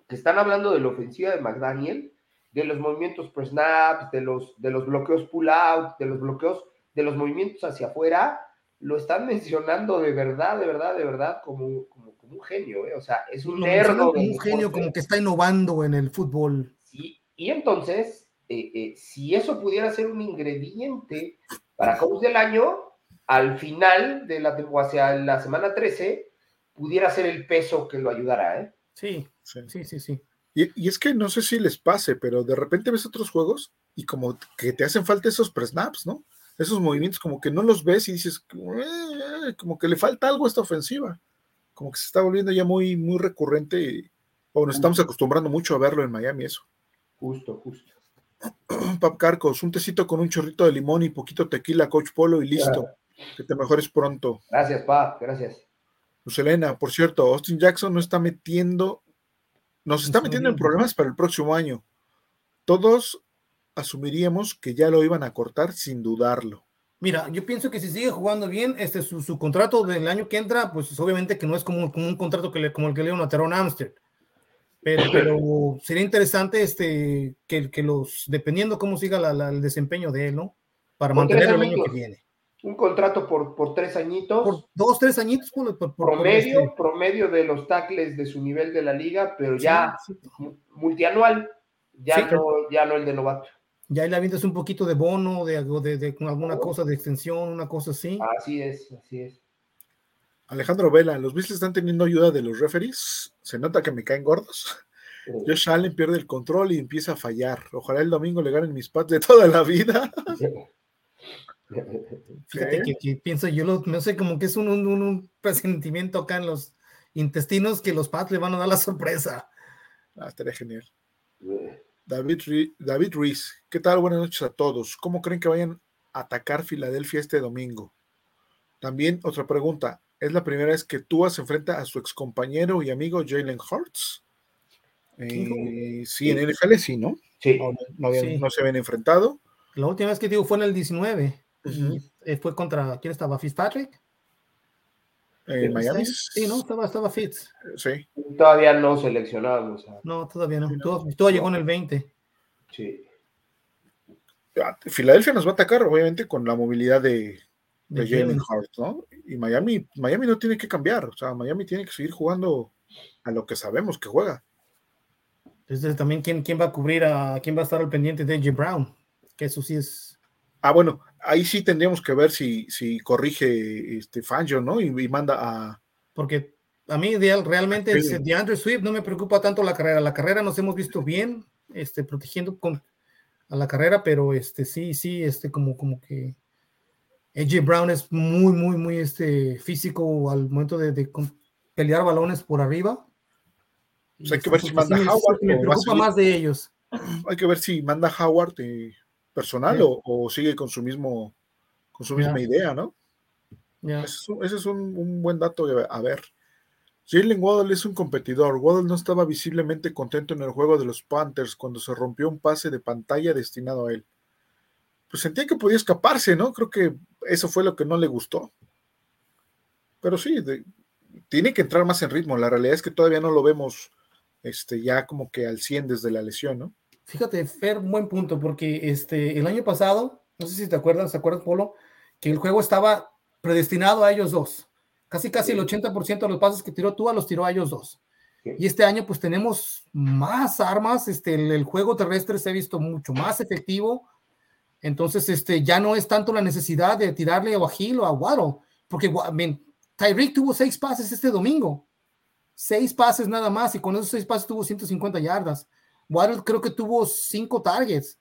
S2: que están hablando de la ofensiva de McDaniel, de los movimientos per snaps, de los, de los bloqueos pull-out, de los bloqueos, de los movimientos hacia afuera, lo están <laughs> mencionando de verdad, de verdad, de verdad, como, como, un genio, ¿eh? o sea, es un nerd.
S3: Como un genio, como que está innovando en el fútbol.
S2: Sí, y entonces, eh, eh, si eso pudiera ser un ingrediente para coach del año, al final de la o hacia la semana 13, pudiera ser el peso que lo ayudara, ¿eh?
S3: Sí, sí, sí, sí.
S1: Y, es que no sé si les pase, pero de repente ves otros juegos y como que te hacen falta esos pre-snaps, ¿no? Esos movimientos como que no los ves y dices, eh, como que le falta algo a esta ofensiva. Como que se está volviendo ya muy, muy recurrente o nos estamos acostumbrando mucho a verlo en Miami eso.
S2: Justo, justo. <clears throat>
S1: Pap Carcos, un tecito con un chorrito de limón y poquito tequila, Coach Polo y listo. Que te mejores pronto.
S2: Gracias, Pap, gracias.
S1: Luz Elena, por cierto, Austin Jackson no está metiendo nos está metiendo en problemas para el próximo año. Todos asumiríamos que ya lo iban a cortar sin dudarlo.
S3: Mira, yo pienso que si sigue jugando bien, este su, contrato del año que entra, pues obviamente que no es como, un contrato que le, como el que le dieron a Teron Amster. Pero, pero, sería interesante este, que, que los, dependiendo cómo siga el desempeño de él, ¿no? Para mantenerlo el año que viene
S2: un contrato por, por tres añitos.
S3: Por dos, tres añitos. Por,
S2: promedio, este. promedio de los tackles de su nivel de la liga, pero ya multianual, ya, no, ya no el de novato.
S3: Ya le avientas un poquito de bono, de, de, de alguna cosa de extensión, una cosa así.
S2: Así es, así es.
S1: Alejandro Vela, los Bills están teniendo ayuda de los referees. Se nota que me caen gordos. Josh Allen pierde el control y empieza a fallar. Ojalá el domingo le ganen mis pads de toda la vida. <laughs>
S3: Fíjate que, pienso yo, no sé, como que es un, un, presentimiento acá en los intestinos que los Pats le van a dar la sorpresa.
S1: Ah, estaría genial. David, David Ruiz, ¿qué tal? Buenas noches a todos. ¿Cómo creen que vayan a atacar Filadelfia este domingo? También otra pregunta. ¿Es la primera vez que Tua se enfrenta a su ex compañero y amigo Jalen Hurts? Eh, sí, en NFL sí, ¿no?
S2: Sí.
S1: No, no, se habían enfrentado.
S3: La última vez que digo fue en el 19. Eh, fue contra, ¿quién estaba? ¿Fitzpatrick?
S1: En Miami.
S3: Sí, no, estaba, estaba Fitz.
S1: Sí.
S2: Todavía no seleccionamos.
S3: No, todavía no. Todo, llegó en el 20.
S2: Sí.
S1: Ah, Filadelfia nos va a atacar, obviamente, con la movilidad de, de Jalen Hart, ¿no? Y Miami, Miami no tiene que cambiar. O sea, Miami tiene que seguir jugando a lo que sabemos que juega.
S3: Entonces, también, ¿quién, quién va a cubrir a quién va a estar al pendiente de J. Brown? Que eso sí es
S1: Ah, bueno, ahí sí tendríamos que ver si, si corrige este Fangio, ¿no? Y, manda a.
S3: Porque a mí realmente de Andrew Swift no me preocupa tanto la carrera. La carrera nos hemos visto bien, este, protegiendo con, a la carrera, pero este sí, sí, este, como, como que AJ Brown es muy, muy, muy este, físico al momento de, pelear balones por arriba.
S1: Pues hay que ver si manda Howard.
S3: Me preocupa más de ellos.
S1: Hay que ver si manda Howard y personal o, sigue con su mismo con su misma idea, ¿no? Ese es, un, buen dato a ver. Jalen Waddle es un competidor. Waddle no estaba visiblemente contento en el juego de los Panthers cuando se rompió un pase de pantalla destinado a él. Pues sentía que podía escaparse, ¿no? Creo que eso fue lo que no le gustó. Pero sí, tiene que entrar más en ritmo. La realidad es que todavía no lo vemos este, ya como que al 100 desde la lesión, ¿no?
S3: Fíjate, Fer, buen punto, porque este, el año pasado, no sé si te acuerdas, ¿te acuerdas, Polo? Que el juego estaba predestinado a ellos dos. Casi, casi el 80% de los pases que tiró Tua los tiró a ellos dos. Y este año, pues tenemos más armas. Este, el, juego terrestre se ha visto mucho más efectivo. Entonces, este, ya no es tanto la necesidad de tirarle a Gil o a Waddle, porque Tyreek tuvo seis pases este domingo. Seis pases nada más, y con esos seis pases tuvo 150 yardas. Waddle creo que tuvo cinco targets.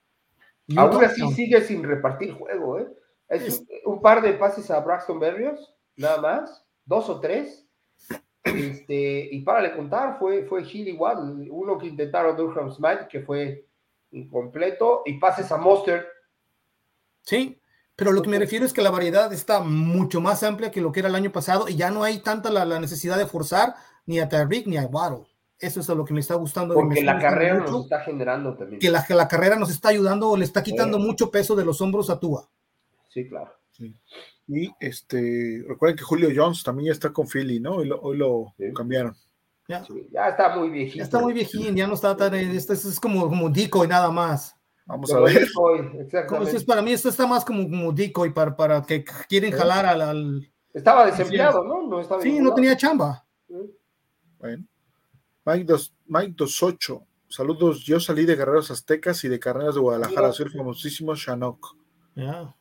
S2: Aún así sigue sin repartir juego, ¿eh? Es un, par de pases a Braxton Berrios, nada más, dos o tres. Este, y para le contar, fue, fue Hill igual, uno que intentaron Durham Smite, que fue incompleto, y pases a Monster.
S3: Sí, pero lo que me refiero es que la variedad está mucho más amplia que lo que era el año pasado y ya no hay tanta la, necesidad de forzar ni a Tyreek ni a Waddle. Eso es lo que me está gustando.
S2: Porque la carrera nos está generando también.
S3: Que la, la carrera nos está ayudando o le está quitando mucho peso de los hombros a Tua.
S2: Sí, claro.
S1: Y este, recuerden que Julio Jones también ya está con Philly, ¿no? Hoy lo, cambiaron.
S2: Ya. está muy viejito.
S3: Ya está muy viejín, ya no está tan. Esto es como, como y nada más.
S1: Vamos a ver.
S3: es para mí esto está más como, como decoy para, para que quieren jalar al,
S2: Estaba desempleado, ¿no? no estaba
S3: sí, no tenía chamba.
S1: Bueno. Mike, dos, Mike 28. Saludos. Yo salí de Guerreros Aztecas y de Carneros de Guadalajara. Soy el famosísimo Shanok.
S2: Ya.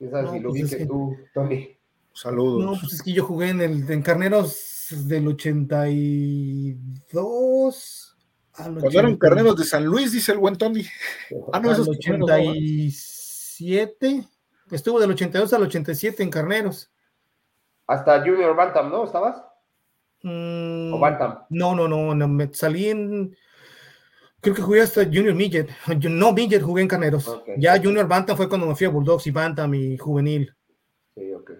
S2: No, lo pues tú, Tony.
S1: Saludos.
S3: No, pues es que yo jugué en, el, en Carneros del 82
S1: Cuando eran carneros de San Luis, dice el buen Tony.
S3: Ah, no, esos 87. Estuvo del 82 al 87 en carneros.
S2: Hasta Junior Bantam, ¿no? ¿Estabas?
S3: Mm, ¿O Bantam? No, no, no, no, me salí en. Creo que jugué hasta Junior Midget. <laughs> No, Midget jugué en Carneros. Ya Junior Bantam fue cuando me fui a Bulldogs y Bantam y juvenil.
S2: Sí, ok.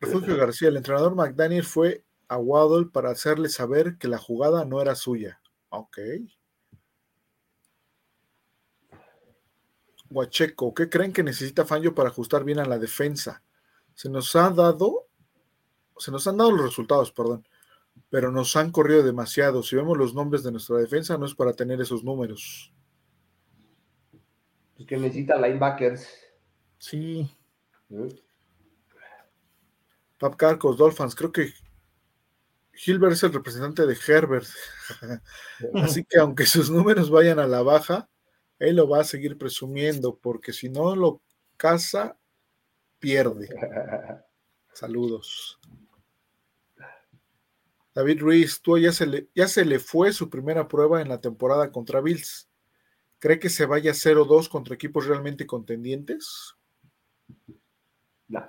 S1: Refugio García, el entrenador McDaniel fue a Waddle para hacerle saber que la jugada no era suya. Ok. Huacheco, ¿qué creen que necesita Fangio para ajustar bien a la defensa? Se nos ha dado, se nos han dado los resultados, perdón, pero nos han corrido demasiado. Si vemos los nombres de nuestra defensa, no es para tener esos números.
S2: Es que necesita linebackers.
S3: Sí.
S1: Pap Carcos, Dolphins, creo que Hilbert es el representante de Herbert. <laughs> Así que aunque sus números vayan a la baja, él lo va a seguir presumiendo, porque si no lo casa, pierde. <laughs> Saludos. David Ruiz, tú ya se, le, ya se le fue su primera prueba en la temporada contra Bills. ¿Cree que se vaya 0-2 contra equipos realmente contendientes?
S2: No.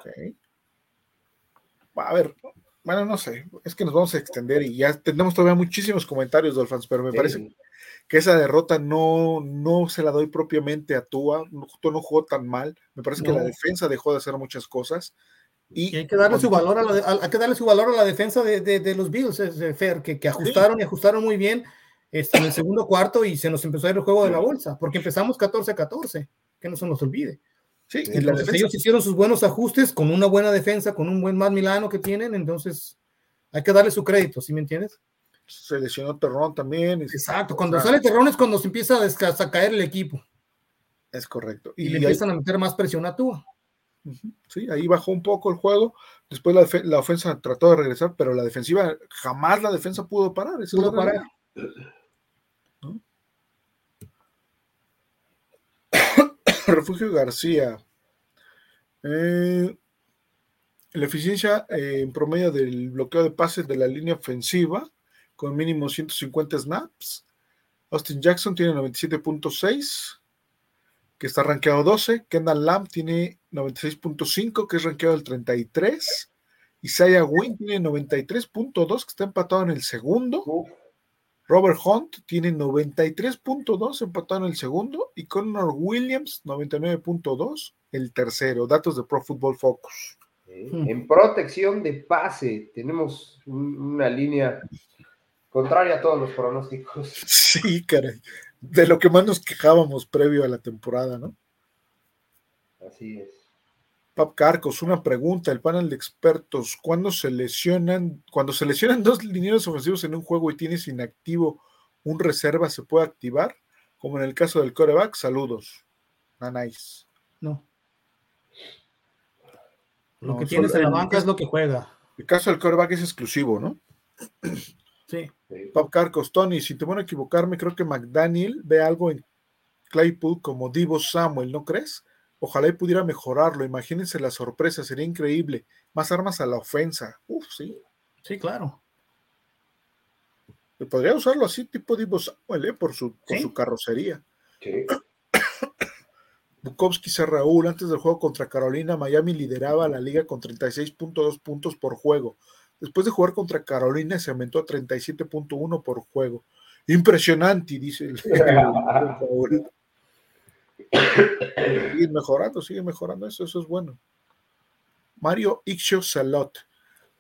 S1: A ver, bueno, no sé, es que nos vamos a extender y ya tenemos todavía muchísimos comentarios, Dolphins, pero me parece que esa derrota no, no se la doy propiamente a Tua, Tua no jugó tan mal, me parece que la defensa dejó de hacer muchas cosas.
S3: Y, hay que darle su valor a la, hay que darle su valor a la defensa de, los Bills, Fer, que, que ajustaron y ajustaron muy bien este, en el segundo cuarto y se nos empezó a ir el juego de la bolsa, porque empezamos 14-14, que no se nos olvide. Sí, ellos hicieron sus buenos ajustes con una buena defensa, con un buen más Milano que tienen, entonces hay que darle su crédito, ¿sí me entiendes?
S1: Se lesionó Terrón también.
S3: Exacto, cuando sale Terrón es cuando se empieza a, caer el equipo.
S1: Es correcto.
S3: Y, le empiezan a meter más presión a Tua.
S1: Sí, ahí bajó un poco el juego. Después la, la, ofensa trató de regresar, pero la defensiva, jamás la defensa pudo parar.
S3: pudo parar. <coughs>
S1: Refugio García. Eh, la eficiencia eh, en promedio del bloqueo de pases de la línea ofensiva, con mínimo 150 snaps. Austin Jackson tiene 97.6, que está rankeado 12. Kendall Lamb tiene 96.5, que es rankeado el 33. Isaiah Wynn tiene 93.2, que está empatado en el segundo. Robert Hunt tiene 93.2 empatado en el segundo y Connor Williams 99.2 el tercero. Datos de Pro Football Focus.
S2: En protección de pase tenemos una línea contraria a todos los pronósticos. <laughs>
S1: Sí, caray. De lo que más nos quejábamos previo a la temporada, ¿no?
S2: Así es.
S1: Pap Carcos, una pregunta, el panel de expertos, ¿cuándo se lesionan, cuando se lesionan dos linieros ofensivos en un juego y tienes inactivo un reserva, se puede activar? Como en el caso del coreback, saludos. Nice.
S3: No. Lo que tienes en la banca es lo que juega.
S1: El caso del coreback es exclusivo, ¿no?
S3: Sí.
S1: Pap Carcos, Tony, si te voy a equivocarme, creo que McDaniel ve algo en Claypool como Divo Samuel, ¿no crees? Ojalá y pudiera mejorarlo. Imagínense la sorpresa, sería increíble. Más armas a la ofensa. Uf, sí.
S3: Sí, claro.
S1: Podría usarlo así, tipo Divo Samuel, ¿eh? por, su, su carrocería.
S2: Sí. <coughs>
S1: Bukowski Raúl, antes del juego contra Carolina, Miami lideraba la liga con 36.2 puntos por juego. Después de jugar contra Carolina, se aumentó a 37.1 por juego. Impresionante, dice el, <laughs> el, Sigue mejorando, sigue mejorando eso, eso es bueno. Mario Ixio Salot.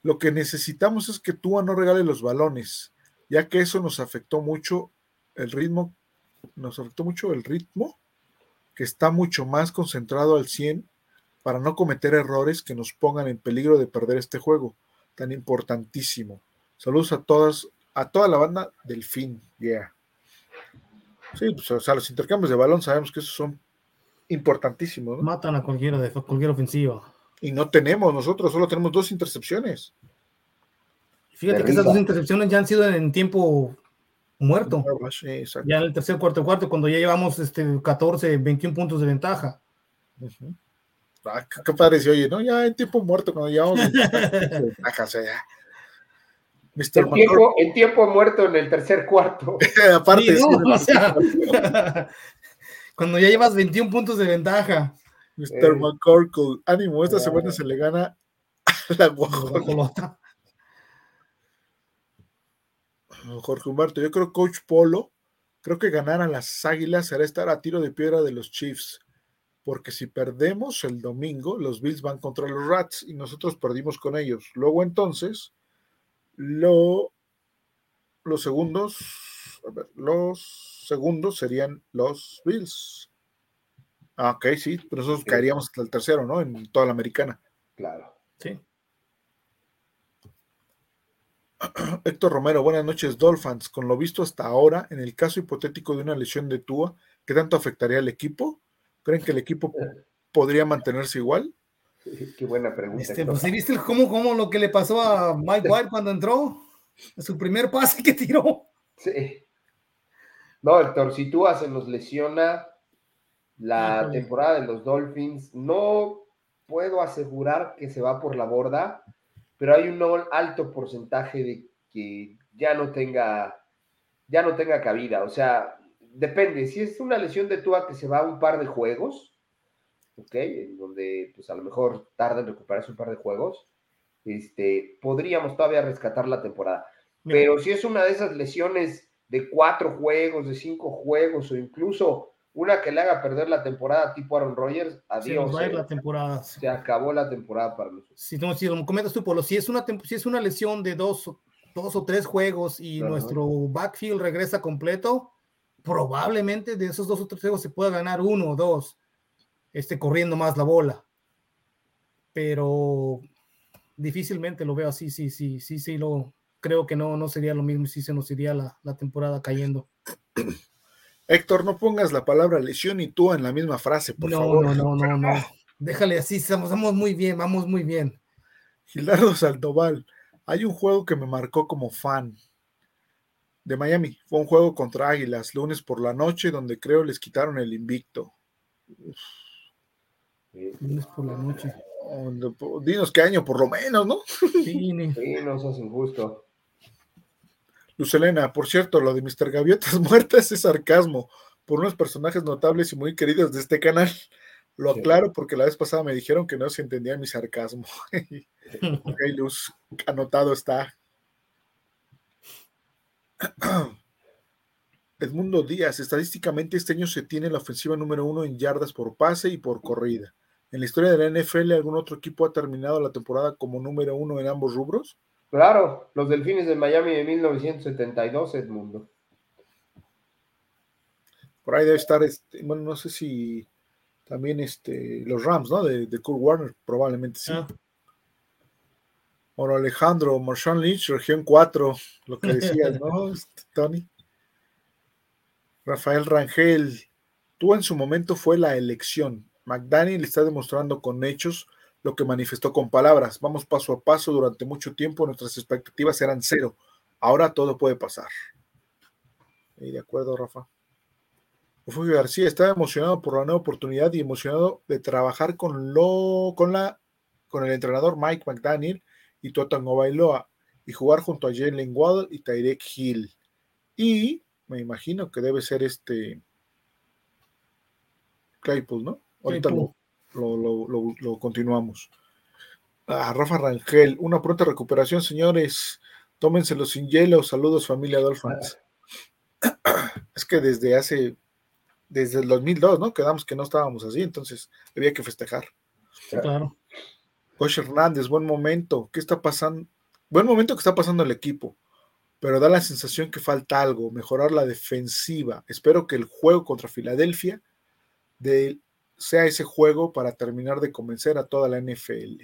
S1: Lo que necesitamos es que Tua no regale los balones. ya que eso nos afectó mucho el ritmo, nos afectó mucho el ritmo, que está mucho más concentrado al 100 para no cometer errores que nos pongan en peligro de perder este juego tan importantísimo. Saludos a todas, a toda la banda del fin, yeah. Sí, pues, o sea, los intercambios de balón sabemos que esos son importantísimos.
S3: Matan a cualquiera de cualquier ofensiva.
S1: Y no tenemos, nosotros solo tenemos dos intercepciones.
S3: Fíjate que esas dos intercepciones ya han sido en tiempo muerto. ya en el tercer cuarto cuarto, cuando ya llevamos este 14, 21 puntos de ventaja.
S1: Ah, qué, pareció, oye, ¿no? Ya en tiempo muerto, cuando llevamos o sea, <laughs> ya.
S2: Mr. El, tiempo, el tiempo muerto en el tercer cuarto. <laughs> Aparte,
S3: cuando ya llevas 21 puntos de ventaja.
S1: Mr. Eh. McCorkle, ánimo, esta semana se le gana a la guajolota. Jorge Humberto, yo creo Coach Polo, creo que ganar a las Águilas será estar a tiro de piedra de los Chiefs, porque si perdemos el domingo, los Bills van contra los Rats y nosotros perdimos con ellos. Luego entonces, lo, los segundos, a ver, los segundos serían los Bills. Ah, ok, sí, pero nosotros caeríamos hasta el tercero, ¿no? En toda la americana.
S2: Claro.
S3: Sí. <clears throat>
S1: Héctor Romero, buenas noches, Dolphins. Con lo visto hasta ahora, en el caso hipotético de una lesión de Tua, ¿qué tanto afectaría al equipo? ¿Creen que el equipo podría mantenerse igual? <laughs>
S2: Qué buena pregunta.
S3: Este, pues, ¿Viste cómo, cómo, lo que le pasó a Mike White cuando entró? Su primer pase que tiró.
S2: Sí. No, Héctor, si Tua se nos lesiona la temporada de los Dolphins, no puedo asegurar que se va por la borda, pero hay un alto porcentaje de que ya no tenga, ya no tenga cabida. O sea, depende. Si es una lesión de Tua que se va a un par de juegos, ¿ok? En donde pues a lo mejor tarda en recuperarse un par de juegos, este, podríamos todavía rescatar la temporada. Pero si es una de esas lesiones de cuatro juegos, de cinco juegos o incluso una que le haga perder la temporada tipo Aaron Rodgers, adiós.
S3: Se, la temporada.
S2: se acabó la temporada para nosotros.
S3: Si, no, si lo comentas tú, Polo, si es una, si es una lesión de dos, dos o tres juegos y nuestro backfield regresa completo, probablemente de esos dos o tres juegos se pueda ganar uno o dos, este, corriendo más la bola. Pero difícilmente lo veo así, sí, sí, sí, sí, lo creo que no, no sería lo mismo si se nos iría la, la temporada cayendo.
S1: Héctor, no pongas la palabra lesión y tú en la misma frase, por favor.
S3: No, no, no, no. Déjale así, estamos, muy bien, vamos muy bien.
S1: Gilardo Saldoval, hay un juego que me marcó como fan de Miami. Fue un juego contra Águilas, lunes por la noche, donde creo les quitaron el invicto.
S3: Lunes por la noche.
S1: Dinos qué año, por lo menos, ¿no?
S2: Sí, sí no sos injusto.
S1: Luz Elena, por cierto, lo de Mr. Gaviotas <laughs> Muertas es sarcasmo por unos personajes notables y muy queridos de este canal. Lo aclaro porque la vez pasada me dijeron que no se entendía mi sarcasmo. <laughs> ok, Luz, anotado está. <clears throat> Edmundo Díaz, estadísticamente este año se tiene la ofensiva número uno en yardas por pase y por corrida. ¿En la historia de la NFL algún otro equipo ha terminado la temporada como número uno en ambos rubros?
S2: Claro, los Delfines de Miami de 1972, Edmundo.
S1: Por ahí debe estar, este, bueno, no sé si también este, los Rams, ¿no? De, Kurt Warner, probablemente sí. Ah. Alejandro, Marshawn Lynch, región 4, lo que decías, ¿no? <laughs> Este, Tony. Rafael Rangel, tú en su momento fue la elección. McDaniel está demostrando con hechos lo que manifestó con palabras. Vamos paso a paso, durante mucho tiempo nuestras expectativas eran cero. Ahora todo puede pasar. de acuerdo, Rafa. Refugio García estaba emocionado por la nueva oportunidad y emocionado de trabajar con, lo, con, la, con el entrenador Mike McDaniel y Totango Bailoa y jugar junto a Jalen Waddle y Tyrek Hill. Y me imagino que debe ser este Claypool, ¿no? Ahorita lo, continuamos. A Rafa Rangel, una pronta recuperación, señores. Tómenselo sin hielo. Saludos, familia Dolphins. <clears throat> Es que desde hace, desde el 2002, ¿no? Quedamos que no estábamos así, entonces había que festejar.
S3: Claro.
S1: José Hernández, buen momento. ¿Qué está pasando? Buen momento que está pasando el equipo. pero da la sensación que falta algo, mejorar la defensiva. Espero que el juego contra Filadelfia sea ese juego para terminar de convencer a toda la NFL.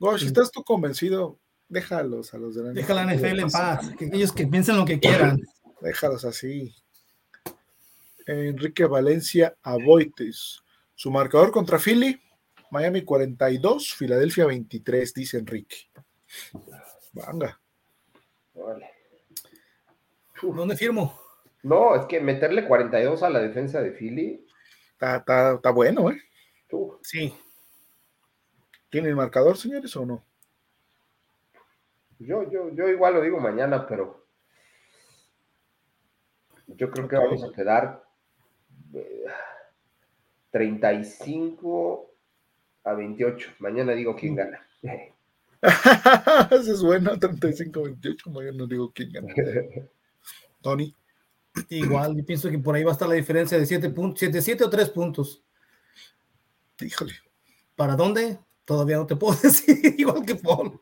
S1: Gosh, estás tú convencido, déjalos a los de la
S3: NFL. Deja la NFL en paz, que ellos que piensen lo que quieran.
S1: Déjalos así. Enrique Valencia Aboites. Su marcador contra Philly, Miami 42, Filadelfia 23, dice Enrique. Venga.
S3: ¿Dónde firmo?
S2: No, es que meterle 42 a la defensa de Philly.
S1: Está, bueno, ¿eh?
S3: Sí.
S1: ¿Tiene el marcador, señores, o no?
S2: Yo, yo, yo igual lo digo mañana, pero yo creo que vamos a quedar 35 eh, a 28. Mañana digo quién gana. <laughs>
S1: Eso es bueno, 35 a 28. Mañana digo quién gana. <laughs> Tony.
S3: Igual, yo pienso que por ahí va a estar la diferencia de 7 puntos, 7, 7 o 3 puntos.
S1: Híjole.
S3: ¿Para dónde? Todavía no te puedo <laughs> decir, igual que Paul.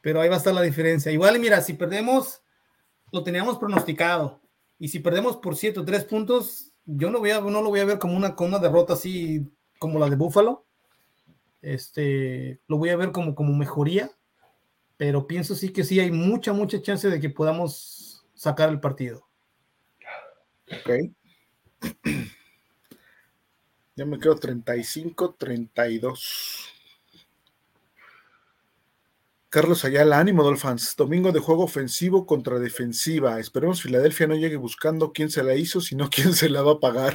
S3: Pero ahí va a estar la diferencia. Igual, mira, si perdemos, lo teníamos pronosticado. Y si perdemos por 7 o 3 puntos, yo no, voy a, no lo voy a ver como una, como derrota así como la de Buffalo. Este, lo voy a ver como, como mejoría, pero pienso sí que sí hay mucha, mucha chance de que podamos sacar el partido.
S1: Ok. <clears throat> Ya me quedo 35-32. Carlos Ayala, ánimo Dolphins. Domingo de juego ofensivo contra defensiva. Esperemos Filadelfia no llegue buscando quién se la hizo, sino <laughs> quién se la va a pagar.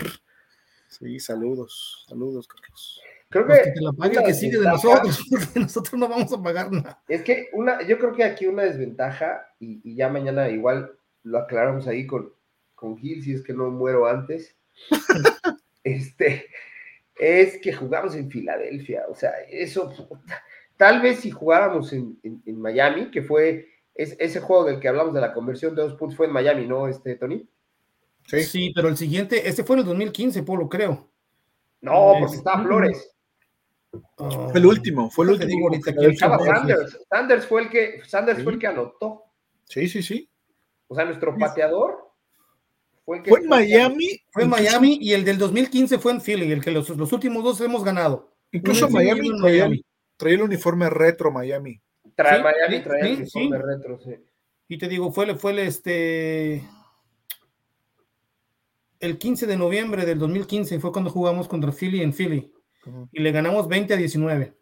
S1: Sí, saludos. Saludos, Carlos.
S3: Creo que, que, la pague que sigue de nosotros, <laughs> porque nosotros no vamos a pagar nada.
S2: Es que una, yo creo que aquí una desventaja, y, ya mañana igual lo aclaramos ahí con, con Gil, si es que no muero antes. <laughs> este es que jugamos en Filadelfia. O sea, eso Tal vez si jugáramos en, Miami, que fue ese juego del que hablamos de la conversión de dos puntos, fue en Miami, ¿no, este Tony?
S3: Sí, sí pero el siguiente, ese fue en el 2015, Polo, creo.
S2: No, porque estaba Flores.
S1: Fue el último, fue el último.
S2: Sanders. Sanders fue el que, Sanders fue el que anotó.
S1: Sí, sí, sí.
S2: O sea, nuestro pateador
S1: fue el que. Fue en Miami.
S3: Fue en Miami y el del 2015 fue en Philly, el que los, los últimos dos hemos ganado.
S1: Incluso Miami, Miami, traía el uniforme retro Miami.
S2: Trae Miami, trae el uniforme retro, sí.
S3: Y te digo, fue, fue el este. El 15 de noviembre del 2015 fue cuando jugamos contra Philly en Philly. Y le ganamos 20 a 19.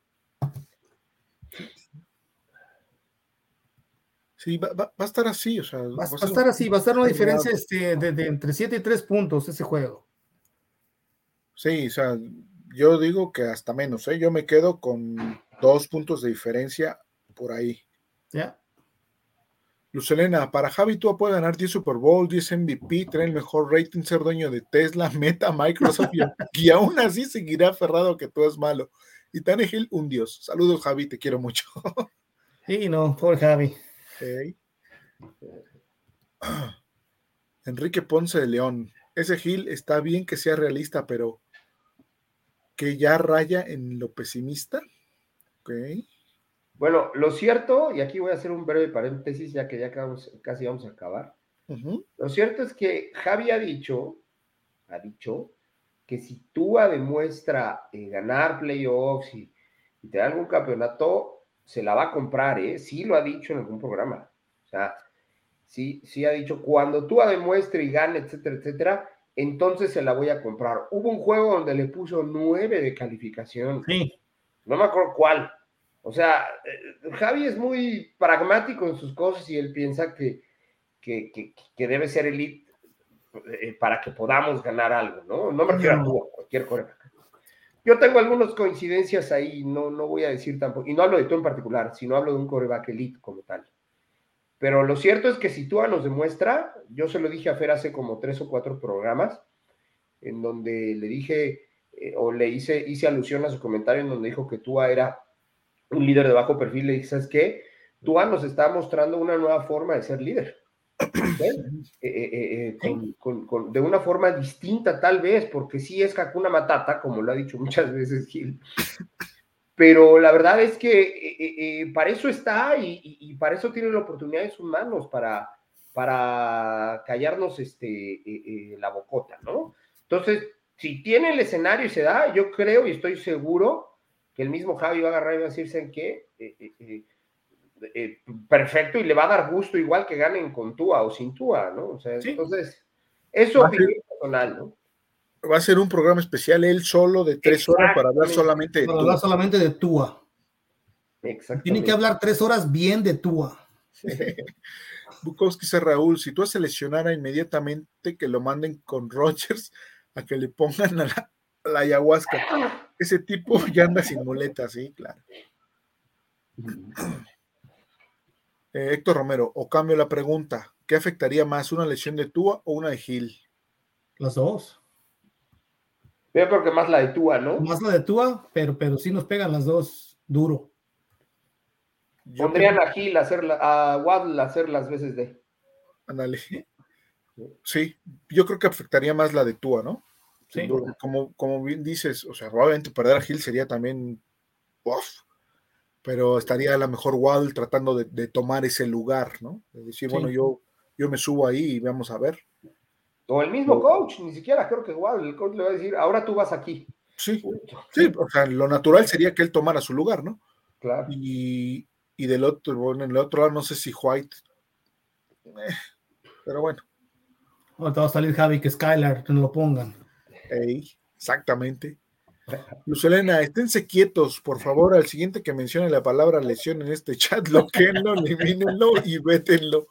S1: Sí, va, a estar así, o sea.
S3: Va, a estar así, va a estar una diferencia este, de, entre 7 y 3 puntos ese juego.
S1: Sí, o sea, yo digo que hasta menos, ¿eh? Yo me quedo con Dos puntos de diferencia por ahí.
S3: Ya.
S1: Lucelena, para Javi tú puede ganar 10 Super Bowl, 10 MVP, tener el mejor rating, ser dueño de Tesla, <laughs> Meta, Microsoft y, aún así seguirá aferrado que todo es malo. Y Tanegil, un dios. Saludos, Javi, te quiero mucho. <laughs>
S3: sí, no, por Javi. <clears throat>
S1: Enrique Ponce de León. Ese Gil está bien que sea realista, pero que ya raya en lo pesimista.
S2: Bueno, lo cierto, y aquí voy a hacer un breve paréntesis, ya que ya casi vamos a acabar. Lo cierto es que Javi ha dicho, ha dicho, que si Tua demuestra eh, ganar playoffs y, te da algún campeonato, se la va a comprar, ¿eh? Sí lo ha dicho en algún programa. O sea, sí, sí ha dicho, cuando Tua demuestre y gane, etcétera, etcétera, entonces se la voy a comprar. Hubo un juego donde le puso nueve de calificación.
S3: Sí.
S2: No me acuerdo cuál, o sea, eh, Javi es muy pragmático en sus cosas y él piensa que, que, debe ser elite eh, para que podamos ganar algo, ¿no? No me refiero a cualquier cosa. Yo tengo algunas coincidencias ahí, no, no voy a decir tampoco, y no hablo de tú en particular, sino hablo de un coreback elite como tal. Pero lo cierto es que si tú nos demuestra, yo se lo dije a Fer hace como tres o cuatro programas, en donde le dije, eh, o le hice, hice alusión a su comentario en donde dijo que Tua era un líder de bajo perfil, le dije, ¿sabes qué? Tua nos está mostrando una nueva forma de ser líder. <clears throat> Eh, eh, eh, de una forma distinta tal vez, porque sí es Hakuna Matata, como lo ha dicho muchas veces Gil, pero la verdad es que para eso está y, para eso tiene la oportunidad en sus manos, para, para callarnos este, la bocota, ¿no? Entonces, si tiene el escenario y se da, yo creo y estoy seguro que el mismo Javi va a agarrar y va a decirse en qué, perfecto y le va a dar gusto igual que ganen con Tua o sin Tua, ¿no? O sea, entonces, eso es personal, ¿no?
S1: va a ser un programa especial él solo de tres horas para hablar solamente
S3: de para hablar solamente de Tua. Tiene que hablar tres horas bien de Tua. <laughs>
S1: Bukowski dice Raúl, si tú a seleccionara inmediatamente que lo manden con Rogers a que le pongan a la, ayahuasca. <laughs> Ese tipo <laughs> ya anda sin muletas, sí, claro. Eh, Héctor Romero, o cambio la pregunta, ¿qué afectaría más, una lesión de Tua o una de Gil?
S3: Las dos.
S2: Yo creo que más la de Tua, ¿no?
S3: Más la de Tua, pero, pero sí nos pegan las dos duro.
S2: Pondrían a Gil a hacer a Waddle a hacer las veces de.
S1: Ándale. Sí, yo creo que afectaría más la de Tua, ¿no? Sí. Como, como bien dices, o sea, probablemente perder a Gil sería también. pero estaría a lo mejor Waddle tratando de, tomar ese lugar, ¿no? De decir, bueno, yo, yo me subo ahí y vamos a ver.
S2: O el mismo coach, ni siquiera creo que igual el coach le va a decir, ahora tú vas aquí.
S1: Sí, sí, o sea, lo natural sería que él tomara su lugar, ¿no? Claro. Y, del otro, bueno, en el otro lado no sé si White, eh, pero bueno.
S3: Ahorita va a salir Javi que Skylar, que no lo pongan.
S1: Exactamente. Luz Elena, esténse quietos, por favor, al siguiente que mencione la palabra lesión en este chat, bloqueenlo, elimínenlo y vétenlo.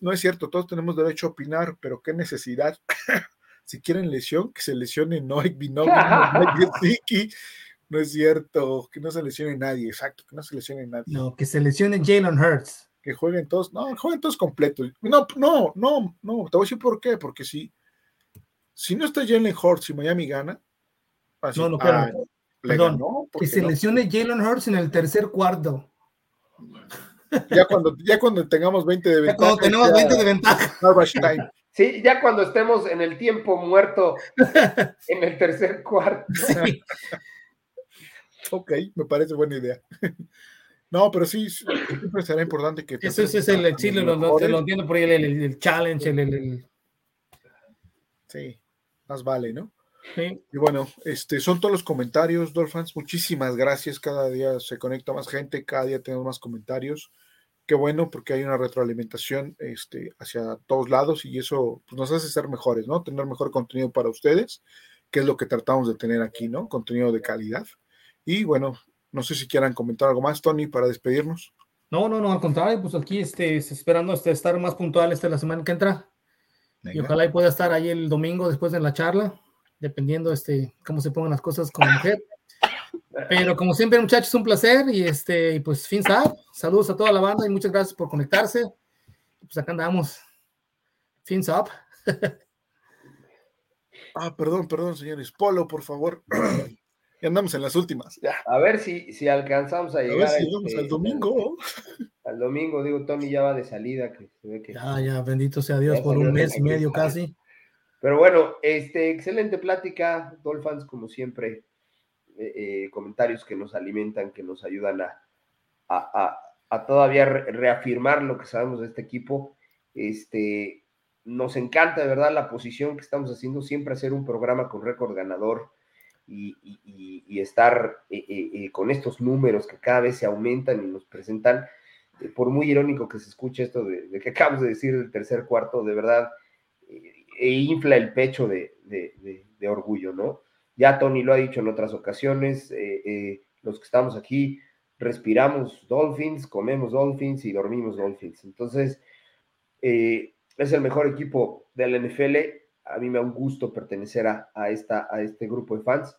S1: No, es cierto, todos tenemos derecho a opinar, pero qué necesidad. si quieren lesión, que se lesione no hay no, <laughs> no es cierto, que no se lesione nadie, exacto, que no se lesione nadie.
S3: No, que se lesione Jalen Hurts.
S1: Que jueguen todos, no, jueguen todos completos. No, no, no, no, te voy a decir por qué, porque si, si no está Jalen Hurts y Miami gana,
S3: no, no, ah, perdón, que se lesione Jalen Hurts en el tercer cuarto.
S1: Ya cuando, ya cuando tengamos 20 de
S3: ventaja. cuando tenemos 20 de ventaja.
S2: Sí, ya cuando estemos en el tiempo muerto, <laughs> en el tercer cuarto. <laughs>
S1: ok, me parece buena idea. No, pero sí, siempre será importante que...
S3: Eso, es el chile, lo, lo, entiendo por ahí, el, challenge, el,
S1: Sí, más vale, ¿no? Sí. Y bueno, este, son todos los comentarios, Dolphins. Muchísimas gracias. Cada día se conecta más gente, cada día tenemos más comentarios qué bueno porque hay una retroalimentación este, hacia todos lados y eso pues, nos hace ser mejores, ¿no? Tener mejor contenido para ustedes, que es lo que tratamos de tener aquí, ¿no? Contenido de calidad. Y bueno, no sé si quieran comentar algo más, Tony, para despedirnos.
S3: No, no, no, al contrario, pues aquí este, esperando este, estar más puntual esta la semana que entra. Y ojalá y pueda estar ahí el domingo después de la charla, dependiendo este, cómo se pongan las cosas con la mujer. Pero como siempre, muchachos, un placer y este, pues fin Saludos a toda la banda y muchas gracias por conectarse. Pues acá andamos. Fin
S1: ah, perdón, perdón, señores. Polo, por favor. <clears throat> ya andamos en las últimas.
S2: A ver si, si alcanzamos a llegar. A
S1: ver si vamos este, al domingo.
S2: Al domingo, digo, Tony ya va de salida. Que se ve que
S3: ya, ya, bendito sea Dios, por un mes y medio casi.
S2: Pero bueno, este, excelente plática, Dolphins, como siempre eh, eh, comentarios que nos alimentan, que nos ayudan a, a, todavía reafirmar lo que sabemos de este equipo. Este, nos encanta de verdad la posición que estamos haciendo, siempre hacer un programa con récord ganador y, estar eh, con estos números que cada vez se aumentan y nos presentan. por muy irónico que se escuche esto de, que <laughs> acabamos de decir del tercer cuarto, de verdad, e infla el pecho de, de orgullo, ¿no? Ya Tony lo ha dicho en otras ocasiones, eh, eh, los que estamos aquí respiramos Dolphins, comemos Dolphins y dormimos Dolphins. Entonces, eh, es el mejor equipo de la NFL. A mí me da un gusto pertenecer a, esta, a este grupo de fans.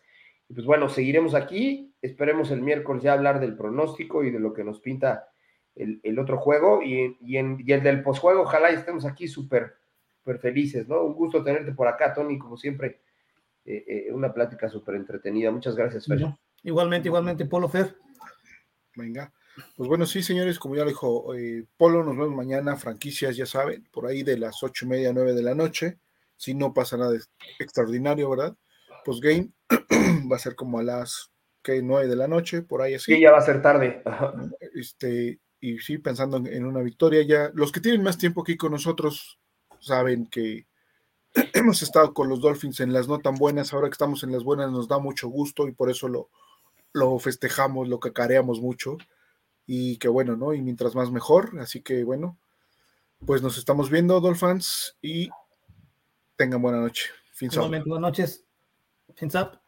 S2: Y pues bueno, seguiremos aquí. Esperemos el miércoles ya hablar del pronóstico y de lo que nos pinta el, otro juego. Y, en, y el del posjuego, ojalá estemos aquí súper felices, ¿no? Un gusto tenerte por acá, Tony, como siempre eh, eh, una plática súper entretenida. Muchas gracias, Fer.
S3: Igualmente, igualmente, Polo Fer.
S1: Venga. Pues bueno, sí, señores, como ya dijo eh, Polo, nos vemos mañana, franquicias, ya saben, por ahí de las ocho y media, nueve de la noche. Si no pasa nada extraordinario, ¿verdad? Pues game <clears throat> va a ser como a las que 9 de la noche, por ahí así.
S2: Sí, ya va a ser tarde.
S1: Este, y sí, pensando en, una victoria ya. Los que tienen más tiempo aquí con nosotros saben que <clears throat> hemos estado con los Dolphins en las no tan buenas, ahora que estamos en las buenas nos da mucho gusto y por eso lo, lo festejamos, lo cacareamos mucho. Y que bueno, ¿no? Y mientras más mejor. Así que bueno, pues nos estamos viendo, Dolphins, y tengan buena noche.
S3: Fins Buenas noches. Fins up.